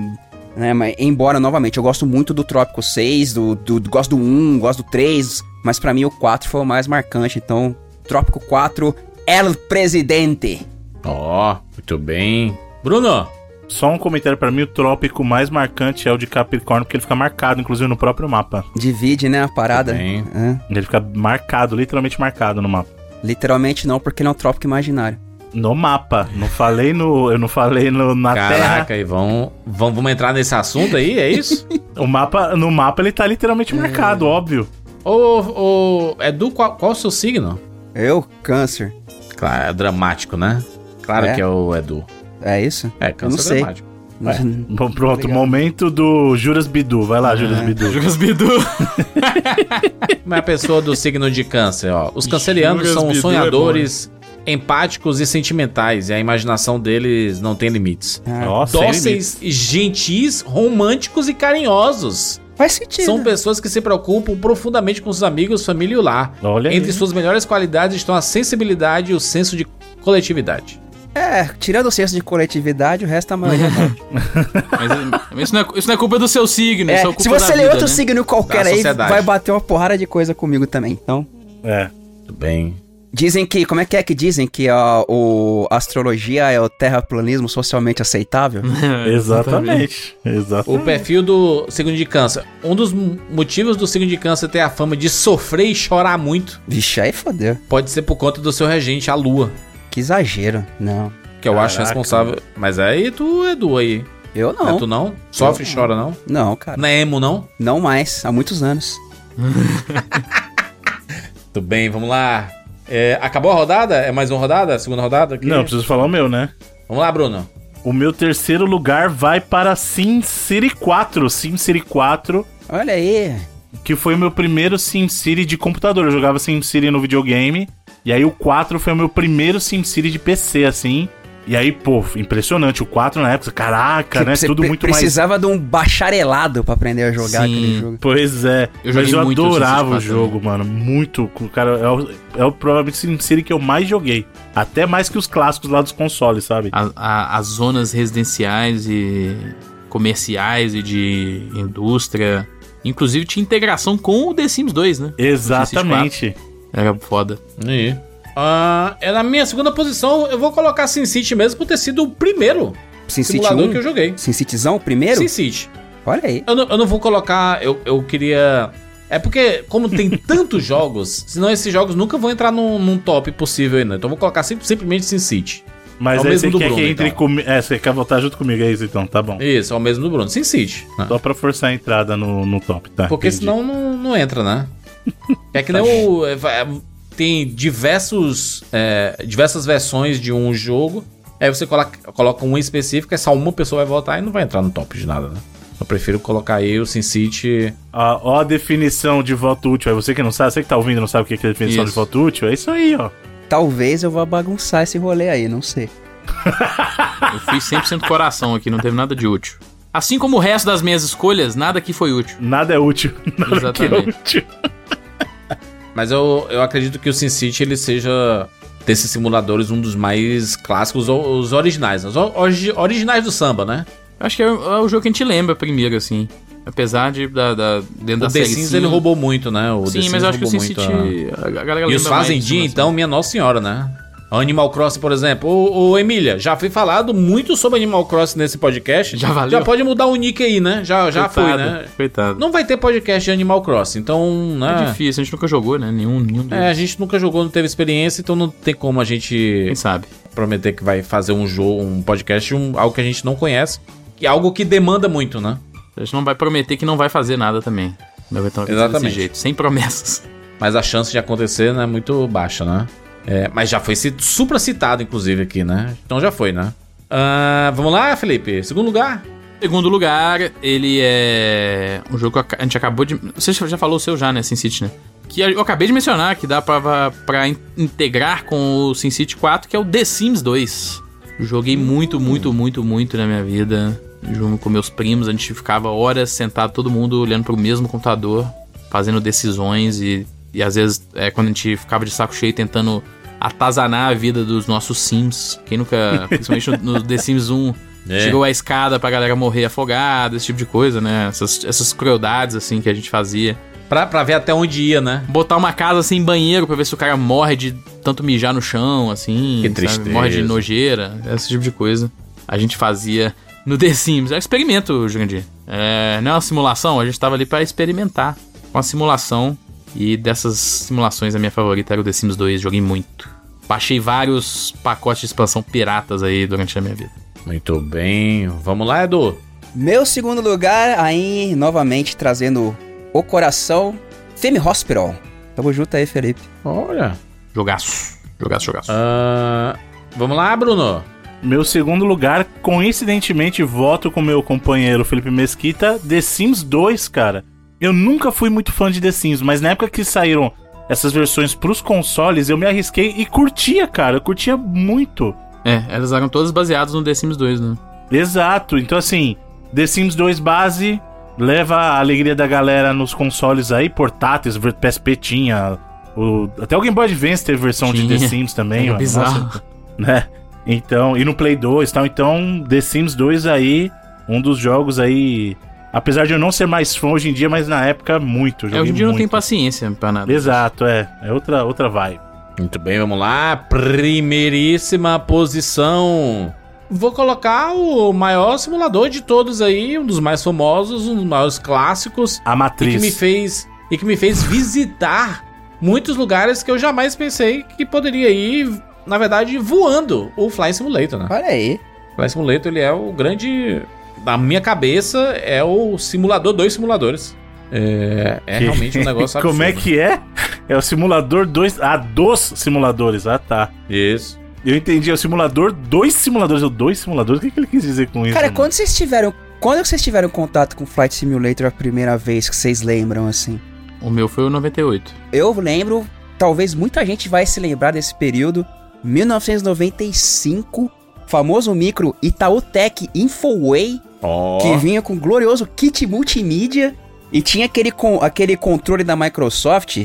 Né, mas, embora, novamente, eu gosto muito do Trópico 6, do, do, do- gosto do 1, gosto do 3, mas pra mim o 4 foi o mais marcante. Então, Trópico 4, El Presidente. Ó, muito bem. Bruno. Só um comentário pra mim, o trópico mais marcante é o de Capricórnio, porque ele fica marcado, inclusive, no próprio mapa. Divide, né, a parada. Bem. É. Ele fica marcado, literalmente marcado no mapa. Literalmente não, porque ele é um trópico imaginário. No mapa. Não falei no. Eu não falei no, na Caraca, e vão, vão, vamos entrar nesse assunto aí, é isso? terra. O mapa, no mapa ele tá literalmente marcado, óbvio. ô, ô, Edu, qual, qual o seu signo? Eu, câncer. Claro, é dramático, né? Claro É? que é o Edu. É isso? É, câncer não sei. dramático. Bom, pronto, Obrigado. momento do Juras Bidu. Vai lá, Juras Bidu. Juras Bidu. Como é a pessoa do signo de câncer, ó? Os cancerianos Juras são Bidu é sonhadores, empáticos e sentimentais, e a imaginação deles não tem limites. Ah, Nossa, Dóceis, gentis, românticos e carinhosos. Faz sentido. São pessoas que se preocupam profundamente com seus amigos, família e o lar. Olha Entre aí. suas melhores qualidades estão a sensibilidade e o senso de coletividade. É, tirando o senso de coletividade, o resto é a maioria não. Mas, isso, não é, isso não é culpa do seu signo, É, isso é culpa se você ler vida, outro né? signo qualquer aí, vai bater uma porrada de coisa comigo também. Então, É. Tudo bem. Dizem que, como é que é que dizem que a, o a astrologia é o terraplanismo socialmente aceitável? Exatamente. O Exatamente. perfil do signo de câncer. Um dos motivos do signo de câncer ter a fama de sofrer e chorar muito Vixe, aí fodeu. pode ser por conta do seu regente, a lua. Que exagero. Não. que eu acho Caraca. responsável. Mas aí tu é Edu aí. Eu Não. É tu não? Sofre e chora, não? Não, cara. Não é emo, não? Não mais. Há muitos anos. Tudo bem, vamos lá. É, acabou a rodada? É mais uma rodada? A segunda rodada? aqui? Não, preciso falar o meu, né? Vamos lá, Bruno. O meu terceiro lugar vai para SimCity 4. SimCity 4, Olha aí. que foi o meu primeiro SimCity de computador. Eu jogava SimCity no videogame. E aí o 4 foi o meu primeiro SimCity de PC, assim. E aí, pô, impressionante. O 4 na época, caraca, né? Você Tudo pre- muito mais precisava de um bacharelado pra aprender a jogar Sim. aquele jogo. Pois é, Eu mas joguei eu adorava o SimCity 4 jogo, mano. Muito. Cara, é o, é o provavelmente SimCity que eu mais joguei. Até mais que os clássicos lá dos consoles, sabe? A- a- as zonas residenciais e comerciais e de indústria. Inclusive tinha integração com o The Sims 2, né? Exatamente. Era foda. Aí. Ah, é na minha segunda posição, eu vou colocar SimCity mesmo por ter sido o primeiro SimCity simulador 1? que eu joguei. SimCityzão, o primeiro? SimCity. Olha aí. Eu não, eu não vou colocar. Eu, eu queria. É porque, como tem tantos jogos, senão esses jogos nunca vão entrar num, num top possível ainda. Então eu vou colocar sim- simplesmente SimCity. Mas É o aí mesmo você do quer Bruno, que entre então. comigo. É, você quer voltar junto comigo, é isso então, tá bom. Isso, é o mesmo do Bruno. SimCity. né? Só pra forçar a entrada no, no top, tá? Porque entendi. senão não, não entra, né? É que nem o. é, Tem diversos. é, diversas versões de um jogo. Aí você coloca, coloca um específico, é só uma pessoa vai votar e não vai entrar no top de nada, né? Eu prefiro colocar aí o SimCity. Ó, ó a definição de voto útil. É você que não sabe, você que tá ouvindo e não sabe o que é a definição Isso. de voto útil? É isso aí, ó. Talvez eu vá bagunçar esse rolê aí, não sei. Eu fui 100% coração aqui, não teve nada de útil. Assim como o resto das minhas escolhas, nada aqui foi útil. Nada é útil. Nada que é Exatamente. útil. Mas eu, eu acredito que o SimCity ele seja desses simuladores um dos mais clássicos, ou os originais, né? os origi- originais do samba, né? Acho que é, o- é o jogo que a gente lembra primeiro, assim. Apesar de da, da- dentro O da The série Sims sim. ele roubou muito, né? O Sim, mas eu acho que o SimCity. a- A E os Fazendinha, assim. então, minha Nossa Senhora, né? Animal Crossing, por exemplo. Ô, ô, Emília, já foi falado muito sobre Animal Crossing nesse podcast. Já valeu? Já pode mudar o nick aí, né? Já, já foi, né? Coitado. Não vai ter podcast de Animal Crossing, então, É né? difícil, a gente nunca jogou, né? Nenhum, nenhum deles. É, a gente nunca jogou, não teve experiência, então não tem como a gente Quem sabe? prometer que vai fazer um jogo, um podcast, um, algo que a gente não conhece. E algo que demanda muito, né? A gente não vai prometer que não vai fazer nada também. Não vai então, Exatamente. desse jeito, sem promessas. Mas a chance de acontecer né, é muito baixa, né? É, mas já foi cit- supra citado, inclusive, aqui, né? Então já foi, né? Ah, vamos lá, Felipe? Segundo lugar? Segundo lugar, ele é um jogo que a gente acabou de. Você já falou o seu já, né? SimCity, né? Que eu acabei de mencionar, que dá pra, pra in- integrar com o SimCity 4, que é o The Sims 2. Joguei muito, muito, muito, muito na minha vida. Junto com meus primos, a gente ficava horas sentado, todo mundo olhando pro mesmo computador, fazendo decisões e, e às vezes, é, quando a gente ficava de saco cheio tentando atazanar a vida dos nossos Sims. Quem nunca, principalmente no, no The Sims 1, É. chegou a escada pra galera morrer afogada, esse tipo de coisa, né? Essas, essas crueldades, assim, que a gente fazia. Pra, pra ver até onde ia, né? Botar uma casa sem banheiro pra ver se o cara morre de tanto mijar no chão, assim. Que tristeza. Morre de nojeira, esse tipo de coisa. A gente fazia no The Sims. É um experimento, Jurandir. É, não é uma simulação, a gente tava ali pra experimentar com a simulação. E dessas simulações, a minha favorita era o The Sims 2, joguei muito. Baixei vários pacotes de expansão piratas aí durante a minha vida. Muito bem. Vamos lá, Edu. Meu segundo lugar, aí, novamente trazendo o coração, Femme Hospital. Tamo junto aí, Felipe. Olha. Jogaço. Jogaço, jogaço. Ah, vamos lá, Bruno. Meu segundo lugar, coincidentemente, voto com meu companheiro Felipe Mesquita, The Sims 2, cara. Eu nunca fui muito fã de The Sims, mas na época que saíram essas versões pros consoles, eu me arrisquei e curtia, cara. Eu curtia muito. É, elas eram todas baseadas no The Sims 2, né? Exato. Então, assim, The Sims 2 base leva a alegria da galera nos consoles aí, portáteis, PSP tinha. O, até o Game Boy Advance teve versão de Tinha. The Sims também. Mano. bizarro. Nossa, né? Então, e no Play 2 e tal. Então, The Sims 2 aí, um dos jogos aí. Apesar de eu não ser mais fã hoje em dia, mas na época, muito. É, hoje em dia não tem muito. paciência pra nada. Exato, é. É outra, outra vibe. Muito bem, vamos lá. Primeiríssima posição. Vou colocar o maior simulador de todos aí, um dos mais famosos, um dos maiores clássicos. A E Matriz. que me fez e que me fez visitar muitos lugares que eu jamais pensei que poderia ir na verdade, voando o Fly Simulator, né? Olha aí. O Fly Simulator, ele é o grande... Na minha cabeça, é o simulador dos simuladores. É, é realmente um negócio absurdo. Como é que é? É o simulador 2. Ah, dos simuladores. Ah, tá. Isso. Eu entendi, é o simulador dos simuladores. O dois simuladores? O que, que ele quis dizer com isso? Cara, mano? quando vocês tiveram. Quando vocês tiveram contato com Flight Simulator a primeira vez que vocês lembram, assim? O meu foi o 98. Eu lembro, talvez muita gente vai se lembrar desse período. 1995, famoso micro Itautec Infoway, Ó. que vinha com o glorioso kit multimídia e tinha aquele, con- aquele controle da Microsoft.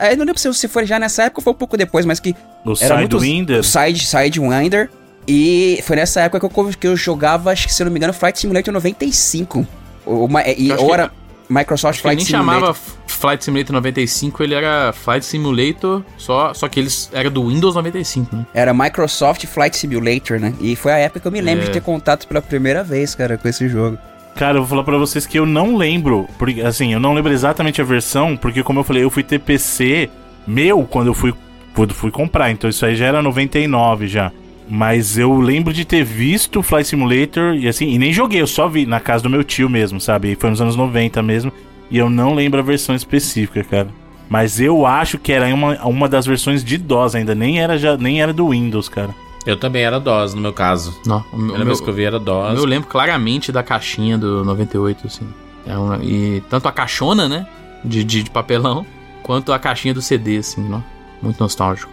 Aí eu não lembro se- foi já nessa época ou foi um pouco depois, mas que O era muito Sidewinder. o Side, Sidewinder. E foi nessa época que eu, que eu jogava, acho que se eu não me engano, Flight Simulator 95. O, ma- e, ou que- era Microsoft Acho Flight nem Simulator. chamava Flight Simulator 95, ele era Flight Simulator, só, só que eles era do Windows 95, né? Era Microsoft Flight Simulator, né? E foi a época que eu me lembro É. de ter contato pela primeira vez, cara, com esse jogo. Cara, eu vou falar pra vocês que eu não lembro. Porque, assim, eu não lembro exatamente a versão, porque, como eu falei, eu fui ter PC meu quando eu fui, quando fui comprar. Então isso aí já era 99 já. Mas eu lembro de ter visto o Flight Simulator e assim, e nem joguei, eu só vi na casa do meu tio mesmo, sabe? E foi nos anos 90 mesmo. E eu não lembro a versão específica, cara. Mas eu acho que era uma, uma das versões de DOS ainda, nem era, já, nem era do Windows, cara. Eu também era DOS, no meu caso. Não, o meu, vez que eu vi era DOS. eu lembro claramente da caixinha do 98, assim. É uma- e tanto a caixona, né? De, de, de papelão, quanto a caixinha do CD, assim, não? Muito nostálgico.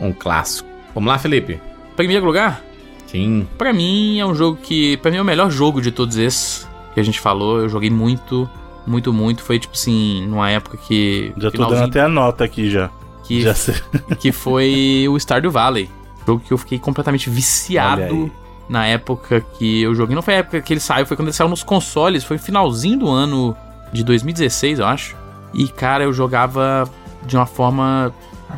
Um clássico. Vamos lá, Felipe? Primeiro lugar, Sim. Pra mim é um jogo que. Pra mim é o melhor jogo de todos esses que a gente falou. Eu joguei muito, muito, muito. Foi tipo assim, numa época que. Já tô dando até a nota aqui já. que, Já sei. que foi o Stardew Valley. Jogo que eu fiquei completamente viciado na época que eu joguei. Não foi a época que ele saiu, foi quando ele saiu nos consoles. Foi finalzinho do ano de 2016, eu acho. E, cara, eu jogava de uma forma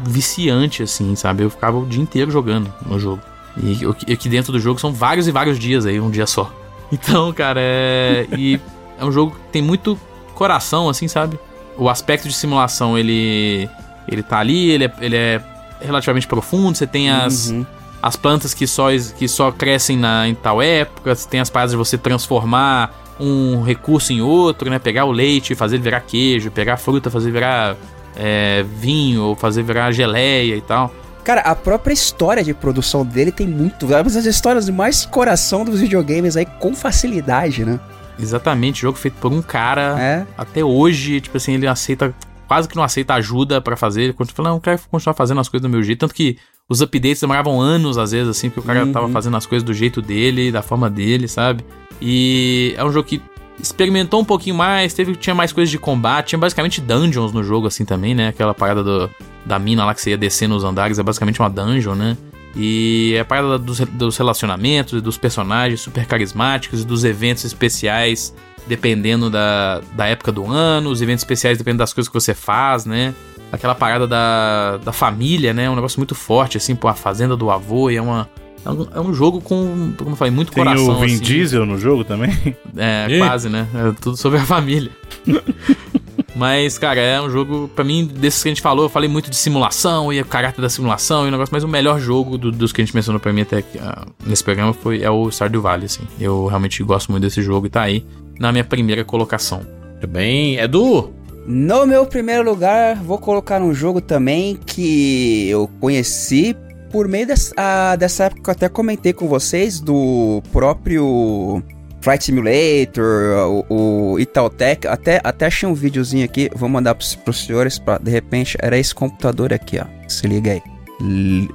viciante, assim, sabe? Eu ficava o dia inteiro jogando no jogo. E eu- aqui dentro do jogo são vários e vários dias aí, um dia só. Então, cara, é. E é um jogo que tem muito coração, assim, sabe? O aspecto de simulação, ele. Ele tá ali, ele é, ele é relativamente profundo, você tem as, Uhum. as plantas que só, que só crescem na, em tal época, você tem as paradas de você transformar um recurso em outro, né? Pegar o leite fazer ele virar queijo, pegar a fruta, fazer virar é, vinho, ou fazer virar geleia e tal. Cara, a própria história de produção dele tem muito. É uma das histórias de mais coração dos videogames aí com facilidade, né? Exatamente, jogo feito por um cara. É. Até hoje, tipo assim, ele aceita. Quase que não aceita ajuda pra fazer. Ele continua falando, não, eu quero continuar fazendo as coisas do meu jeito. Tanto que os updates demoravam anos, às vezes, assim, porque o cara Uhum. tava fazendo as coisas do jeito dele, da forma dele, sabe? E é um jogo que experimentou um pouquinho mais, teve, tinha mais coisas de combate, tinha basicamente dungeons no jogo, assim, também, né? Aquela parada do, da mina lá que você ia descendo os andares, é basicamente uma dungeon, né? E é a parada dos, dos relacionamentos dos personagens super carismáticos dos eventos especiais dependendo da, da época do ano, os eventos especiais dependendo das coisas que você faz, né? Aquela parada da, da família, né? Um negócio muito forte, assim, pô, a fazenda do avô, e é uma. É um, é um jogo com, como eu falei, muito Tem coração. o Vin assim. Diesel no jogo também? É, Ih. quase, né? É tudo sobre a família. mas, cara, é um jogo, pra mim, desses que a gente falou, eu falei muito de simulação e o caráter da simulação e o negócio, mas o melhor jogo do- dos que a gente mencionou pra mim até aqui, ah, nesse programa foi é o Stardew Valley, assim. Eu realmente gosto muito desse jogo e tá aí na minha primeira colocação. Muito bem. Edu, No meu primeiro lugar, vou colocar um jogo também que eu conheci por meio dessa, ah, dessa época que eu até comentei com vocês, do próprio Flight Simulator, o, o. Até, até achei um videozinho aqui, vou mandar pros, pros senhores, pra, de repente, era esse computador aqui, ó. Se liga aí.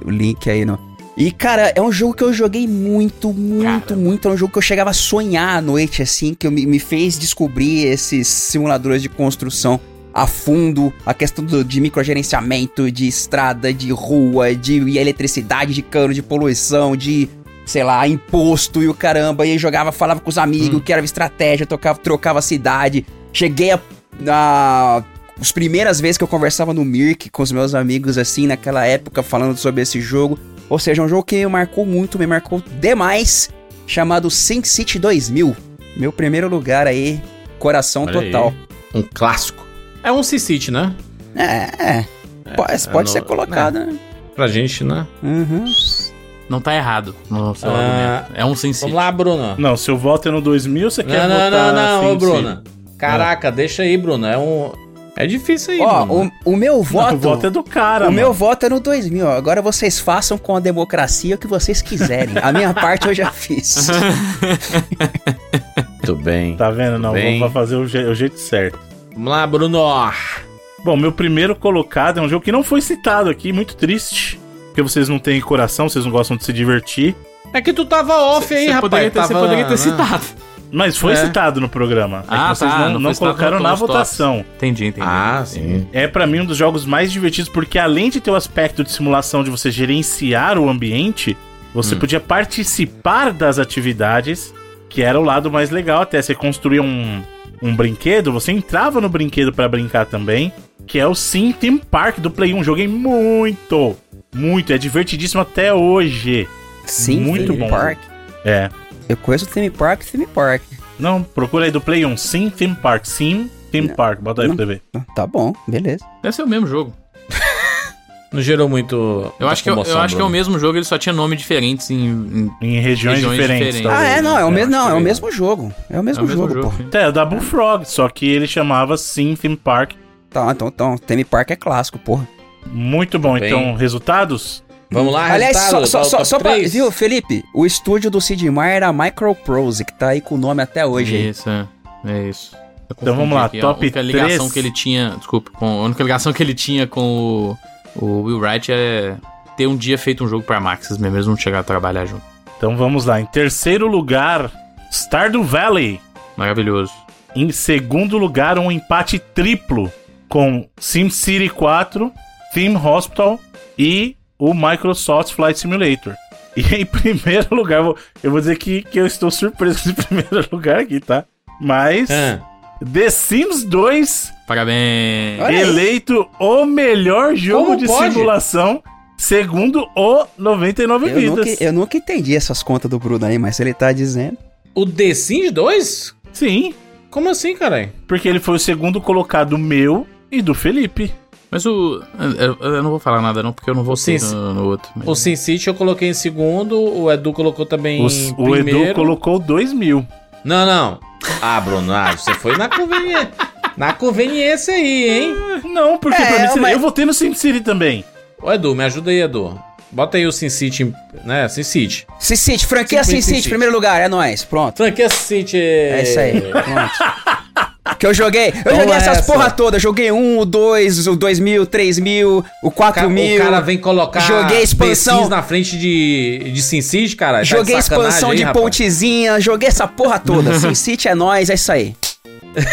O link aí no. E, cara, é um jogo que eu joguei muito, muito, Cara. muito. É um jogo que eu chegava a sonhar à noite, assim, que me, me fez descobrir esses simuladores de construção a fundo, a questão do- de microgerenciamento, de estrada, de rua, de eletricidade, de cano, de poluição, de, sei lá, imposto e o caramba. E aí jogava, falava com os amigos, que era estratégia, tocava, trocava a cidade. Cheguei a. a as primeiras vezes que eu conversava no Mirk com os meus amigos, assim, naquela época, falando sobre esse jogo. Ou seja, um jogo que me marcou muito, me marcou demais, chamado SimCity 2000. Meu primeiro lugar aí, coração Olha total. aí. um clássico. É um C-City, né? É, é. Pode, é pode no- ser colocado, né? Pra gente, né? Uhum. Não tá errado no seu Ah. É um Sin City. Vamos lá, Bruno. Não, se o voto é no 2000, você quer Não, não, votar não, não, assim, ô, Bruno. Caraca, deixa aí, Bruno. É um. É difícil aí, Ó, Bruno. o, o meu Não, voto. o voto é do cara, o mano. meu voto é no 2000. ó. Agora vocês façam com a democracia o que vocês quiserem. A minha parte eu já fiz. Muito bem. Tá vendo? Não, Bem. vamos fazer o, je- o jeito certo. Vamos lá, Bruno. Bom, meu primeiro colocado é um jogo que não foi citado aqui, muito triste. Porque vocês não têm coração, vocês não gostam de se divertir. É que tu tava off aí, Você rapaz. poderia ter, você tava, poderia ter né? citado. Mas foi É. citado no programa. É que Ah, vocês tá, não, não colocaram na Todos Tops. votação. Entendi, entendi. Ah, sim. É pra mim um dos jogos mais divertidos, porque além de ter o aspecto de simulação de você gerenciar o ambiente, você Hum. podia participar das atividades, que era o lado mais legal até. Você construía um, um brinquedo, você entrava no brinquedo pra brincar também, que é o Sim Theme Park do Play 1. Joguei muito, muito. É divertidíssimo até hoje. Sim, Muito Theme bom. Park. É. Eu conheço o Theme Park, Theme Park. Não, procura aí do Play 1. Sim Theme Park. Sim Theme Park. Bota aí pra você ver. Tá bom, beleza. Deve ser o mesmo jogo. Não gerou muito. Eu acho, que, eu, eu acho que é o Bruno. mesmo jogo, ele só tinha nome diferentes em. em- Em regiões, Regiões diferentes. diferentes. ah, é, não, é o mesmo, acho não, é o mesmo jogo. É o mesmo, é o mesmo jogo, jogo. pô. sim. É, o da Bullfrog, só que ele chamava Sim Theme Park. Tá, então, então, Theme Park é clássico, porra. Muito bom. Bem. Então, resultados? Vamos lá, Aliás, só, resultado, só, só, pra. Viu, Felipe? O estúdio do Sid Meier era a Microprose, que tá aí com o nome até hoje. Isso, é. É isso. Então vamos lá, aqui, top A única ligação que ele tinha. Desculpa, com, a única ligação que ele tinha com o, o Will Wright é ter um dia feito um jogo pra Maxis mesmo, eles não chegaram a trabalhar junto. Então vamos lá. Em terceiro lugar, Stardew Valley. Maravilhoso. Em segundo lugar, um empate triplo com SimCity 4, Theme Hospital e o Microsoft Flight Simulator. E em primeiro lugar, eu vou- eu vou dizer que, que eu estou surpreso com esse primeiro lugar aqui, tá? Mas Ah, The Sims 2 Parabéns. Eleito o melhor jogo Como de pode? simulação, segundo o 99 Eu Vidas. nunca, eu nunca entendi essas contas do Bruno aí, mas ele tá dizendo. o The Sims 2? Sim, Como assim, caralho? porque ele foi o segundo colocado meu e do Felipe. Mas o. Eu, eu não vou falar nada, não, porque eu não vou ser no, no outro. mas- O Sin City eu coloquei em segundo, o Edu colocou também O, em o Edu primeiro. colocou 2 mil. Não, não. Ah, Bruno, ah, você foi na conveniência. Na conveniência aí, hein? Não, porque É, pra mim, mas- eu votei no SimCity também. Ô, Edu, me ajuda aí, Edu. Bota aí o Sin City, né? Sin City. Sin City, franquia Sim, Sin Sin City, City. primeiro lugar, é nóis, pronto. Franquia Sin City. É isso aí, pronto. Que eu joguei, eu Toma joguei essas essa. porra toda. Joguei um, o dois, o dois mil, três mil, o quatro Ca- mil. O cara vem colocar Joguei expansão. Na frente de, de Sin City, cara. Tá Joguei de expansão aí, de rapaz. pontezinha, joguei essa porra toda. Sin City é nóis, é isso aí.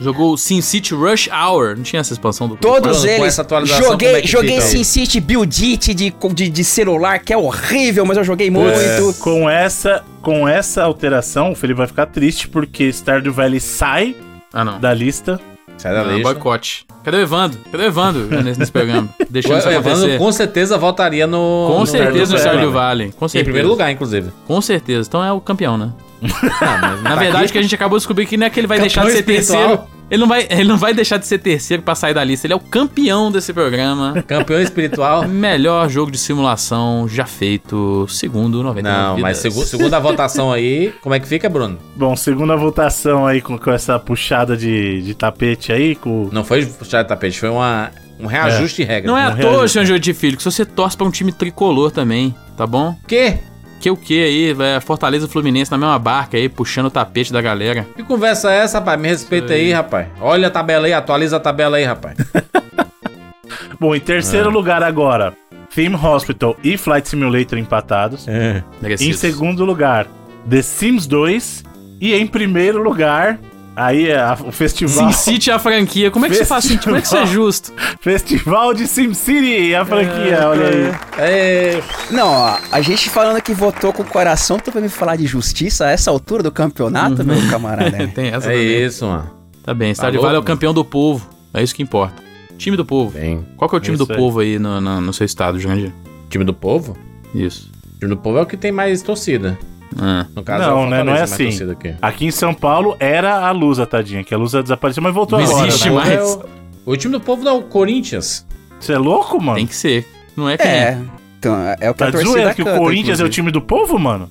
Jogou o Sin City Rush Hour. Não tinha essa expansão do. Todos eles. essa atualização, como joguei é joguei fica? Sin City Build It de, de, de celular, que é horrível, mas eu joguei muito. Com essa, com essa alteração, o Felipe vai ficar triste porque Stardew Valley sai Ah, não. da lista. Sai da Não, lista. boicote. Cadê o Evandro? Cadê o Evandro nesse, nesse programa? O Deixando isso Evandro com certeza votaria no. Com no certeza no Stardew Valley. Valley. Com Em certeza. primeiro lugar, inclusive. Com certeza. Então é o campeão, né? Não, mas Na tá verdade, aqui. que a gente acabou de descobrir que não é que ele vai Campeão deixar de ser espiritual. terceiro. Ele não, vai, ele não vai deixar de ser terceiro pra sair da lista. Ele é o campeão desse programa. Campeão espiritual. Melhor jogo de simulação já feito, segundo 99 Não, mas vidas. segu segunda votação aí, como é que fica, Bruno? Bom, segunda votação aí com, com essa puxada de, de tapete aí, com Não foi puxar de tapete, foi uma, um reajuste de regra. Não é à Não toa, senhor João de Filho, que se você torce pra um time tricolor também, tá bom? O quê? Que o que aí, é Fortaleza e Fluminense na mesma barca aí, puxando o tapete da galera. Que conversa é essa, rapaz? Me respeita aí, rapaz. Olha a tabela aí, atualiza a tabela aí, rapaz. Bom, em É. terceiro lugar agora, Theme Hospital e Flight Simulator empatados. Em Merecidos. segundo lugar, The Sims 2. E em primeiro lugar, aí é a- o festival, Sin City é a franquia. Como é que você faz assim? Como é que isso é justo? festival de SimCity, a franquia, olha aí. É, Não, ó, a gente falando que votou com o coração, tu vai me falar de justiça a essa altura do campeonato, meu camarada? né? Tem essa é também. isso, mano. Tá bem, Stardew louco, Valley é o campeão do povo. É isso que importa. Time do povo. Bem. Qual que é o time Isso do aí. povo aí no, no, no seu estado, Jandir? Time do povo? Isso. time do povo é o que tem mais torcida. Ah. No caso, Não, é o né, não é assim. aqui. Aqui em São Paulo era a Lusa, tadinha, que a Lusa desapareceu, mas voltou Não agora, existe né? mais. É o, o time do povo não é o Corinthians. Você é louco, mano? Tem que ser. Não é quem é. É. Então, é o que Tá a torcida zoeira que o Corinthians é o inclusive. time do povo, mano?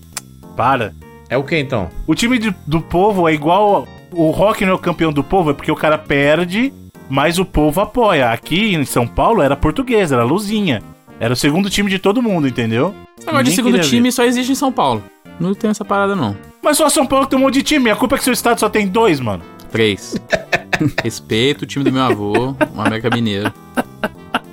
Para. É o que então? O time de- do povo é igual. O rock não é o campeão do povo, é porque o cara perde, mas o povo apoia. Aqui em São Paulo era português, era Luzinha. Era o segundo time de todo mundo, entendeu? Esse negócio de segundo time só existe em São Paulo. Não tem essa parada, não. Mas só São Paulo tem um monte de time. A culpa é que seu estado só tem dois, mano. Três. Respeito o time do meu avô, o América Mineiro.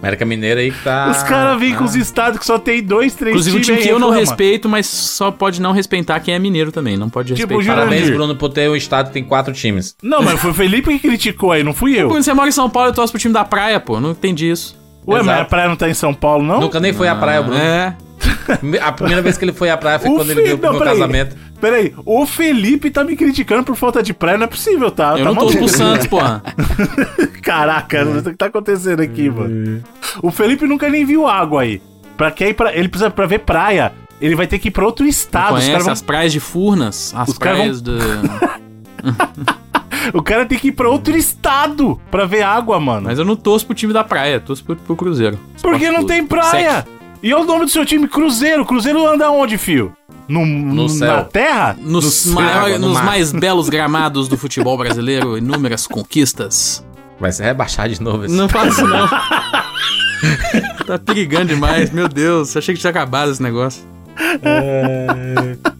América Mineira aí que tá. os caras vêm com ah. os estados que só tem dois, três Inclusive, um times. time que eu não respeito, mas só pode não respeitar quem é mineiro também. Não pode Tipo, respeitar. Jurandir. Parabéns, Bruno, por ter um estado que tem quatro times. Não, mas foi o Felipe que criticou aí, não fui eu. Quando você mora em São Paulo, eu torço pro time da praia, pô. Não entendi isso. Ué, mas Exato. a praia não tá em São Paulo, não? Nunca nem foi à praia, Bruno. É. A primeira vez que ele foi à praia foi O quando ele veio Felipe- pro meu não, peraí. casamento. Peraí, o Felipe tá me criticando por falta de praia, não é possível, tá? Eu tá não torço pro. Santos, porra. Caraca, o que tá acontecendo aqui, mano? O Felipe nunca nem viu água aí. Pra quem ir pra, ele precisa pra ver praia. Ele vai ter que ir pra outro estado. Os Conhece vão- as praias de Furnas, as Os praias do... O cara tem que ir pra outro estado pra ver água, mano. Mas eu não torço pro time da praia, torço pro, pro Cruzeiro. Porque não tem praia. Sete. E é o nome do seu time, Cruzeiro. Cruzeiro anda onde, fio? No, no céu. Na terra? Nos, céu. maior- no nos mais belos gramados do futebol brasileiro, inúmeras conquistas. Vai se rebaixar de novo esse. Não faço não. tá perigando demais, meu Deus. Achei que tinha acabado esse negócio.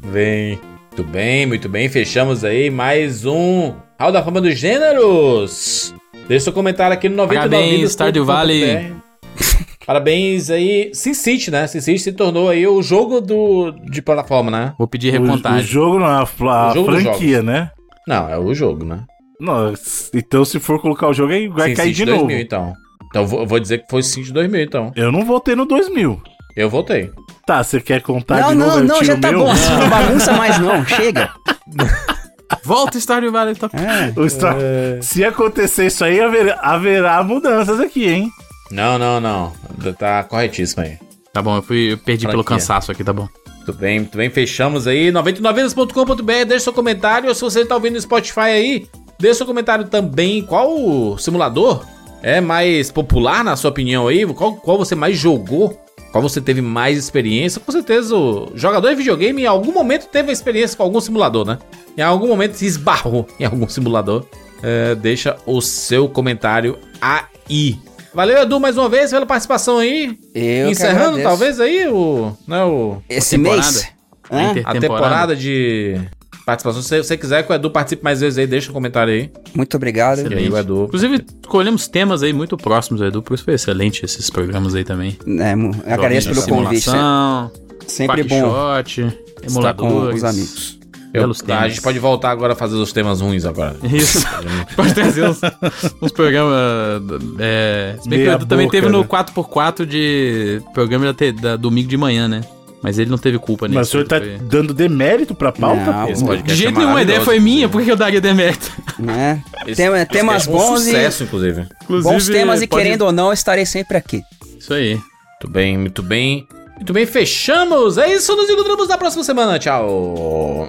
Vem. Muito bem, muito bem. Fechamos aí mais um Hall da Fama dos Gêneros. Deixa seu comentário aqui no 99 Parabéns, Stardew Valley. Parabéns aí. SimCity, né? SimCity se tornou aí o jogo do, de plataforma, né? Vou pedir O, o recontagem. jogo não, a, a O jogo franquia, né? Não, é o jogo, né? Não, então se for colocar o jogo aí, vai SimCity cair de 2000, novo. então. Então eu vou, dizer que foi SimCity 2000, então. Eu não votei no 2000. Eu votei. Tá, você quer contar Não, de novo? não, não, tiro já o tá meu? bom. Não bagunça mais, não. Chega. Volta Stardew Valley, tá... É. O Star- É. Se acontecer isso aí, haverá, haverá mudanças aqui, hein? Não, não, não. Tá corretíssimo aí. Tá bom, eu, fui, eu perdi pelo Franquia. cansaço aqui, tá bom. Muito bem, muito bem. Fechamos aí. 99vidas.com.br. Deixa seu comentário. Se você tá ouvindo no Spotify aí, deixa seu comentário também. Qual simulador é mais popular, na sua opinião aí? Qual, qual você mais jogou? Qual você teve mais experiência? Com certeza o jogador de videogame em algum momento teve experiência com algum simulador, né? Em algum momento se esbarrou em algum simulador. É, deixa o seu comentário aí. Valeu, Edu, mais uma vez pela participação aí. Eu Encerrando, talvez, aí o. Né, o Esse mês. A a temporada de participação. Se você quiser que o Edu participe mais vezes aí, deixa um comentário aí. Muito obrigado. E aí o Edu. Inclusive, escolhemos temas aí muito próximos, Edu, por isso foi excelente esses programas aí também. É, agradeço pelo convite. Sempre bom Quackshot, estar com os amigos. Eu, Belos a gente pode voltar agora a fazer os temas ruins agora. Isso. Pode trazer uns, uns programas. É, se bem que o Edu também teve no né? 4x4 de programa da, da domingo de manhã, né? Mas ele não teve culpa nisso. Mas o senhor tá foi- dando demérito pra pauta? Não, pô? De jeito é nenhum, a ideia foi minha, inclusive. por que eu daria demérito? Né? Esse- Tem- esse temas é um bons e sucesso, inclusive. bons Inclusive, temas e pode- querendo ou não, eu estarei sempre aqui. Isso aí. Muito bem, muito bem. Muito bem, fechamos. É isso, nos encontramos na próxima semana. Tchau.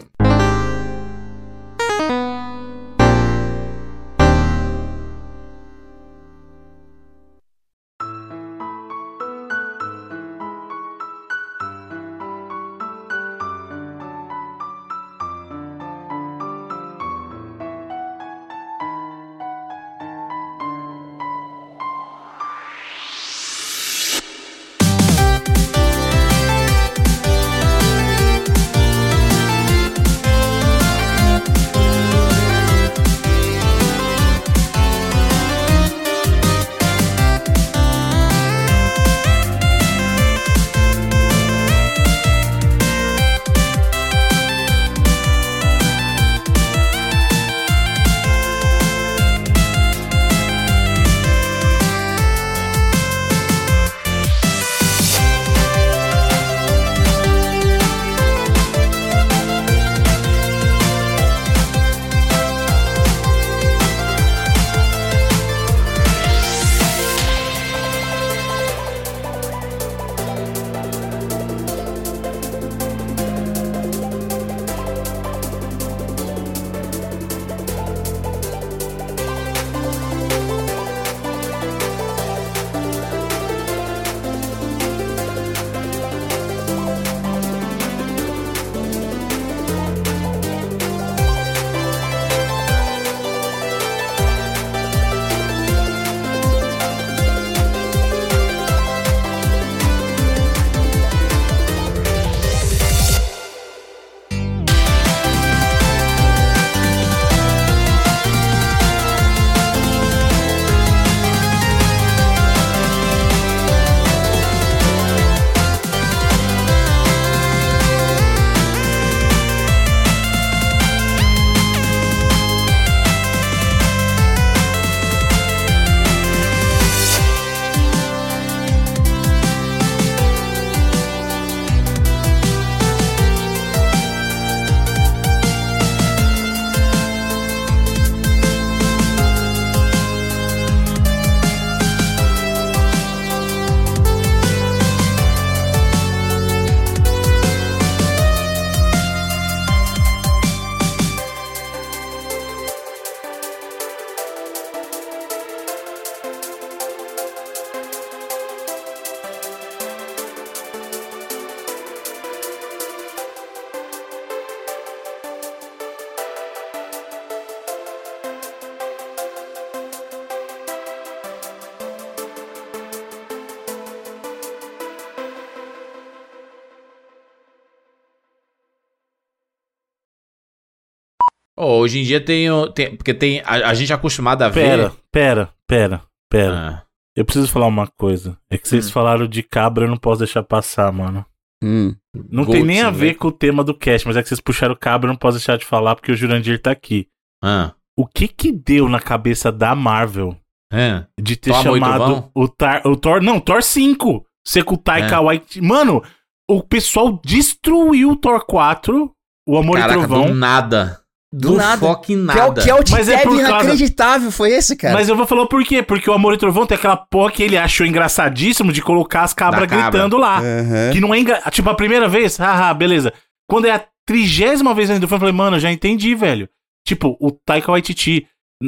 Hoje em dia tem, tem porque tem a, a gente é acostumado a Pera, ver. pera, pera, pera. Ah, Eu preciso falar uma coisa. É que vocês Hum. falaram de cabra, eu não posso deixar passar, mano. Hum. Não Gold, tem nem a né? ver com o tema do cast, mas é que vocês puxaram cabra, eu não posso deixar de falar porque o Jurandir tá aqui. ah, O que que deu na cabeça da Marvel ah. de ter e chamado o, Tar, o Thor. Não, Thor 5. Ser com o Taika É. Waititi. Mano, o pessoal destruiu o Thor 4, o Amor Caraca, e Trovão. do nada. Do Do, nada. fucking Que é, o- nada. que é o Mas é por causa- inacreditável, foi esse, cara? Mas eu vou falar por quê? Porque o Amor e Trovão tem aquela porra que ele achou engraçadíssimo de colocar as cabras cabra. gritando lá. Aham. Que não é engra... Tipo, a primeira vez, haha, beleza. Quando é a trigésima vez ainda do filme, eu falei, mano, eu já entendi, velho. Tipo, o Taika Waititi.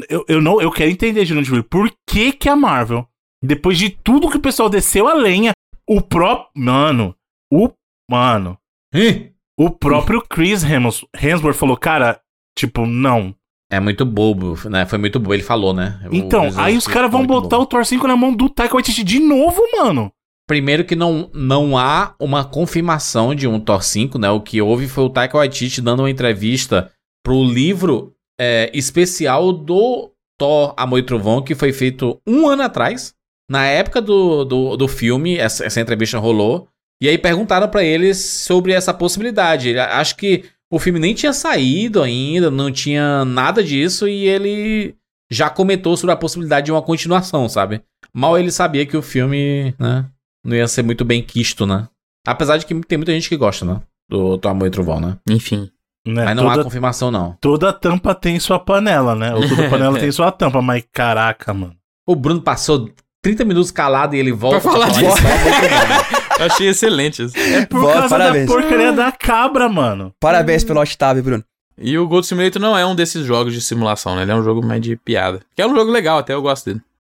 Eu, eu, não, eu quero entender, Jurandir, Filho, por que que a Marvel, depois de tudo que o pessoal desceu a lenha, o próprio. Mano, o. Mano. Ih, O próprio Chris Hems- Hemsworth falou, cara, tipo, não. É muito bobo, né? Foi muito bobo, ele falou, né? Então, aí os caras vão botar bobo. o Thor 5 na mão do Taika Waititi de novo, mano. Primeiro que não, não há uma confirmação de um Thor 5, né? O que houve foi o Taika Waititi dando uma entrevista pro livro é, especial do Thor Amor e Trovão, que foi feito um ano atrás. Na época do, do, do filme, essa, essa entrevista rolou. E aí perguntaram pra eles sobre essa possibilidade. Ele- Acho que o filme nem tinha saído ainda, não tinha nada disso, e ele já comentou sobre a possibilidade de uma continuação, sabe? Mal ele sabia que o filme, né, não ia ser muito bem quisto, né? Apesar de que tem muita gente que gosta, né? Do, do Amor e Trovão, né? Enfim. Né? Mas não há toda, confirmação, não. toda tampa tem sua panela, né? Ou toda panela tem sua tampa, mas caraca, mano. O Bruno passou 30 minutos calado e ele volta Pra falar disso. Eu achei excelente isso. É por Boa, causa parabéns. da porcaria da cabra, mano. Parabéns pelo Octave, Bruno. E o Gold Simulator não é um desses jogos de simulação, né? Ele é um jogo mais de piada. Que é um jogo legal, até eu gosto dele.